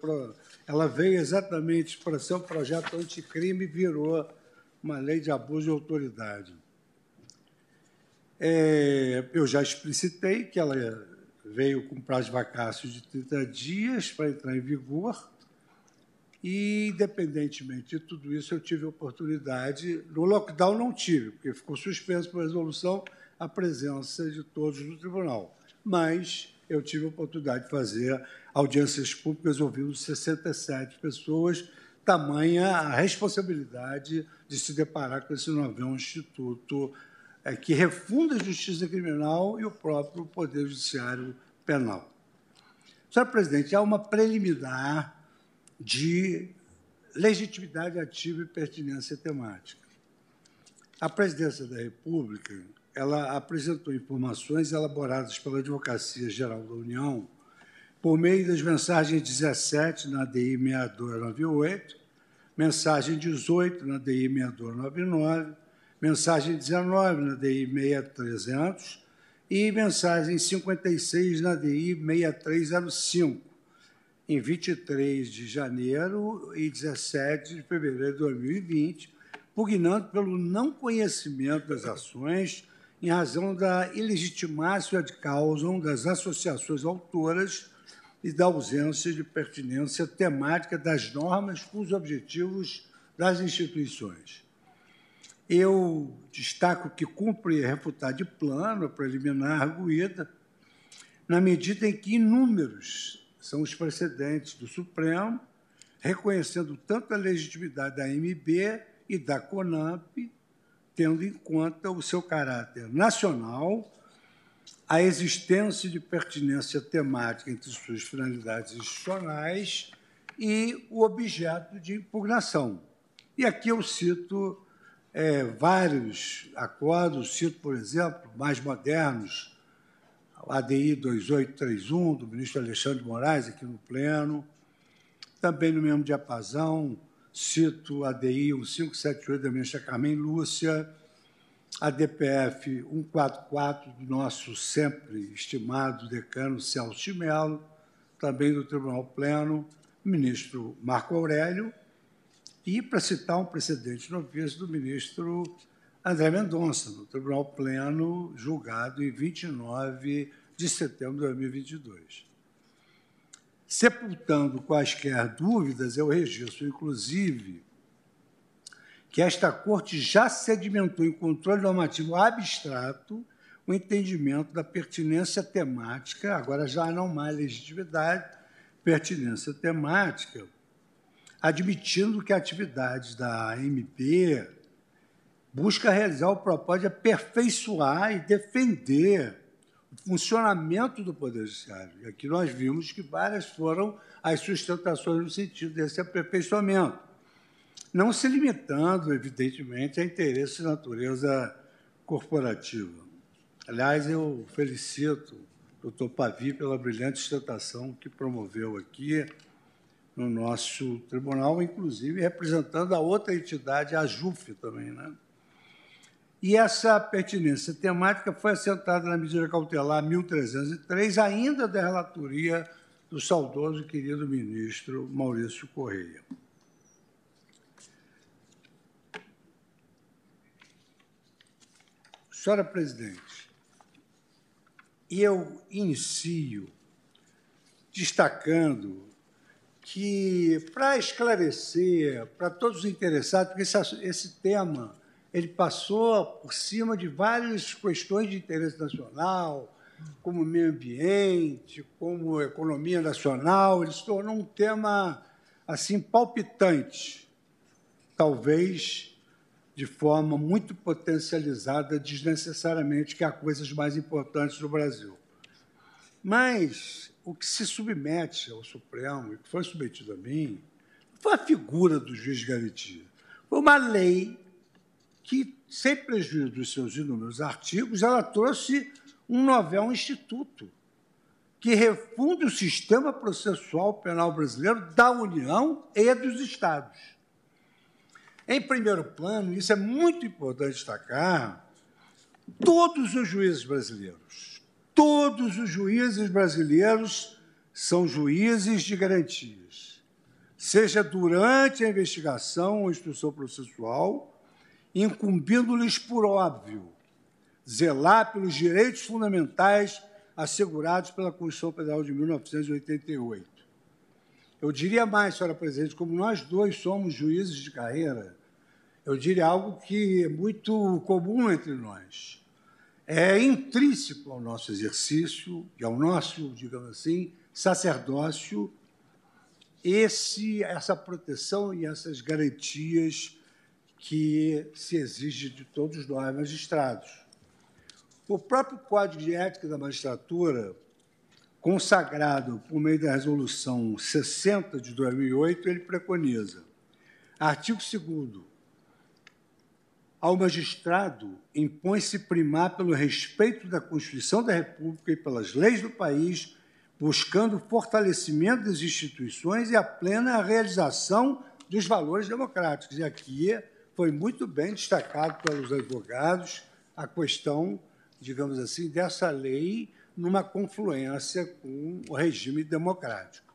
[SPEAKER 9] ela veio exatamente, expressão projeto anticrime virou uma lei de abuso de autoridade. É, eu já explicitei que ela veio com prazo de vacácio de 30 dias para entrar em vigor, e, independentemente de tudo isso, eu tive oportunidade. No lockdown não tive, porque ficou suspenso por resolução a presença de todos no tribunal. Mas eu tive oportunidade de fazer audiências públicas ouvindo 67 pessoas, tamanha a responsabilidade de se deparar com esse novo instituto é, que refunda a justiça criminal e o próprio Poder Judiciário Penal. Senhor presidente, há uma preliminar de legitimidade ativa e pertinência temática. A presidência da República ela apresentou informações elaboradas pela Advocacia Geral da União por meio das mensagens 17 na DI 6298, mensagem 18 na DI 6299, mensagem 19 na DI 6300 e mensagem 56 na DI 6305, em 23 de janeiro e 17 de fevereiro de 2020, pugnando pelo não conhecimento das ações em razão da ilegitimácia de causam das associações autoras e da ausência de pertinência temática das normas com os objetivos das instituições. Eu destaco que cumpre refutar de plano a preliminar arguída, na medida em que inúmeros são os precedentes do Supremo, reconhecendo tanto a legitimidade da MB e da CONAMP, tendo em conta o seu caráter nacional, a existência de pertinência temática entre suas finalidades institucionais e o objeto de impugnação. E aqui eu cito é, vários acordos, cito, por exemplo, mais modernos, a ADI 2831, do ministro Alexandre Moraes, aqui no Pleno, também no mesmo diapasão, cito ADI 1578 da ministra Carmen Lúcia, a DPF 144 do nosso sempre estimado decano Celso de Mello, também do Tribunal Pleno, ministro Marco Aurélio, e, para citar um precedente novíssimo, do ministro André Mendonça, no Tribunal Pleno, julgado em 29 de setembro de 2022. Sepultando quaisquer dúvidas, eu registro, inclusive, que esta Corte já sedimentou em controle normativo abstrato o entendimento da pertinência temática, agora já não mais legitimidade, pertinência temática, admitindo que a atividade da MP busca realizar o propósito de aperfeiçoar e defender o funcionamento do Poder Judiciário. E aqui nós vimos que várias foram as sustentações no sentido desse aperfeiçoamento, não se limitando, evidentemente, a interesses de natureza corporativa. Aliás, eu felicito o doutor Pavi pela brilhante sustentação que promoveu aqui, no nosso tribunal, inclusive representando a outra entidade, a JUF também. Né? E essa pertinência temática foi assentada na medida cautelar 1303, ainda da relatoria do saudoso querido ministro Maurício Correia. Senhora Presidente, eu inicio destacando que, para esclarecer para todos os interessados, porque esse, esse tema ele passou por cima de várias questões de interesse nacional, como meio ambiente, como economia nacional, ele se tornou um tema assim palpitante, talvez de forma muito potencializada desnecessariamente, que há coisas mais importantes no Brasil. Mas o que se submete ao Supremo, e que foi submetido a mim, foi a figura do juiz de garantia. Foi uma lei que, sem prejuízo dos seus inúmeros artigos, ela trouxe um novel instituto que refunde o sistema processual penal brasileiro da União e dos Estados. Em primeiro plano, isso é muito importante destacar, todos os juízes brasileiros, Todos os juízes brasileiros são juízes de garantias, seja durante a investigação ou instrução processual, incumbindo-lhes por óbvio zelar pelos direitos fundamentais assegurados pela Constituição Federal de 1988. Eu diria mais, senhora presidente, como nós dois somos juízes de carreira, eu diria algo que é muito comum entre nós é intrínseco ao nosso exercício e ao nosso, digamos assim, sacerdócio esse, essa proteção e essas garantias que se exige de todos nós magistrados. O próprio Código de Ética da Magistratura, consagrado por meio da Resolução 60 de 2008, ele preconiza, artigo 2 ao magistrado impõe-se primar pelo respeito da Constituição da República e pelas leis do país, buscando fortalecimento das instituições e a plena realização dos valores democráticos. E aqui foi muito bem destacado pelos advogados a questão, digamos assim, dessa lei numa confluência com o regime democrático.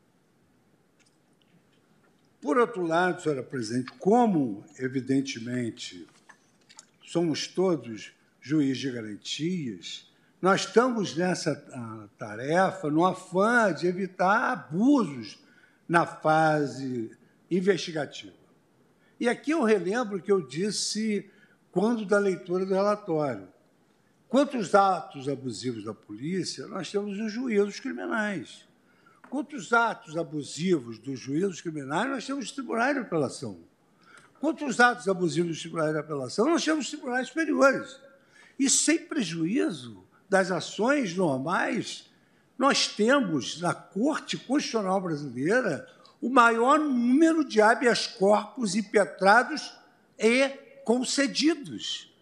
[SPEAKER 9] Por outro lado, senhora presidente, como, evidentemente, somos todos juiz de garantias, nós estamos nessa ah, tarefa no afã de evitar abusos na fase investigativa. E aqui eu relembro que eu disse quando da leitura do relatório. Quantos atos abusivos da polícia, nós temos os juízos criminais. Quantos atos abusivos dos juízos criminais, nós temos os tribunais de apelação. Contra os atos abusivos dos tribunais de apelação, nós temos tribunais superiores. E sem prejuízo das ações normais, nós temos na Corte Constitucional Brasileira o maior número de habeas corpus impetrados e concedidos.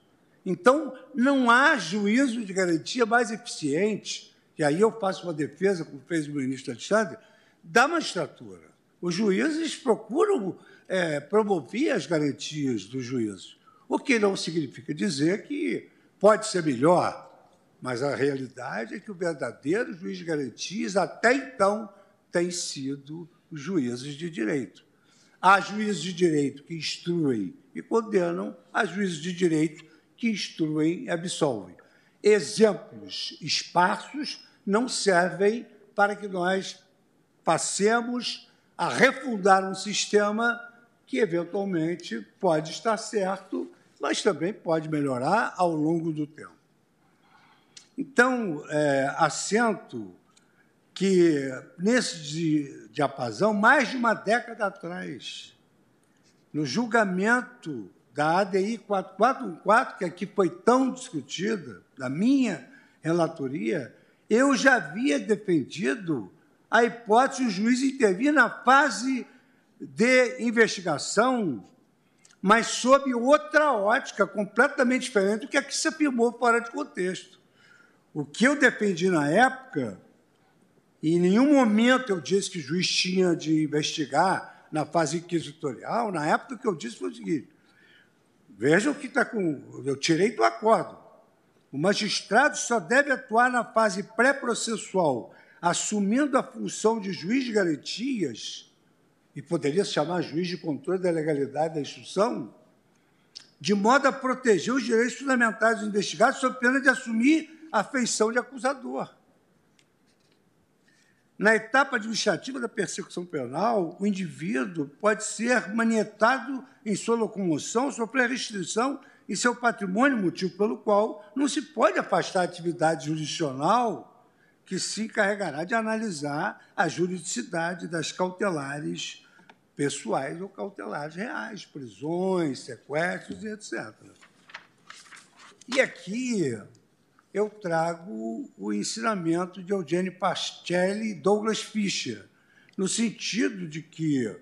[SPEAKER 9] Então, não há juízo de garantia mais eficiente, e aí eu faço uma defesa, como fez o ministro Alexandre, da magistratura. Os juízes procuram é, promovia as garantias do juízo, o que não significa dizer que pode ser melhor, mas a realidade é que o verdadeiro juiz de garantias, até então, tem sido os juízes de direito. Há juízes de direito que instruem e condenam, há juízes de direito que instruem e absolvem. Exemplos esparsos não servem para que nós passemos a refundar um sistema que eventualmente pode estar certo, mas também pode melhorar ao longo do tempo. Então, é, assento que nesse diapasão, mais de uma década atrás, no julgamento da ADI 414, que aqui foi tão discutida, da minha relatoria, eu já havia defendido a hipótese de o juiz intervir na fase de investigação, mas sob outra ótica completamente diferente do que a que se afirmou fora de contexto. O que eu defendi na época, em nenhum momento eu disse que o juiz tinha de investigar na fase inquisitorial, na época o que eu disse foi o seguinte: vejam que está com. Eu tirei do acordo. O magistrado só deve atuar na fase pré-processual, assumindo a função de juiz de garantias e poderia se chamar juiz de controle da legalidade da instrução, de modo a proteger os direitos fundamentais dos investigados, sob pena de assumir a feição de acusador. Na etapa administrativa da persecução penal, o indivíduo pode ser manietado em sua locomoção, sofrer restrição em seu patrimônio, motivo pelo qual não se pode afastar a atividade jurisdicional que se encarregará de analisar a juridicidade das cautelares pessoais ou cautelares reais, prisões, sequestros e etc. E aqui eu trago o ensinamento de Eugênio Pastelli e Douglas Fischer, no sentido de que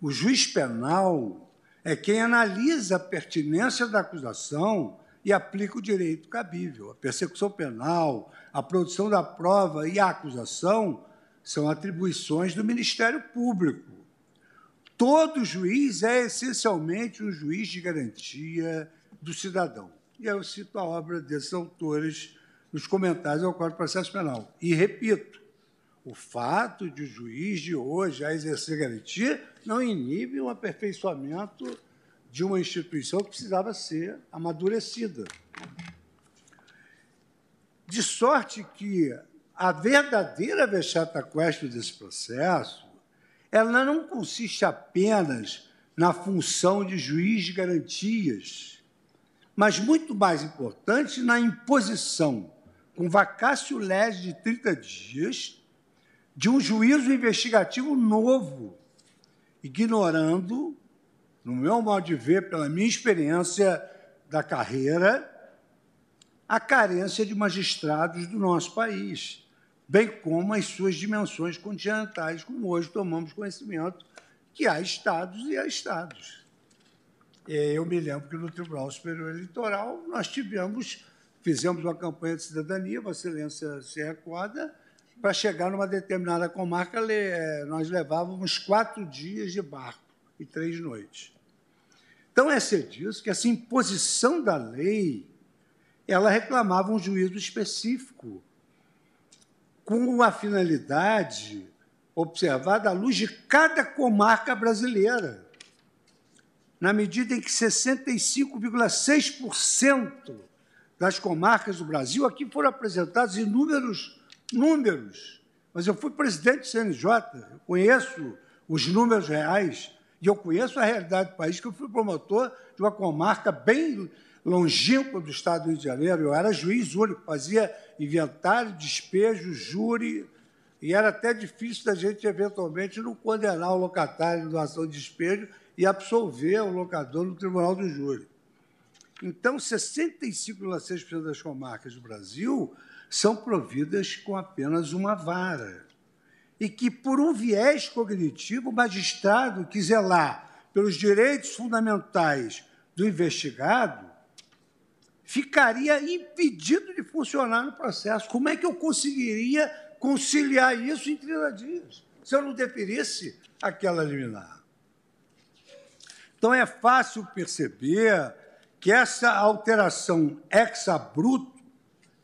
[SPEAKER 9] o juiz penal é quem analisa a pertinência da acusação e aplica o direito cabível. A persecução penal, a produção da prova e a acusação são atribuições do Ministério Público. Todo juiz é essencialmente um juiz de garantia do cidadão. E eu cito a obra desses autores nos comentários ao Código de Processo Penal. E repito, o fato de o juiz de hoje a exercer garantia não inibe o aperfeiçoamento de uma instituição que precisava ser amadurecida. De sorte que a verdadeira vexata quest desse processo ela não consiste apenas na função de juiz de garantias, mas muito mais importante na imposição, com vacácio lege de 30 dias, de um juízo investigativo novo, ignorando, no meu modo de ver, pela minha experiência da carreira, a carência de magistrados do nosso país, bem como as suas dimensões continentais, como hoje tomamos conhecimento que há estados e há estados. Eu me lembro que no Tribunal Superior Eleitoral nós tivemos, fizemos uma campanha de cidadania, Vossa Excelência se recorda, para chegar numa determinada comarca, eh, nós levávamos quatro dias de barco e três noites. Então, é ser disso que essa imposição da lei, ela reclamava um juízo específico, com a finalidade observada à luz de cada comarca brasileira, na medida em que 65,6% das comarcas do Brasil, aqui foram apresentados inúmeros números, mas eu fui presidente do CNJ, conheço os números reais, e eu conheço a realidade do país, que eu fui promotor de uma comarca bem longínqua do Estado do Rio de Janeiro. Eu era juiz único, fazia inventário, despejo, júri, e era até difícil da gente, eventualmente, não condenar o locatário em doação de despejo e absolver o locador no tribunal do júri. Então, 65,6% das comarcas do Brasil são providas com apenas uma vara. E que, por um viés cognitivo, o magistrado que zelar pelos direitos fundamentais do investigado ficaria impedido de funcionar no processo. Como é que eu conseguiria conciliar isso em 30 dias, se eu não deferisse aquela liminar? Então, é fácil perceber que essa alteração ex-abrupto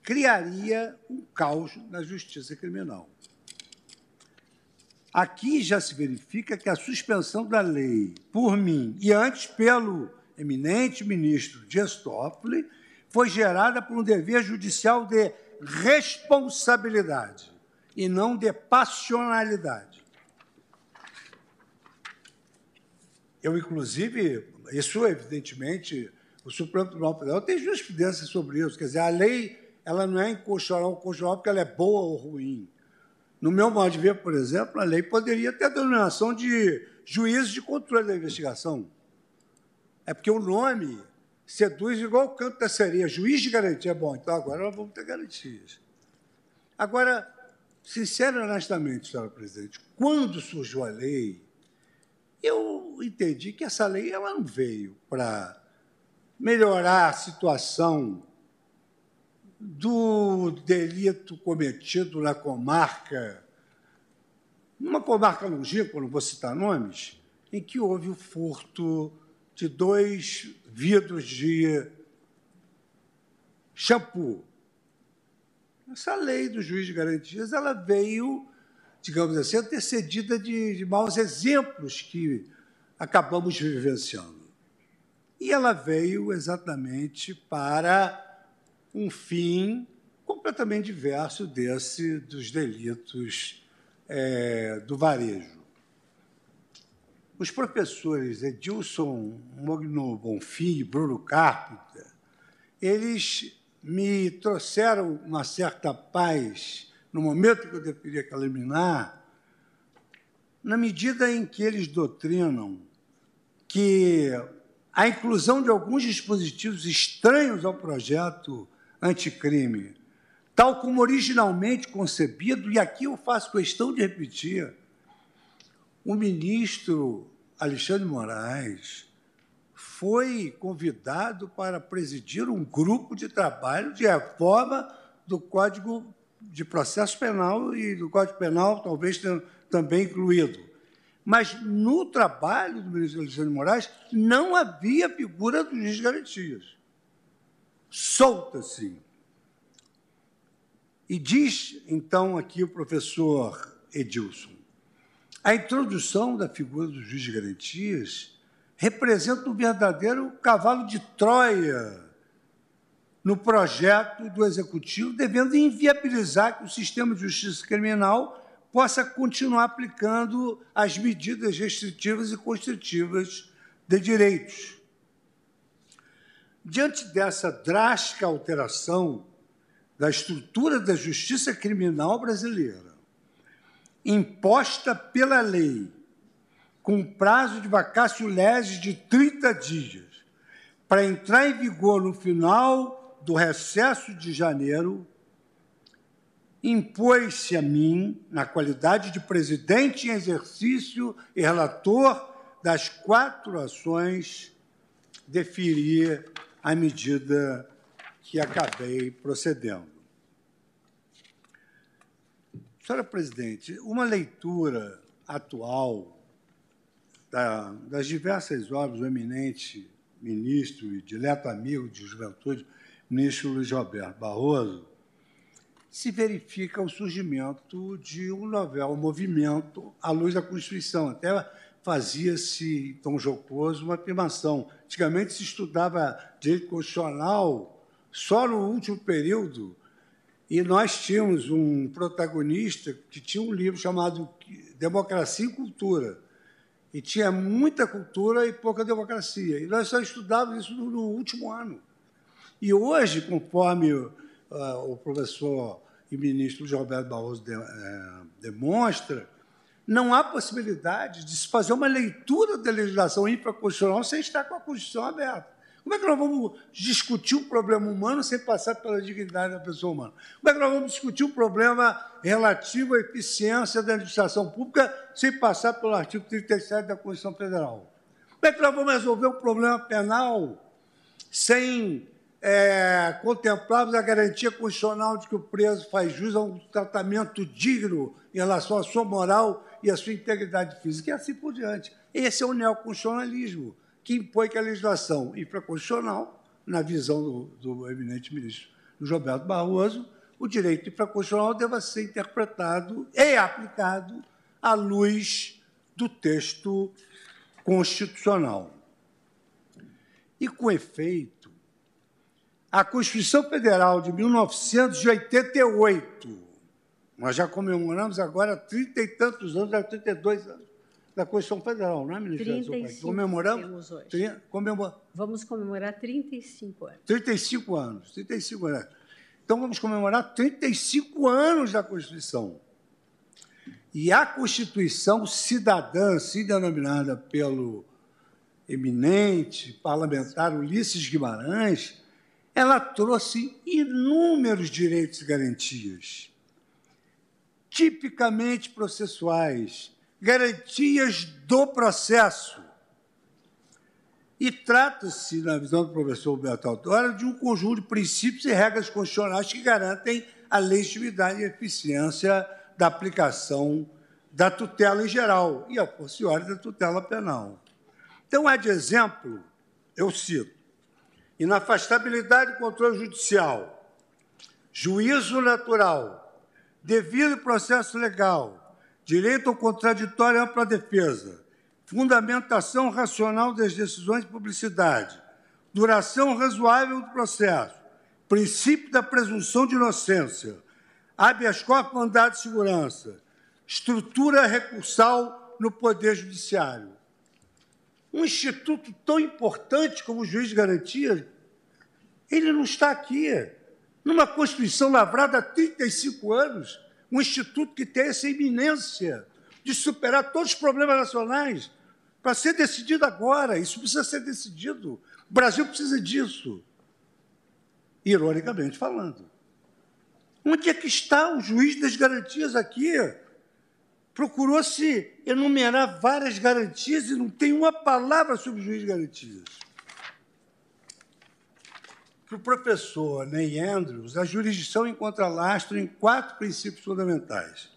[SPEAKER 9] criaria um caos na justiça criminal. Aqui já se verifica que a suspensão da lei por mim e antes pelo eminente ministro Dias Toffoli foi gerada por um dever judicial de responsabilidade e não de passionalidade. Eu, inclusive, isso evidentemente, o Supremo Tribunal Federal tem jurisprudência sobre isso, quer dizer, a lei ela não é inconstitucional, constitucional porque ela é boa ou ruim. No meu modo de ver, por exemplo, a lei poderia ter a denominação de juízo de controle da investigação. É porque o nome seduz igual o canto da sereia. Juiz de garantia. Bom, então agora nós vamos ter garantias. Agora, sincero e honestamente, senhora presidente, quando surgiu a lei, eu entendi que essa lei ela não veio para melhorar a situação do delito cometido na comarca, numa comarca longínqua, não vou citar nomes, em que houve o furto de dois vidros de shampoo. Essa lei do juiz de garantias ela veio, digamos assim, antecedida de, de maus exemplos que acabamos vivenciando. E ela veio exatamente para um fim completamente diverso desse dos delitos é, do varejo. Os professores Edilson Mogno Bonfim e Bruno Carpenter, eles me trouxeram uma certa paz no momento que eu deveria eliminar, na medida em que eles doutrinam que a inclusão de alguns dispositivos estranhos ao projeto anticrime, tal como originalmente concebido, e aqui eu faço questão de repetir, o ministro Alexandre Moraes foi convidado para presidir um grupo de trabalho de reforma do Código de Processo Penal e do Código Penal, talvez também incluído. Mas no trabalho do ministro Alexandre Moraes não havia figura do juiz de garantias solta-se. E diz, então, aqui o professor Edilson, a introdução da figura do juiz de garantias representa um verdadeiro cavalo de Troia no projeto do Executivo, devendo inviabilizar que o sistema de justiça criminal possa continuar aplicando as medidas restritivas e constritivas de direitos. Diante dessa drástica alteração da estrutura da justiça criminal brasileira, imposta pela lei, com prazo de vacácio legis de 30 dias, para entrar em vigor no final do recesso de janeiro, impôs-se a mim, na qualidade de presidente em exercício e relator das quatro ações, deferir a medida que acabei procedendo. Senhora presidente, uma leitura atual da, das diversas obras do eminente ministro e dileto amigo de juventude, ministro Luiz Roberto Barroso, se verifica o surgimento de um novel movimento à luz da Constituição. Até fazia-se, tão jocoso, uma afirmação. Antigamente se estudava direito constitucional só no último período, e nós tínhamos um protagonista que tinha um livro chamado Democracia e Cultura. E tinha muita cultura e pouca democracia. E nós só estudávamos isso no, último ano. E hoje, conforme uh, o professor e ministro Gilberto Barroso de, é, demonstra, não há possibilidade de se fazer uma leitura da legislação infraconstitucional sem estar com a Constituição aberta. Como é que nós vamos discutir o problema humano sem passar pela dignidade da pessoa humana? Como é que nós vamos discutir o problema relativo à eficiência da administração pública sem passar pelo artigo 37 da Constituição Federal? Como é que nós vamos resolver o problema penal sem é, contemplávamos a garantia constitucional de que o preso faz jus a um tratamento digno em relação à sua moral e à sua integridade física, e assim por diante. Esse é o neoconstitucionalismo, que impõe que a legislação infraconstitucional, na visão do, do eminente ministro Roberto Barroso, o direito infraconstitucional deva ser interpretado e aplicado à luz do texto constitucional. E, com efeito, a Constituição Federal de 1988. Nós já comemoramos agora trinta e tantos anos, 32 anos da Constituição Federal, não é, ministro?
[SPEAKER 1] 35
[SPEAKER 9] Comemoramos?
[SPEAKER 1] hoje.
[SPEAKER 9] Comemor...
[SPEAKER 1] Vamos comemorar 35 anos.
[SPEAKER 9] 35 anos, 35 anos. Então, vamos comemorar 35 anos da Constituição. E a Constituição cidadã, assim denominada pelo eminente parlamentar Ulisses Guimarães, ela trouxe inúmeros direitos e garantias, tipicamente processuais, garantias do processo. E trata-se, na visão do professor Roberto Autório, de um conjunto de princípios e regras constitucionais que garantem a legitimidade e eficiência da aplicação da tutela em geral e, a forciori, da tutela penal. Então, é de exemplo, eu cito, inafastabilidade do controle judicial, juízo natural, devido processo legal, direito ao contraditório e ampla defesa, fundamentação racional das decisões de publicidade, duração razoável do processo, princípio da presunção de inocência, habeas corpus mandado de segurança, estrutura recursal no Poder Judiciário. Um instituto tão importante como o juiz de garantia ele não está aqui. Numa Constituição lavrada há 35 anos, um instituto que tem essa iminência de superar todos os problemas nacionais para ser decidido agora. Isso precisa ser decidido. O Brasil precisa disso. Ironicamente falando. Onde é que está o juiz das garantias aqui? Procurou-se enumerar várias garantias e não tem uma palavra sobre o juiz de garantias. Para o professor Ney Andrews, a jurisdição encontra lastro em quatro princípios fundamentais: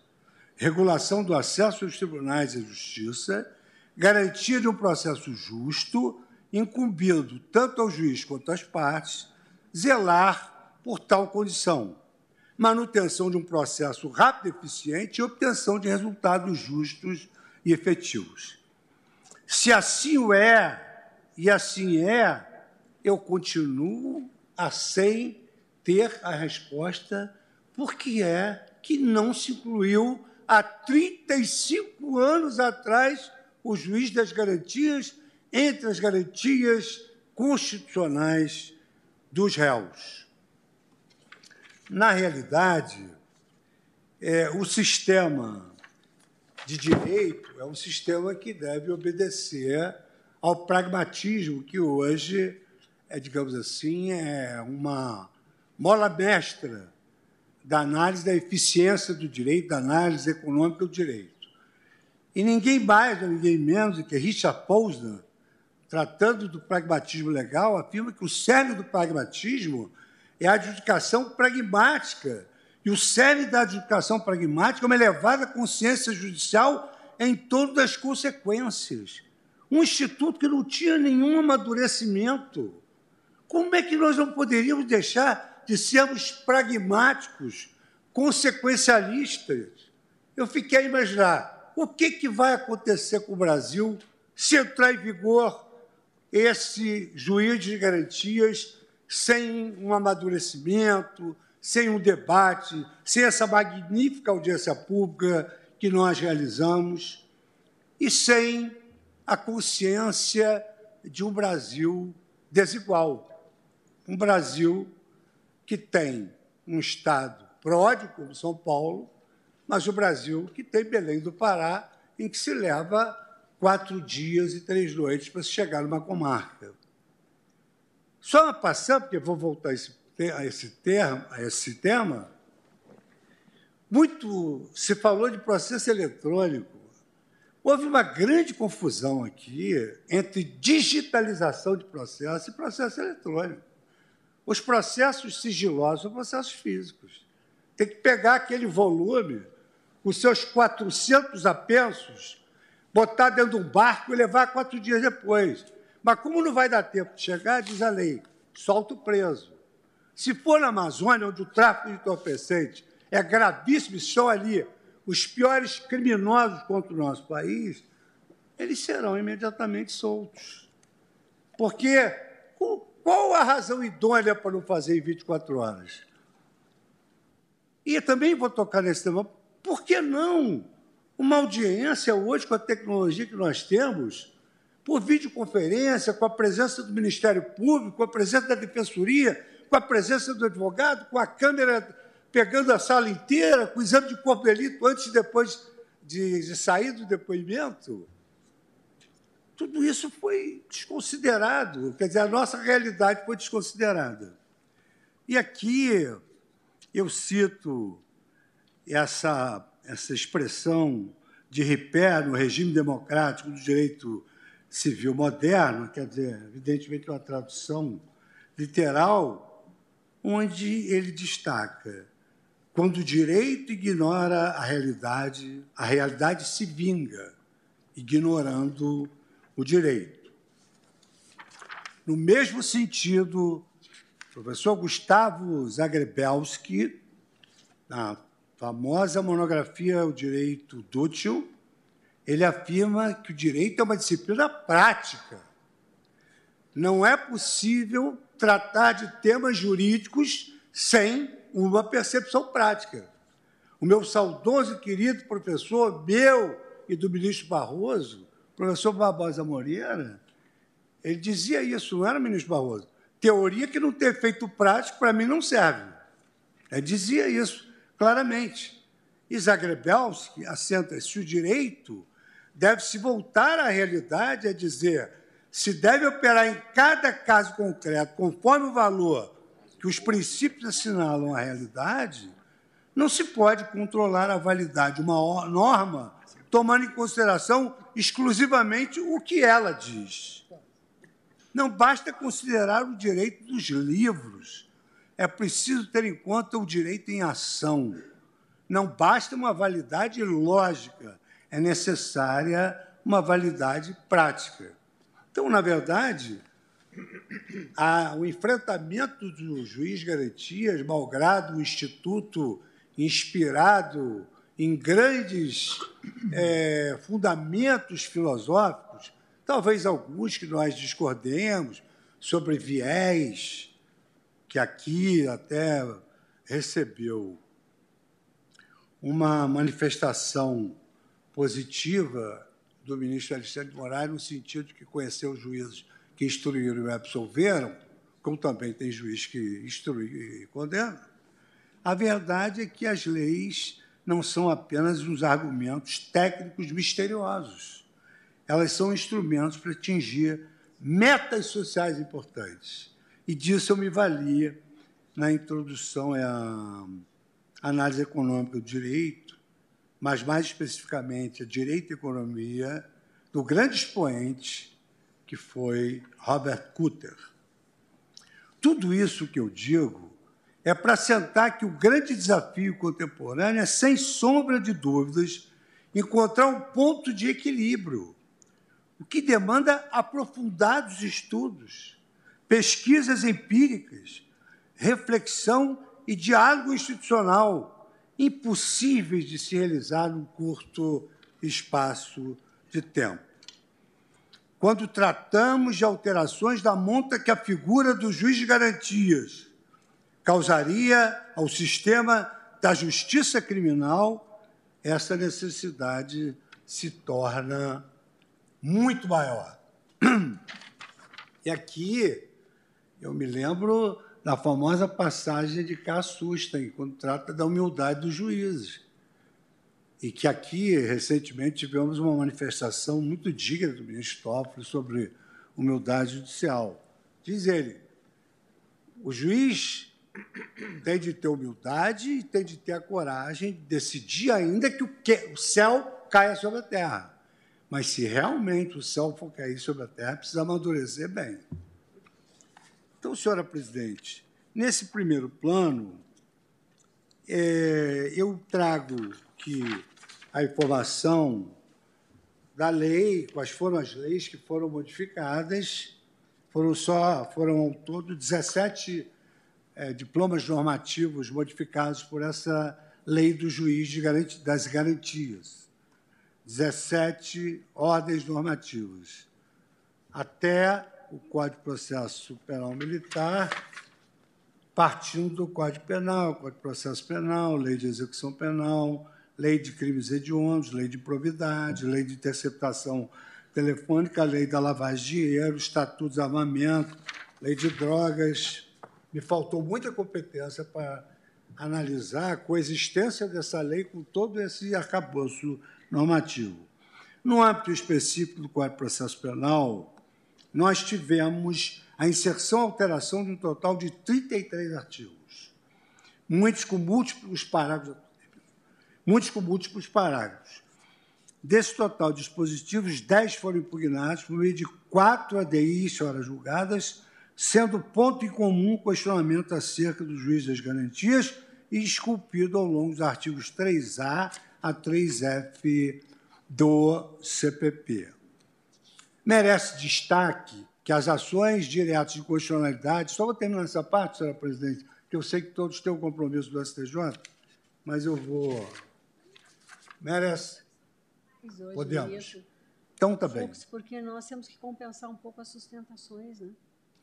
[SPEAKER 9] regulação do acesso aos tribunais e à justiça, garantia de um processo justo, incumbindo tanto ao juiz quanto às partes, zelar por tal condição, manutenção de um processo rápido e eficiente e obtenção de resultados justos e efetivos. Se assim o é, e assim é, eu continuo a sem ter a resposta por que é que não se incluiu há 35 anos atrás o juiz das garantias entre as garantias constitucionais dos réus. Na realidade, é, o sistema de direito é um sistema que deve obedecer ao pragmatismo que hoje é, digamos assim, é uma mola mestra da análise da eficiência do direito, da análise econômica do direito. E ninguém mais ninguém menos do que Richard Posner, tratando do pragmatismo legal, afirma que o cerne do pragmatismo é a adjudicação pragmática e o cerne da adjudicação pragmática é uma elevada consciência judicial em todas as consequências. Um instituto que não tinha nenhum amadurecimento. Como é que nós não poderíamos deixar de sermos pragmáticos, consequencialistas? Eu fiquei a imaginar o que, que vai acontecer com o Brasil se entrar em vigor esse juiz de garantias sem um amadurecimento, sem um debate, sem essa magnífica audiência pública que nós realizamos e sem a consciência de um Brasil desigual. Um Brasil que tem um Estado pródigo, como São Paulo, mas o Brasil que tem Belém do Pará, em que se leva quatro dias e três noites para se chegar numa comarca. Só passando, porque vou voltar a esse a esse, termo, a esse tema, muito se falou de processo eletrônico. Houve uma grande confusão aqui entre digitalização de processo e processo eletrônico. Os processos sigilosos são processos físicos. Tem que pegar aquele volume, os seus 400 apensos, botar dentro de um barco e levar quatro dias depois. Mas como não vai dar tempo de chegar, diz a lei, solta o preso. Se for na Amazônia, onde o tráfico de entorpecentes é gravíssimo, estão ali os piores criminosos contra o nosso país, eles serão imediatamente soltos. Porque qual a razão idônea para não fazer em 24 horas? E também vou tocar nesse tema, por que não uma audiência hoje com a tecnologia que nós temos, por videoconferência, com a presença do Ministério Público, com a presença da Defensoria, com a presença do advogado, com a câmera pegando a sala inteira, com o exame de corpo de delito antes e depois de, de sair do depoimento. Tudo isso foi desconsiderado, quer dizer, a nossa realidade foi desconsiderada. E aqui eu cito essa, essa expressão de ripé no regime democrático do direito civil moderno, quer dizer, evidentemente uma tradução literal, onde ele destaca: quando o direito ignora a realidade, a realidade se vinga, ignorando o direito. No mesmo sentido, o professor Gustavo Zagrebelski, na famosa monografia O Direito Dútil, ele afirma que o direito é uma disciplina prática. Não é possível tratar de temas jurídicos sem uma percepção prática. O meu saudoso e querido professor, meu e do ministro Barroso, professor Barbosa Moreira, ele dizia isso, não era ministro Barroso. Teoria que não tem efeito prático, para mim, não serve. Ele dizia isso claramente. E Zagrebelski assenta se o direito deve se voltar à realidade, a dizer se deve operar em cada caso concreto, conforme o valor que os princípios assinalam à realidade, não se pode controlar a validade de uma norma tomando em consideração exclusivamente o que ela diz. Não basta considerar o direito dos livros, é preciso ter em conta o direito em ação. Não basta uma validade lógica, é necessária uma validade prática. Então, na verdade, a, o enfrentamento do juiz Garantias, malgrado o Instituto inspirado em grandes é, fundamentos filosóficos, talvez alguns que nós discordemos sobre viés, que aqui até recebeu uma manifestação positiva do ministro Alexandre de Moraes, no sentido de que conheceu os juízes que instruíram e absolveram, como também tem juiz que instrui e condena, a verdade é que as leis não são apenas uns argumentos técnicos misteriosos. Elas são instrumentos para atingir metas sociais importantes. E disso eu me valia na introdução à análise econômica do direito, mas mais especificamente a direito e economia, do grande expoente que foi Robert Kutter. Tudo isso que eu digo é para sentar que o grande desafio contemporâneo é, sem sombra de dúvidas, encontrar um ponto de equilíbrio, o que demanda aprofundados estudos, pesquisas empíricas, reflexão e diálogo institucional, impossíveis de se realizar num curto espaço de tempo. Quando tratamos de alterações da monta que a figura do juiz de garantias causaria ao sistema da justiça criminal, essa necessidade se torna muito maior. E aqui eu me lembro da famosa passagem de Cassusta, quando trata da humildade dos juízes. E que aqui, recentemente, tivemos uma manifestação muito digna do ministro Toffoli sobre humildade judicial. Diz ele, o juiz tem de ter humildade e tem de ter a coragem de decidir ainda que o, que, o céu caia sobre a terra. Mas se realmente o céu for cair sobre a terra, precisa amadurecer bem. Então, senhora presidente, nesse primeiro plano, é, eu trago que a informação da lei, quais foram as leis que foram modificadas, foram só, foram ao todo 17 é, diplomas normativos modificados por essa lei do juiz garantia, das garantias. 17 ordens normativas. Até o Código de Processo Penal Militar, partindo do Código Penal, Código de Processo Penal, Lei de Execução Penal, Lei de Crimes Hediondos, Lei de Probidade, Lei de Interceptação Telefônica, Lei da Lavagem de Dinheiro, Estatuto de Armamento, Lei de Drogas, me faltou muita competência para analisar a coexistência dessa lei com todo esse arcabouço normativo. No âmbito específico do Código de Processo Penal, nós tivemos a inserção e alteração de um total de 33 artigos, muitos com múltiplos parágrafos, muitos com múltiplos parágrafos. Desse total de dispositivos, 10 foram impugnados por meio de quatro ADIs, horas julgadas, sendo ponto em comum o questionamento acerca do juiz das garantias e esculpido ao longo dos artigos 3A a 3F do CPP. Merece destaque que as ações diretas de constitucionalidade, só vou terminar essa parte, senhora presidente, que eu sei que todos têm o um compromisso do STJ, mas eu vou. Merece? Podemos. Então, tá bem.
[SPEAKER 1] Porque nós temos que compensar um pouco as sustentações, né?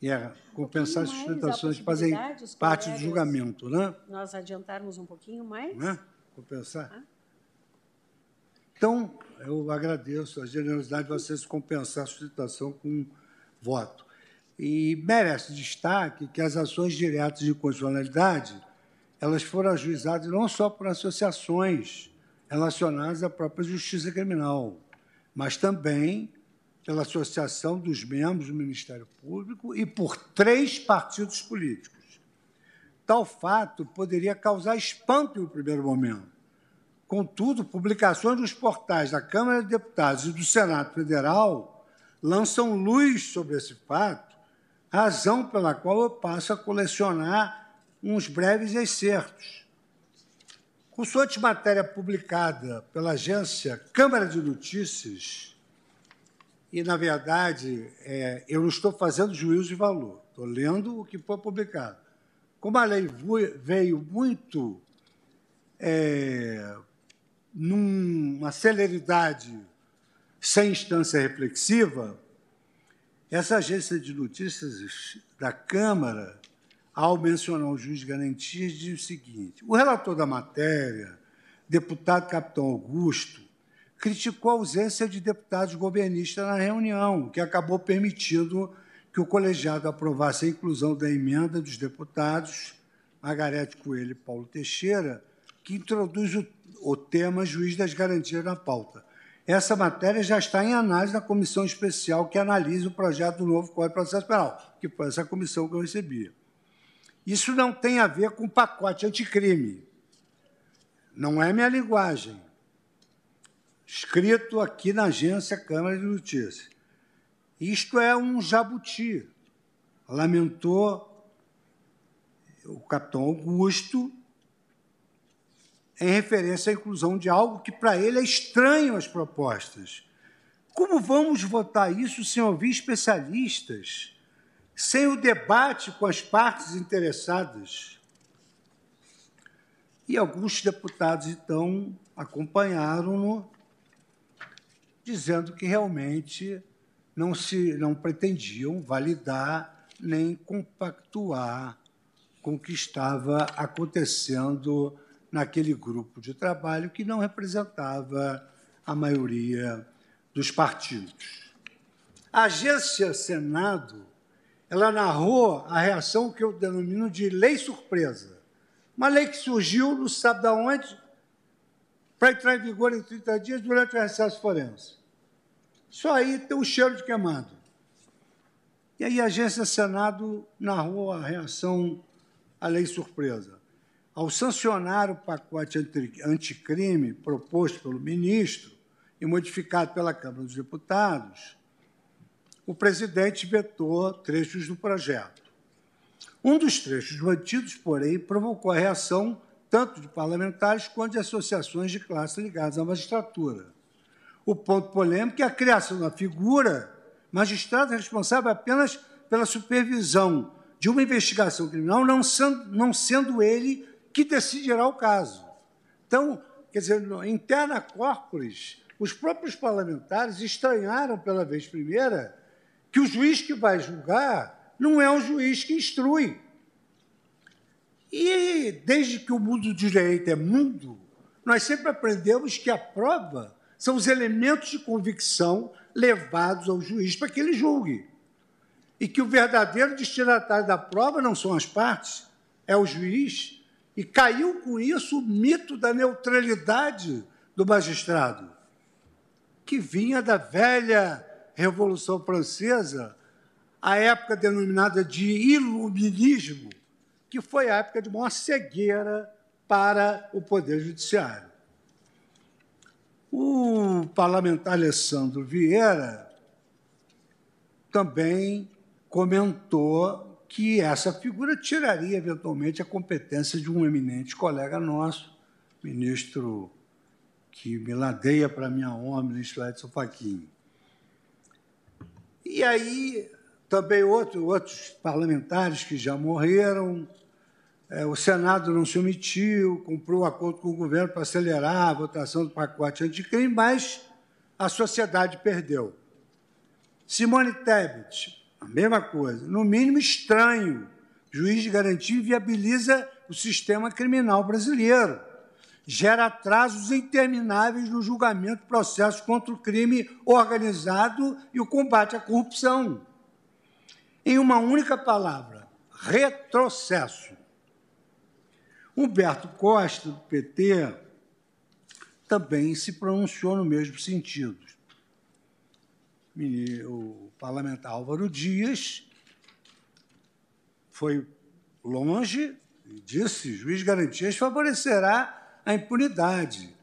[SPEAKER 9] É compensar as sustentações que fazem parte do julgamento, né?
[SPEAKER 1] Nós adiantarmos um pouquinho mais?
[SPEAKER 9] Né? Compensar. Ah. Então, eu agradeço a generosidade de vocês compensar a sustentação com voto. E merece destaque que as ações diretas de constitucionalidade elas foram ajuizadas não só por associações relacionadas à própria justiça criminal, mas também pela Associação dos Membros do Ministério Público e por três partidos políticos. Tal fato poderia causar espanto no primeiro momento. Contudo, publicações nos portais da Câmara de Deputados e do Senado Federal lançam luz sobre esse fato, razão pela qual eu passo a colecionar uns breves excertos. Consoante matéria publicada pela agência Câmara de Notícias, e, na verdade, é, eu não estou fazendo juízo de valor, estou lendo o que foi publicado. Como a lei veio muito é, numa celeridade sem instância reflexiva, essa agência de notícias da Câmara, ao mencionar o juiz de garantias, diz o seguinte: o relator da matéria, deputado Capitão Augusto, criticou a ausência de deputados governistas na reunião, que acabou permitindo que o colegiado aprovasse a inclusão da emenda dos deputados Margarete Coelho e Paulo Teixeira, que introduz o, o tema juiz das garantias na pauta. Essa matéria já está em análise na comissão especial que analisa o projeto do novo Código de Processo Penal, que foi essa comissão que eu recebi. Isso não tem a ver com o pacote anticrime. Não é minha linguagem. Escrito aqui na agência Câmara de Notícias. Isto é um jabuti. Lamentou o capitão Augusto em referência à inclusão de algo que para ele é estranho às propostas. Como vamos votar isso sem ouvir especialistas, sem o debate com as partes interessadas? E alguns deputados, então, acompanharam-no, dizendo que realmente não, se, não pretendiam validar nem compactuar com o que estava acontecendo naquele grupo de trabalho que não representava a maioria dos partidos. A agência Senado ela narrou a reação que eu denomino de lei surpresa. Uma lei que surgiu, não sabe de onde, para entrar em vigor em 30 dias durante o recesso forense. Só aí tem um cheiro de queimado. E aí a agência Senado narrou a reação à lei surpresa. Ao sancionar o pacote anticrime proposto pelo ministro e modificado pela Câmara dos Deputados, o presidente vetou trechos do projeto. Um dos trechos mantidos, porém, provocou a reação tanto de parlamentares quanto de associações de classe ligadas à magistratura. O ponto polêmico é a criação da figura magistrado responsável apenas pela supervisão de uma investigação criminal, não sendo, não sendo ele que decidirá o caso. Então, quer dizer, interna corporis, os próprios parlamentares estranharam pela vez primeira que o juiz que vai julgar não é o juiz que instrui. E desde que o mundo do direito é mundo, nós sempre aprendemos que a prova são os elementos de convicção levados ao juiz para que ele julgue. E que o verdadeiro destinatário da prova não são as partes, é o juiz. E caiu com isso o mito da neutralidade do magistrado, que vinha da velha Revolução Francesa, a época denominada de iluminismo, que foi a época de maior cegueira para o Poder Judiciário. O parlamentar Alessandro Vieira também comentou que essa figura tiraria, eventualmente, a competência de um eminente colega nosso, ministro que me ladeia para minha honra, ministro Edson Fachin. E aí, também outro, outros parlamentares que já morreram, o Senado não se omitiu, cumpriu acordo com o governo para acelerar a votação do pacote anticrime, mas a sociedade perdeu. Simone Tebet, a mesma coisa. No mínimo estranho, juiz de garantia inviabiliza o sistema criminal brasileiro. Gera atrasos intermináveis no julgamento do processo contra o crime organizado e o combate à corrupção. Em uma única palavra, retrocesso. Humberto Costa, do PT, também se pronunciou no mesmo sentido. O parlamentar Álvaro Dias foi longe e disse: juiz garantias favorecerá a impunidade.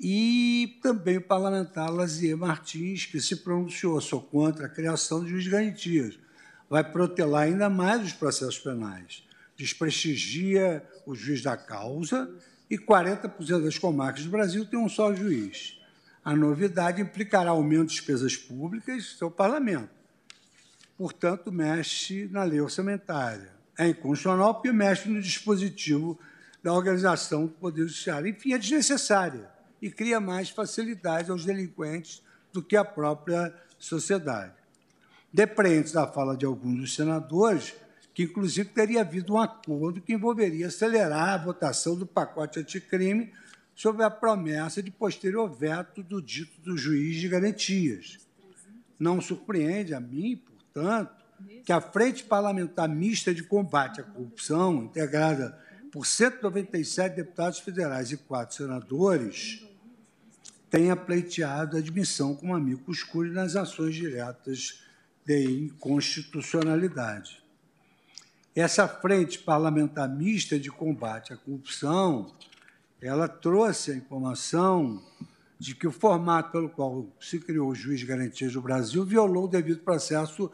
[SPEAKER 9] E também o parlamentar Lazier Martins, que se pronunciou, sou contra a criação de juiz garantias. Vai protelar ainda mais os processos penais desprestigia o juiz da causa e 40% das comarcas do Brasil tem um só juiz. A novidade implicará aumento de despesas públicas do parlamento. Portanto, mexe na lei orçamentária. É inconstitucional porque mexe no dispositivo da organização do Poder Judiciário. Enfim, é desnecessária e cria mais facilidades aos delinquentes do que a própria sociedade. Depreende da fala de alguns dos senadores que inclusive teria havido um acordo que envolveria acelerar a votação do pacote anticrime sob a promessa de posterior veto do dito do juiz de garantias. Não surpreende a mim, portanto, que a Frente Parlamentar Mista de Combate à Corrupção, integrada por 197 deputados federais e quatro senadores, tenha pleiteado a admissão como amigo escuro nas ações diretas de inconstitucionalidade. Essa frente parlamentar mista de combate à corrupção, ela trouxe a informação de que o formato pelo qual se criou o juiz de garantias do Brasil violou o devido processo.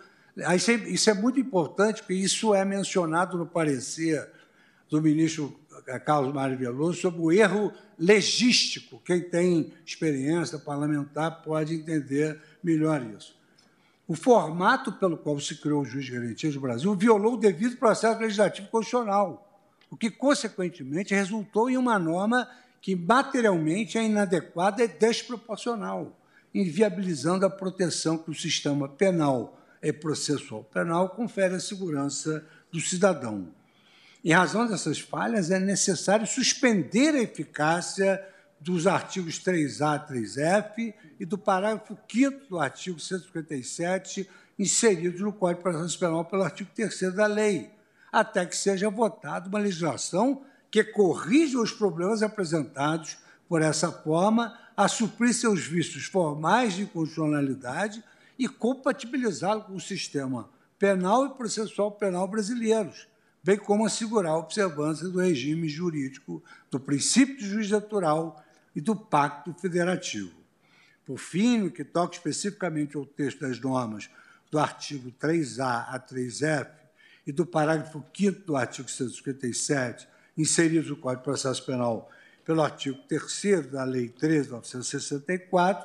[SPEAKER 9] Isso é muito importante, porque isso é mencionado no parecer do ministro Carlos Mário Veloso sobre o erro legístico. Quem tem experiência parlamentar pode entender melhor isso. O formato pelo qual se criou o juiz de garantias do Brasil violou o devido processo legislativo constitucional, o que, consequentemente, resultou em uma norma que materialmente é inadequada e desproporcional, inviabilizando a proteção que o sistema penal e processual penal confere à segurança do cidadão. Em razão dessas falhas, é necessário suspender a eficácia dos artigos 3A e 3F e do parágrafo 5 do artigo 157, inseridos no Código de Processo Penal pelo artigo 3 da lei, até que seja votada uma legislação que corrija os problemas apresentados por essa forma, a suprir seus vícios formais de inconstitucionalidade e compatibilizá-lo com o sistema penal e processual penal brasileiros, bem como assegurar a observância do regime jurídico do princípio de juiz natural e do pacto federativo. Por fim, que toca especificamente ao texto das normas do artigo 3A a 3F e do parágrafo 5 do artigo 157, inseridos no Código de Processo Penal pelo artigo 3 da Lei 13.964,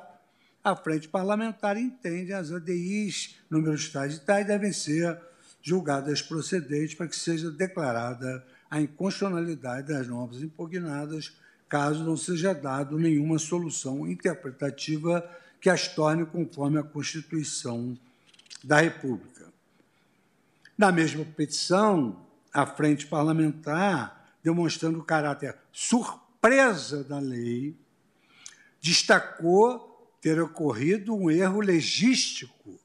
[SPEAKER 9] a Frente Parlamentar entende as ADIs, números tais e tais, devem ser julgadas procedentes para que seja declarada a inconstitucionalidade das normas impugnadas, caso não seja dado nenhuma solução interpretativa que as torne conforme a Constituição da República. Na mesma petição, a Frente Parlamentar demonstrando o caráter surpresa da lei, destacou ter ocorrido um erro legístico,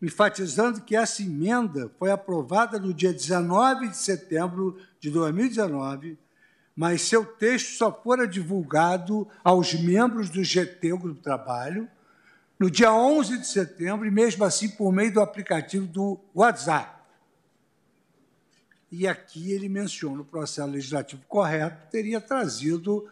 [SPEAKER 9] enfatizando que essa emenda foi aprovada no dia 19 de setembro de 2019, mas seu texto só fora divulgado aos membros do GT, Grupo Trabalho, no dia 11 de setembro, e mesmo assim por meio do aplicativo do WhatsApp. E aqui ele menciona o processo legislativo correto, teria trazido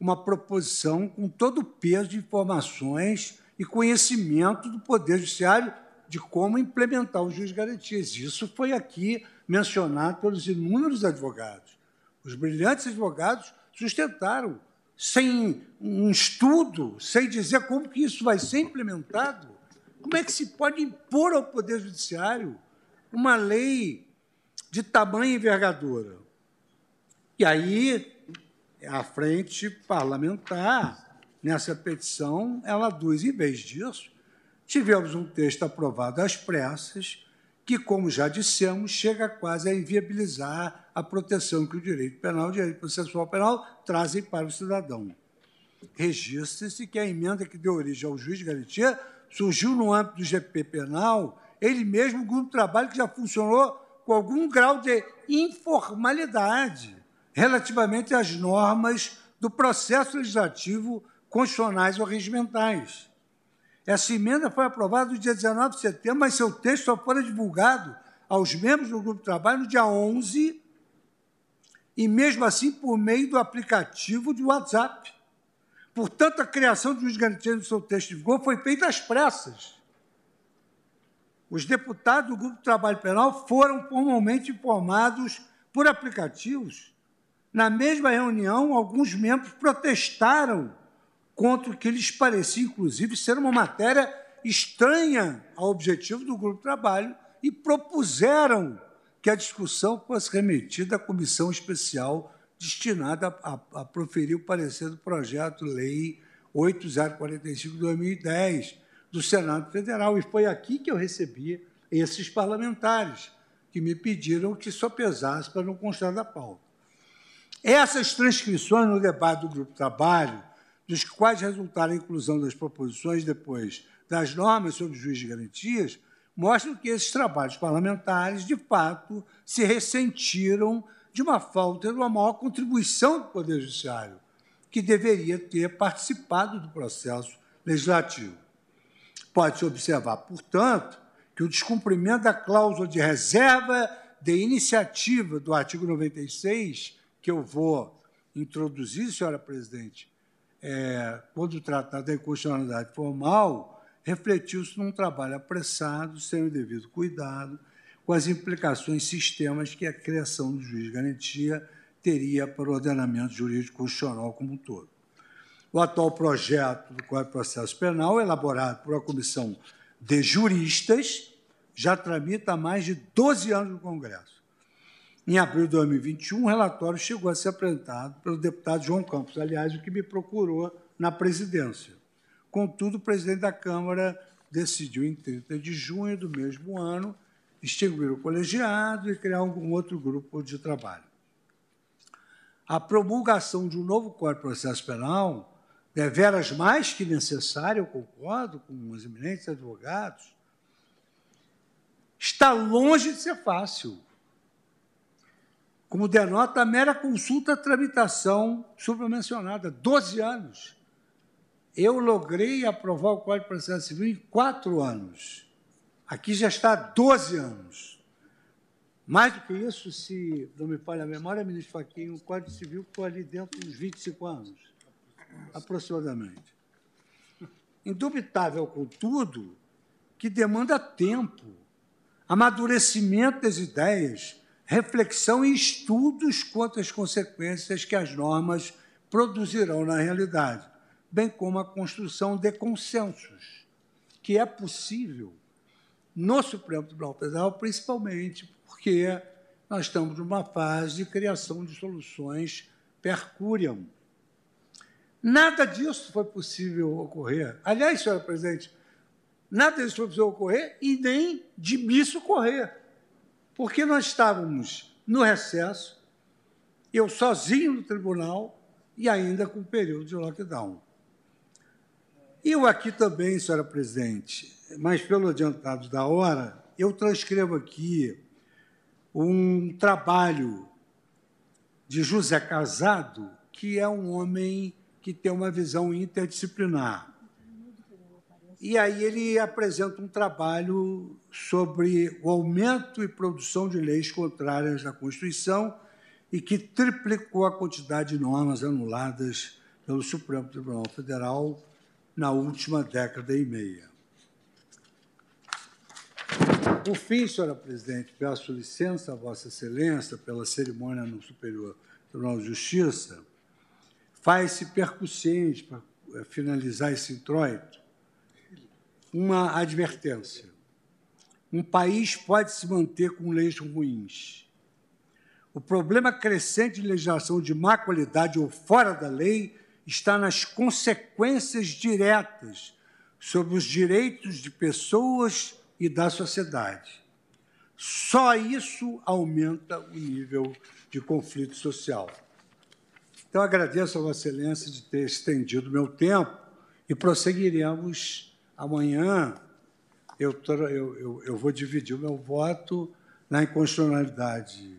[SPEAKER 9] uma proposição com todo o peso de informações e conhecimento do Poder Judiciário de como implementar o juiz de garantias. Isso foi aqui mencionado pelos inúmeros advogados. Os brilhantes advogados sustentaram, sem um estudo, sem dizer como que isso vai ser implementado. Como é que se pode impor ao Poder Judiciário uma lei de tamanha envergadura. E aí, a frente parlamentar, nessa petição, ela aduz, em vez disso, tivemos um texto aprovado às pressas, que, como já dissemos, chega quase a inviabilizar a proteção que o direito penal e o direito processual penal trazem para o cidadão. Registre-se que a emenda que deu origem ao juiz de garantia surgiu no âmbito do GP penal, ele mesmo, o grupo de trabalho que já funcionou com algum grau de informalidade relativamente às normas do processo legislativo constitucionais ou regimentais. Essa emenda foi aprovada no dia 19 de setembro, mas seu texto só foi divulgado aos membros do grupo de trabalho no dia 11, e mesmo assim por meio do aplicativo de WhatsApp. Portanto, a criação do juiz de garantia do seu texto de vigor foi feita às pressas. Os deputados do Grupo de Trabalho Penal foram formalmente informados por aplicativos. Na mesma reunião, alguns membros protestaram contra o que lhes parecia, inclusive, ser uma matéria estranha ao objetivo do grupo de trabalho e propuseram que a discussão fosse remetida à comissão especial destinada a, a, proferir o parecer do projeto Lei 8045 de 2010, do Senado Federal. E foi aqui que eu recebi esses parlamentares, que me pediram que só pesasse para não constar da pauta. Essas transcrições no debate do Grupo de Trabalho dos quais resultaram a inclusão das proposições depois das normas sobre juiz de garantias, mostram que esses trabalhos parlamentares, de fato, se ressentiram de uma falta de uma maior contribuição do Poder Judiciário, que deveria ter participado do processo legislativo. Pode-se observar, portanto, que o descumprimento da cláusula de reserva de iniciativa do artigo 96, que eu vou introduzir, senhora presidente, é, quando tratado da inconstitucionalidade formal, refletiu-se num trabalho apressado, sem o devido cuidado, com as implicações sistemas que a criação do juiz de garantia teria para o ordenamento jurídico constitucional como um todo. O atual projeto do Código de Processo Penal, elaborado por uma comissão de juristas, já tramita há mais de 12 anos no Congresso. Em abril de 2021, um relatório chegou a ser apresentado pelo deputado João Campos, aliás, o que me procurou na presidência. Contudo, o presidente da Câmara decidiu, em 30 de junho do mesmo ano, extinguir o colegiado e criar um outro grupo de trabalho. A promulgação de um novo Código de Processo Penal, deveras mais que necessária, eu concordo com os eminentes advogados, está longe de ser fácil. Como denota a mera consulta tramitação supramencionada, 12 anos. Eu logrei aprovar o Código de Processo Civil em quatro anos. Aqui já está há 12 anos. Mais do que isso, se não me falha a memória, ministro Fachin, o Código Civil ficou ali dentro dos 25 anos, aproximadamente. Indubitável, contudo, que demanda tempo, amadurecimento das ideias, reflexão e estudos quanto às consequências que as normas produzirão na realidade, bem como a construção de consensos, que é possível no Supremo Tribunal Federal, principalmente porque nós estamos numa fase de criação de soluções per curiam. Nada disso foi possível ocorrer. Aliás, senhora presidente, nada disso foi possível ocorrer e nem de mim ocorrer. Porque nós estávamos no recesso, eu sozinho no tribunal e ainda com o período de lockdown. Eu aqui também, senhora presidente, mas pelo adiantado da hora, eu transcrevo aqui um trabalho de José Casado, que é um homem que tem uma visão interdisciplinar. E aí ele apresenta um trabalho sobre o aumento e produção de leis contrárias à Constituição e que triplicou a quantidade de normas anuladas pelo Supremo Tribunal Federal na última década e meia. Por fim, senhora presidente, peço licença a Vossa Excelência pela cerimônia no Superior Tribunal de Justiça, faz-se percussente, para eh, finalizar esse introito, uma advertência. Um país pode se manter com leis ruins. O problema crescente de legislação de má qualidade ou fora da lei está nas consequências diretas sobre os direitos de pessoas e da sociedade. Só isso aumenta o nível de conflito social. Então, agradeço a Vossa Excelência de ter estendido meu tempo e prosseguiremos amanhã. Eu, eu, eu, eu vou dividir o meu voto na inconstitucionalidade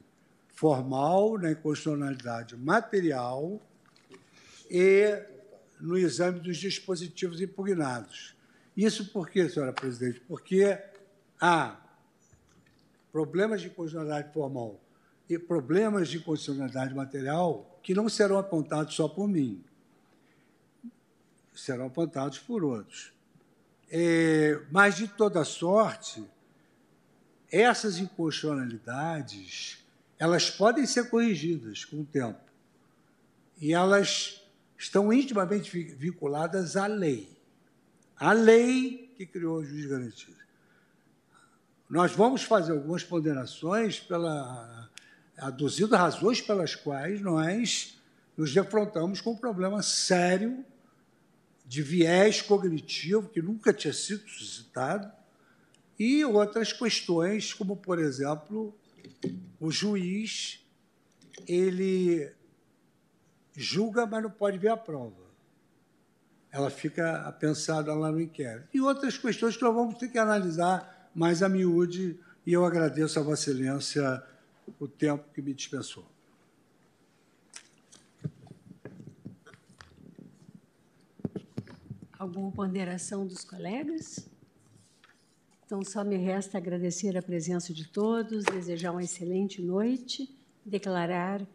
[SPEAKER 9] formal, na inconstitucionalidade material e no exame dos dispositivos impugnados. Isso por quê, senhora presidente? Porque há problemas de constitucionalidade formal e problemas de constitucionalidade material que não serão apontados só por mim, serão apontados por outros. É, mas, de toda sorte, essas inconstitucionalidades elas podem ser corrigidas com o tempo. E elas estão intimamente vinculadas à lei. A lei que criou o juiz de garantia. Nós vamos fazer algumas ponderações pela aduzindo razões pelas quais nós nos defrontamos com um problema sério de viés cognitivo que nunca tinha sido suscitado e outras questões, como por exemplo, o juiz ele julga, mas não pode ver a prova. ela fica pensada lá no inquérito. E outras questões que nós vamos ter que analisar mais a miúde, e eu agradeço a Vossa Excelência o tempo que me dispensou.
[SPEAKER 1] Alguma ponderação dos colegas? Então, só me resta agradecer a presença de todos, desejar uma excelente noite, declarar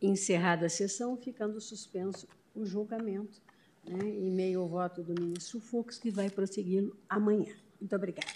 [SPEAKER 1] encerrada a sessão, ficando suspenso o julgamento, né, em meio ao voto do ministro Fux, que vai prosseguir amanhã. Muito obrigada.